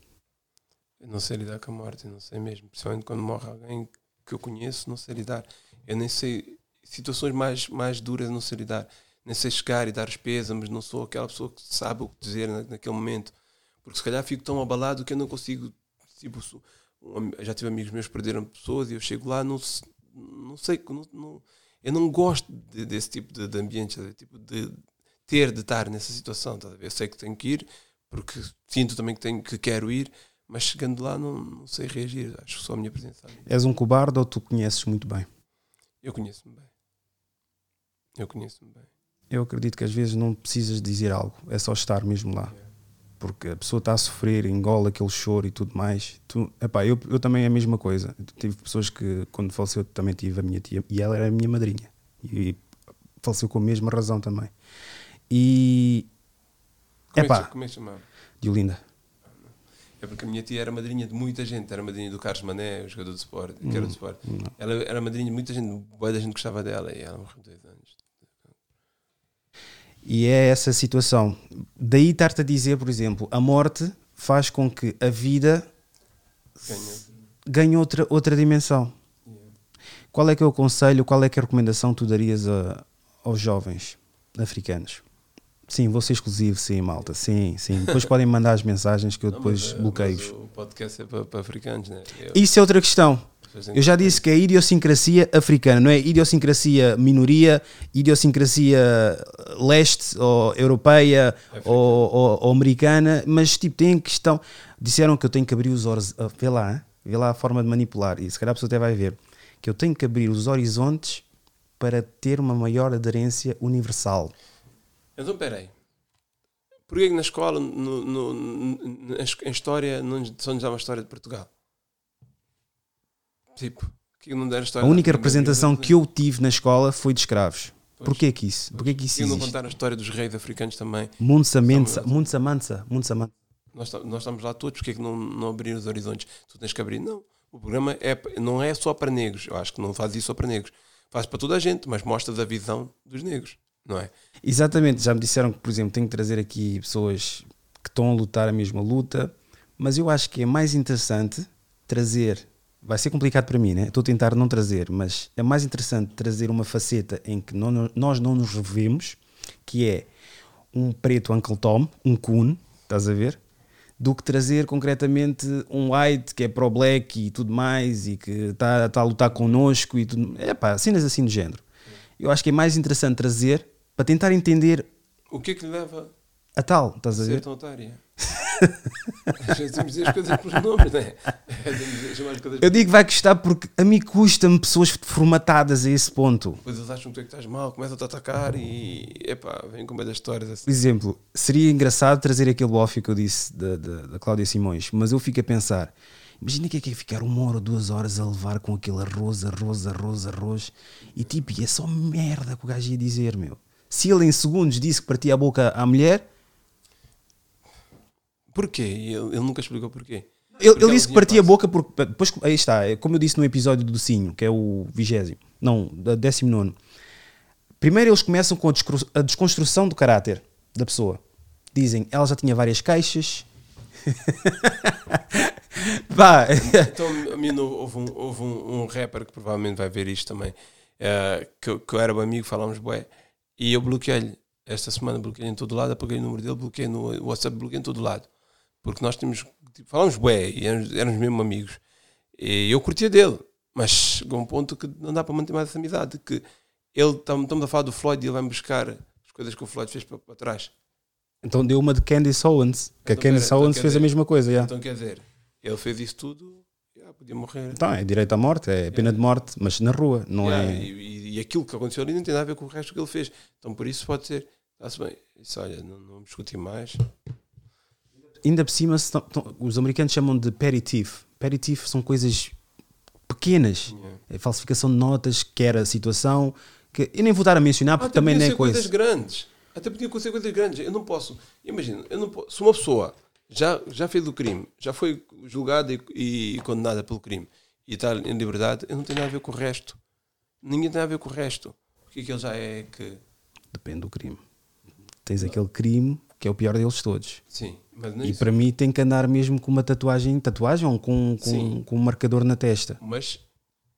Eu não sei lidar com a morte, não sei mesmo. Principalmente quando morre alguém que eu conheço, não sei lidar. Eu nem sei situações mais, mais duras não sei lidar. Nem sei chegar e dar os pêsames, não sou aquela pessoa que sabe o que dizer naquele momento. Porque se calhar fico tão abalado que eu não consigo. Tipo, já tive amigos meus que perderam pessoas e eu chego lá, não, não sei. Não, não, eu não gosto de, desse tipo de, de ambiente, de, tipo de ter de estar nessa situação. Tá eu sei que tenho que ir, porque sinto também que, tenho, que quero ir, mas chegando lá não, não sei reagir. Acho que só a minha presença. És um cobarde ou tu conheces muito bem? Eu conheço-me bem. Eu conheço-me bem. Eu acredito que às vezes não precisas dizer algo, é só estar mesmo lá. Porque a pessoa está a sofrer, engola aquele choro e tudo mais. Tu, epá, eu, eu também é a mesma coisa. Tive pessoas que, quando faleceu, também tive a minha tia e ela era a minha madrinha. E faleceu com a mesma razão também. E Como, é que, como é que chamava? De Olinda. É porque a minha tia era madrinha de muita gente. Era madrinha do Carlos Mané, o jogador de Sport. Que era do Hum, Sport. não. Ela era madrinha de muita gente. Boa da gente gostava dela. E ela morreu dois anos. E é essa situação. Daí estar-te a dizer, por exemplo, a morte faz com que a vida ganhe outra, outra dimensão. Qual é que é o conselho, qual é que é a recomendação que tu darias a- aos jovens africanos? Sim, vou ser exclusivo, sim, malta, sim, sim. Depois podem mandar as mensagens que eu Não, depois eh, bloqueio-os. o podcast é para, para africanos, né? Eu- Isso é outra questão. Eu já disse que é idiosincrasia africana, não é idiosincrasia minoria, idiosincrasia leste ou europeia ou, ou- ou americana, mas tipo, tem questão. Disseram que eu tenho que abrir os olhos. ah, Vê lá, hein? vê lá a forma de manipular, e se calhar a pessoa até vai ver. Que eu tenho que abrir os horizontes para ter uma maior aderência universal. Então, peraí. Porquê que na escola, no, no- no- em história, não só nos dá uma história de Portugal? Tipo, que não deram A história única da- representação que eu tive na escola foi de escravos. Pois. Porquê que isso? Porquê que isso Porquê não existe? contar a história dos reis africanos também? Munsa, Mensa, Munsa Mansa, Munsa Mansa. Nós, ta- nós estamos lá todos, porque é que não, não abrir os horizontes? Tu tens que abrir. Não, o programa é, não é só para negros. Eu acho que não faz isso só para negros. Faz para toda a gente, mas mostra a visão dos negros, não é? Exatamente, já me disseram que, por exemplo, tenho que trazer aqui pessoas que estão a lutar a mesma luta, mas eu acho que é mais interessante trazer. Vai ser complicado para mim, né? Estou a tentar não trazer, mas é mais interessante trazer uma faceta em que não- nós não nos revemos, que é um preto Uncle Tom, um coon, estás a ver? Do que trazer concretamente um white que é pro black e tudo mais e que está tá a lutar connosco e tudo. É pá, cenas assim do género. Eu acho que é mais interessante trazer para tentar entender O que é que lhe leva a tal, estás a a ser ver? tão otária? Dizer as coisas pelos nomes, não é? Eu digo que vai custar porque a mim custa-me pessoas formatadas a esse ponto. Depois eles acham que tu é que estás mal, começam a te atacar e epá, vem com meio das histórias assim. Por exemplo, seria engraçado trazer aquele off que eu disse da, da, da Cláudia Simões, mas eu fico a pensar: imagina que é que é ficar uma hora ou duas horas a levar com aquele arroz, arroz, arroz, arroz, e tipo, e é só merda que o gajo ia dizer, meu. Se ele em segundos disse que partia a boca à mulher, Porquê? Ele, ele nunca explicou porquê. Ele, ele disse que partia a boca porque. Depois, aí está, é como eu disse no episódio do Docinho, que é o vigésimo, não, da décimo nono. Primeiro eles começam com a, desconstrução do caráter da pessoa. Dizem, ela já tinha várias queixas. Pá, Então, a mim houve, um, houve um, um rapper que provavelmente vai ver isto também, eh, que, eu- que eu era um amigo, falámos bué, e eu bloqueei-lhe. Esta semana bloqueei em todo lado, apaguei o número dele, bloqueei no WhatsApp, bloqueei em todo lado. Porque nós tínhamos, tipo, falámos bué, e éramos, éramos mesmo amigos. E eu curtia dele, mas chegou um ponto que não dá para manter mais essa amizade, que ele, estamos a falar do Floyd e ele vai buscar as coisas que o Floyd fez para, para trás. então deu uma de Candice Owens, que a Então, Candice pera, então Owens fez a dizer- mesma coisa. yeah. Então quer dizer, ele fez isso tudo, podia morrer. Então é direito à morte, é pena de morte, mas na rua, não Yeah, é. e, e- e aquilo que aconteceu ali não tem nada a ver com o resto que ele fez. Então por isso pode ser. Está-se bem. Isso, olha, não, não discutir mais. ainda por cima os americanos chamam de. Petty thief são coisas pequenas. É falsificação de notas, quer a situação. Que eu nem vou dar a mencionar porque Até também podiam não é ser coisas coisa. grandes. Até podiam ser coisas grandes. Eu não posso. Imagina, eu não posso, se uma pessoa já, já fez o crime, já foi julgada e, e condenada pelo crime e está em liberdade, eu não tenho nada a ver com o resto. Ninguém tem a ver com o resto. O que é que ele já é que. Depende do crime. Tens aquele crime que é o pior deles todos. Sim, E isso. para mim tem que andar mesmo com uma tatuagem, tatuagem ou com, com, com um marcador na testa. Mas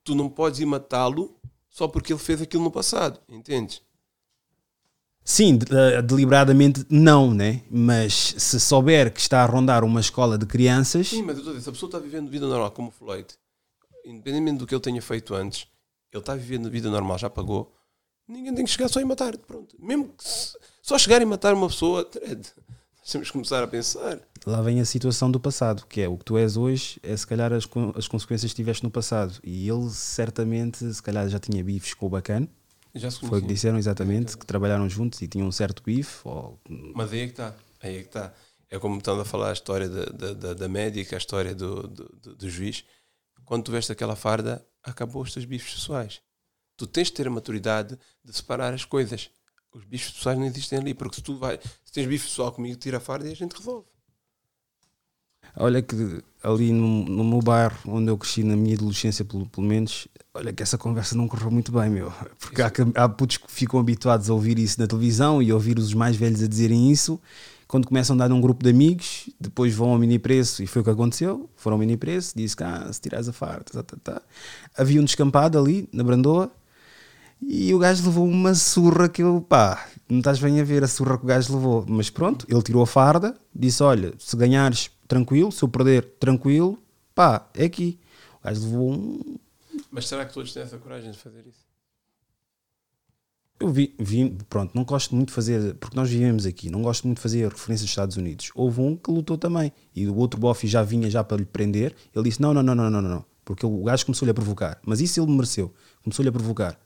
tu não podes ir matá-lo só porque ele fez aquilo no passado, entendes? Sim, de- eh, deliberadamente não, né? Mas se souber que está a rondar uma escola de crianças, Sim, mas eu estou a dizer, se a pessoa está vivendo vida normal como Floyd, independentemente do que ele tenha feito antes, ele está vivendo vida normal, já pagou, ninguém tem que chegar só e matar. Pronto. Mesmo que se- só chegar e matar uma pessoa, nós temos que começar a pensar. lá vem a situação do passado, que é o que tu és hoje, é se calhar as, as consequências que tiveste no passado. E ele certamente, se calhar já tinha bifes com o bacana. Já se Foi o que disseram exatamente, que trabalharam juntos e tinham um certo bife. Ou... Mas aí é que está. Aí é que está. É como estamos a falar a história da, da, da, da médica, a história do, do, do- do juiz. Quando tu veste aquela farda, acabou os teus bifes pessoais. Tu tens de ter a maturidade de separar as coisas. os bifes pessoais não existem ali, porque se tu vai, se tens bife pessoal comigo, tira a farda e a gente resolve. Olha que ali no, no meu bairro, onde eu cresci na minha adolescência, pelo, pelo menos, olha que essa conversa não correu muito bem, meu. Porque há, há putos que ficam habituados a ouvir isso na televisão e a ouvir os mais velhos a dizerem isso. Quando começam a dar num grupo de amigos, depois vão ao mini preço e foi o que aconteceu. Foram ao mini preço, disse que ah, se tirares a farda, tá, tá, tá. havia um descampado ali na Brandoa e o gajo levou uma surra que eu, pá, não estás bem a ver a surra que o gajo levou. Mas pronto, ele tirou a farda, disse: Olha, se ganhares, tranquilo, se eu perder, tranquilo, pá, é aqui. O gajo levou um. Mas será que todos têm essa coragem de fazer isso? Eu vi, vi, pronto, não gosto muito de fazer, porque nós vivemos aqui, não gosto muito de fazer referência aos Estados Unidos. Houve um que lutou também, e o outro bofe já vinha já para lhe prender. Ele disse: Não, não, não, não, não, não, porque o gajo começou-lhe a provocar, mas isso ele mereceu, começou-lhe a provocar.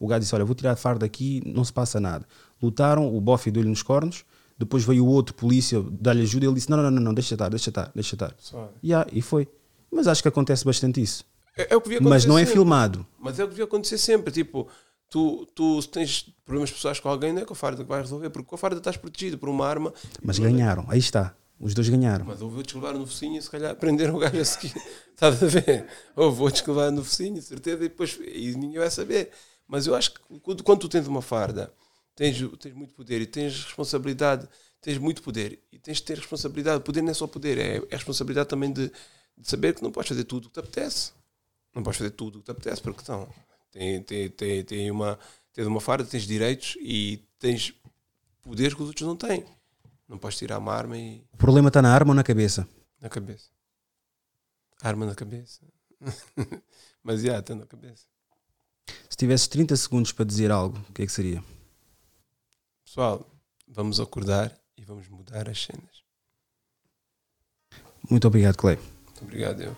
O gajo disse: Olha, vou tirar a farda daqui, não se passa nada. Lutaram, o bofe deu-lhe nos cornos. Depois veio o outro polícia dar-lhe ajuda. Ele disse: Não, não, não, não, deixa estar, deixa estar, deixa estar. Yeah, e foi. Mas acho que acontece bastante isso. É, é o que devia Mas não é sempre. filmado. Mas é o que devia acontecer sempre. Tipo, tu, tu se tens problemas pessoais com alguém, não é com a farda que vai resolver, porque com a farda estás protegido por uma arma. Mas ganharam, aí está. Os dois ganharam. Mas houve outros que levaram no focinho e se calhar prenderam o gajo a seguir. Estás a ver? Houve outros que levaram no focinho, certeza, e depois e ninguém vai saber. Mas eu acho que quando, quando tu tens uma farda, tens, tens muito poder e tens responsabilidade, tens muito poder e tens de ter responsabilidade. Poder não é só poder, é, é responsabilidade também de, de saber que não podes fazer tudo o que te apetece. Não podes fazer tudo o que te apetece, porque então, tem, tem, tem, tem uma, tens uma farda, tens direitos e tens poderes que os outros não têm. Não podes tirar uma arma e. O problema está na arma ou na cabeça? Na cabeça. Arma na cabeça. Mas já, está na cabeça. Se tivesses 30 segundos para dizer algo, o que é que seria? Pessoal, vamos acordar e vamos mudar as cenas. Muito obrigado, Clay. Muito obrigado, eu.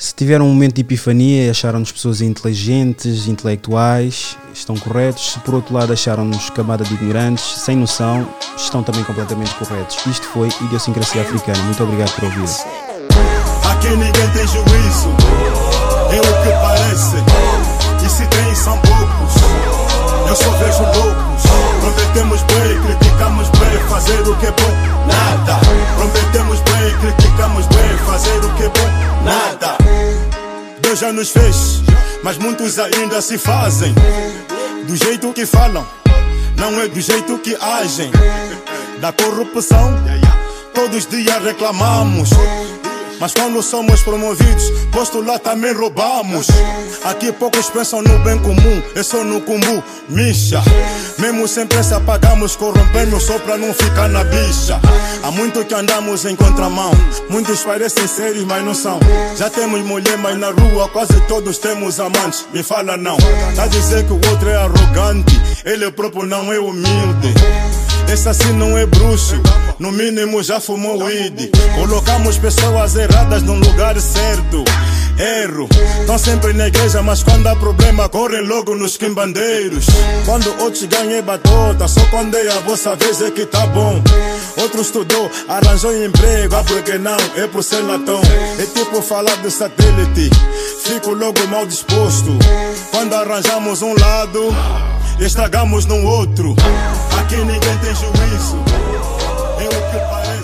Se tiveram um momento de epifania e acharam-nos pessoas inteligentes, intelectuais, estão corretos. Se por outro lado acharam-nos camada de ignorantes, sem noção, estão também completamente corretos. Isto foi Idiosincrasia Africana. Muito obrigado por ouvir. Aqui ninguém tem juízo, é o que parece. E se tem, são poucos. Eu só vejo loucos. Prometemos bem, criticamos bem, fazer o que é bom, nada. Prometemos bem, criticamos bem, fazer o que é bom, nada. Deus já nos fez, mas muitos ainda se fazem. Do jeito que falam, não é do jeito que agem. Da corrupção, todos os dias reclamamos. Mas quando somos promovidos, posto lá também roubamos. Aqui poucos pensam no bem comum, é só no cumbu, micha. Mesmo sem pressa pagamos, corrompemos só pra não ficar na bicha. Há muito que andamos em contramão, muitos parecem sérios, mas não são. Já temos mulher, mas na rua quase todos temos amantes. Me fala não, tá dizer que o outro é arrogante, ele próprio não é humilde. Esse assim não é bruxo, no mínimo já fumou weed. Colocamos pessoas erradas no lugar certo. Erro, estão sempre na igreja, mas quando há problema correm logo nos quimbandeiros. Quando outros ganham batota, só quando é a vossa vez é que tá bom. Outro estudou, arranjou emprego, ah porque não, é por ser latão. É tipo falar de satélite, fico logo mal disposto. Quando arranjamos um lado, estragamos no outro. Aqui ninguém tem juízo, é o que parece.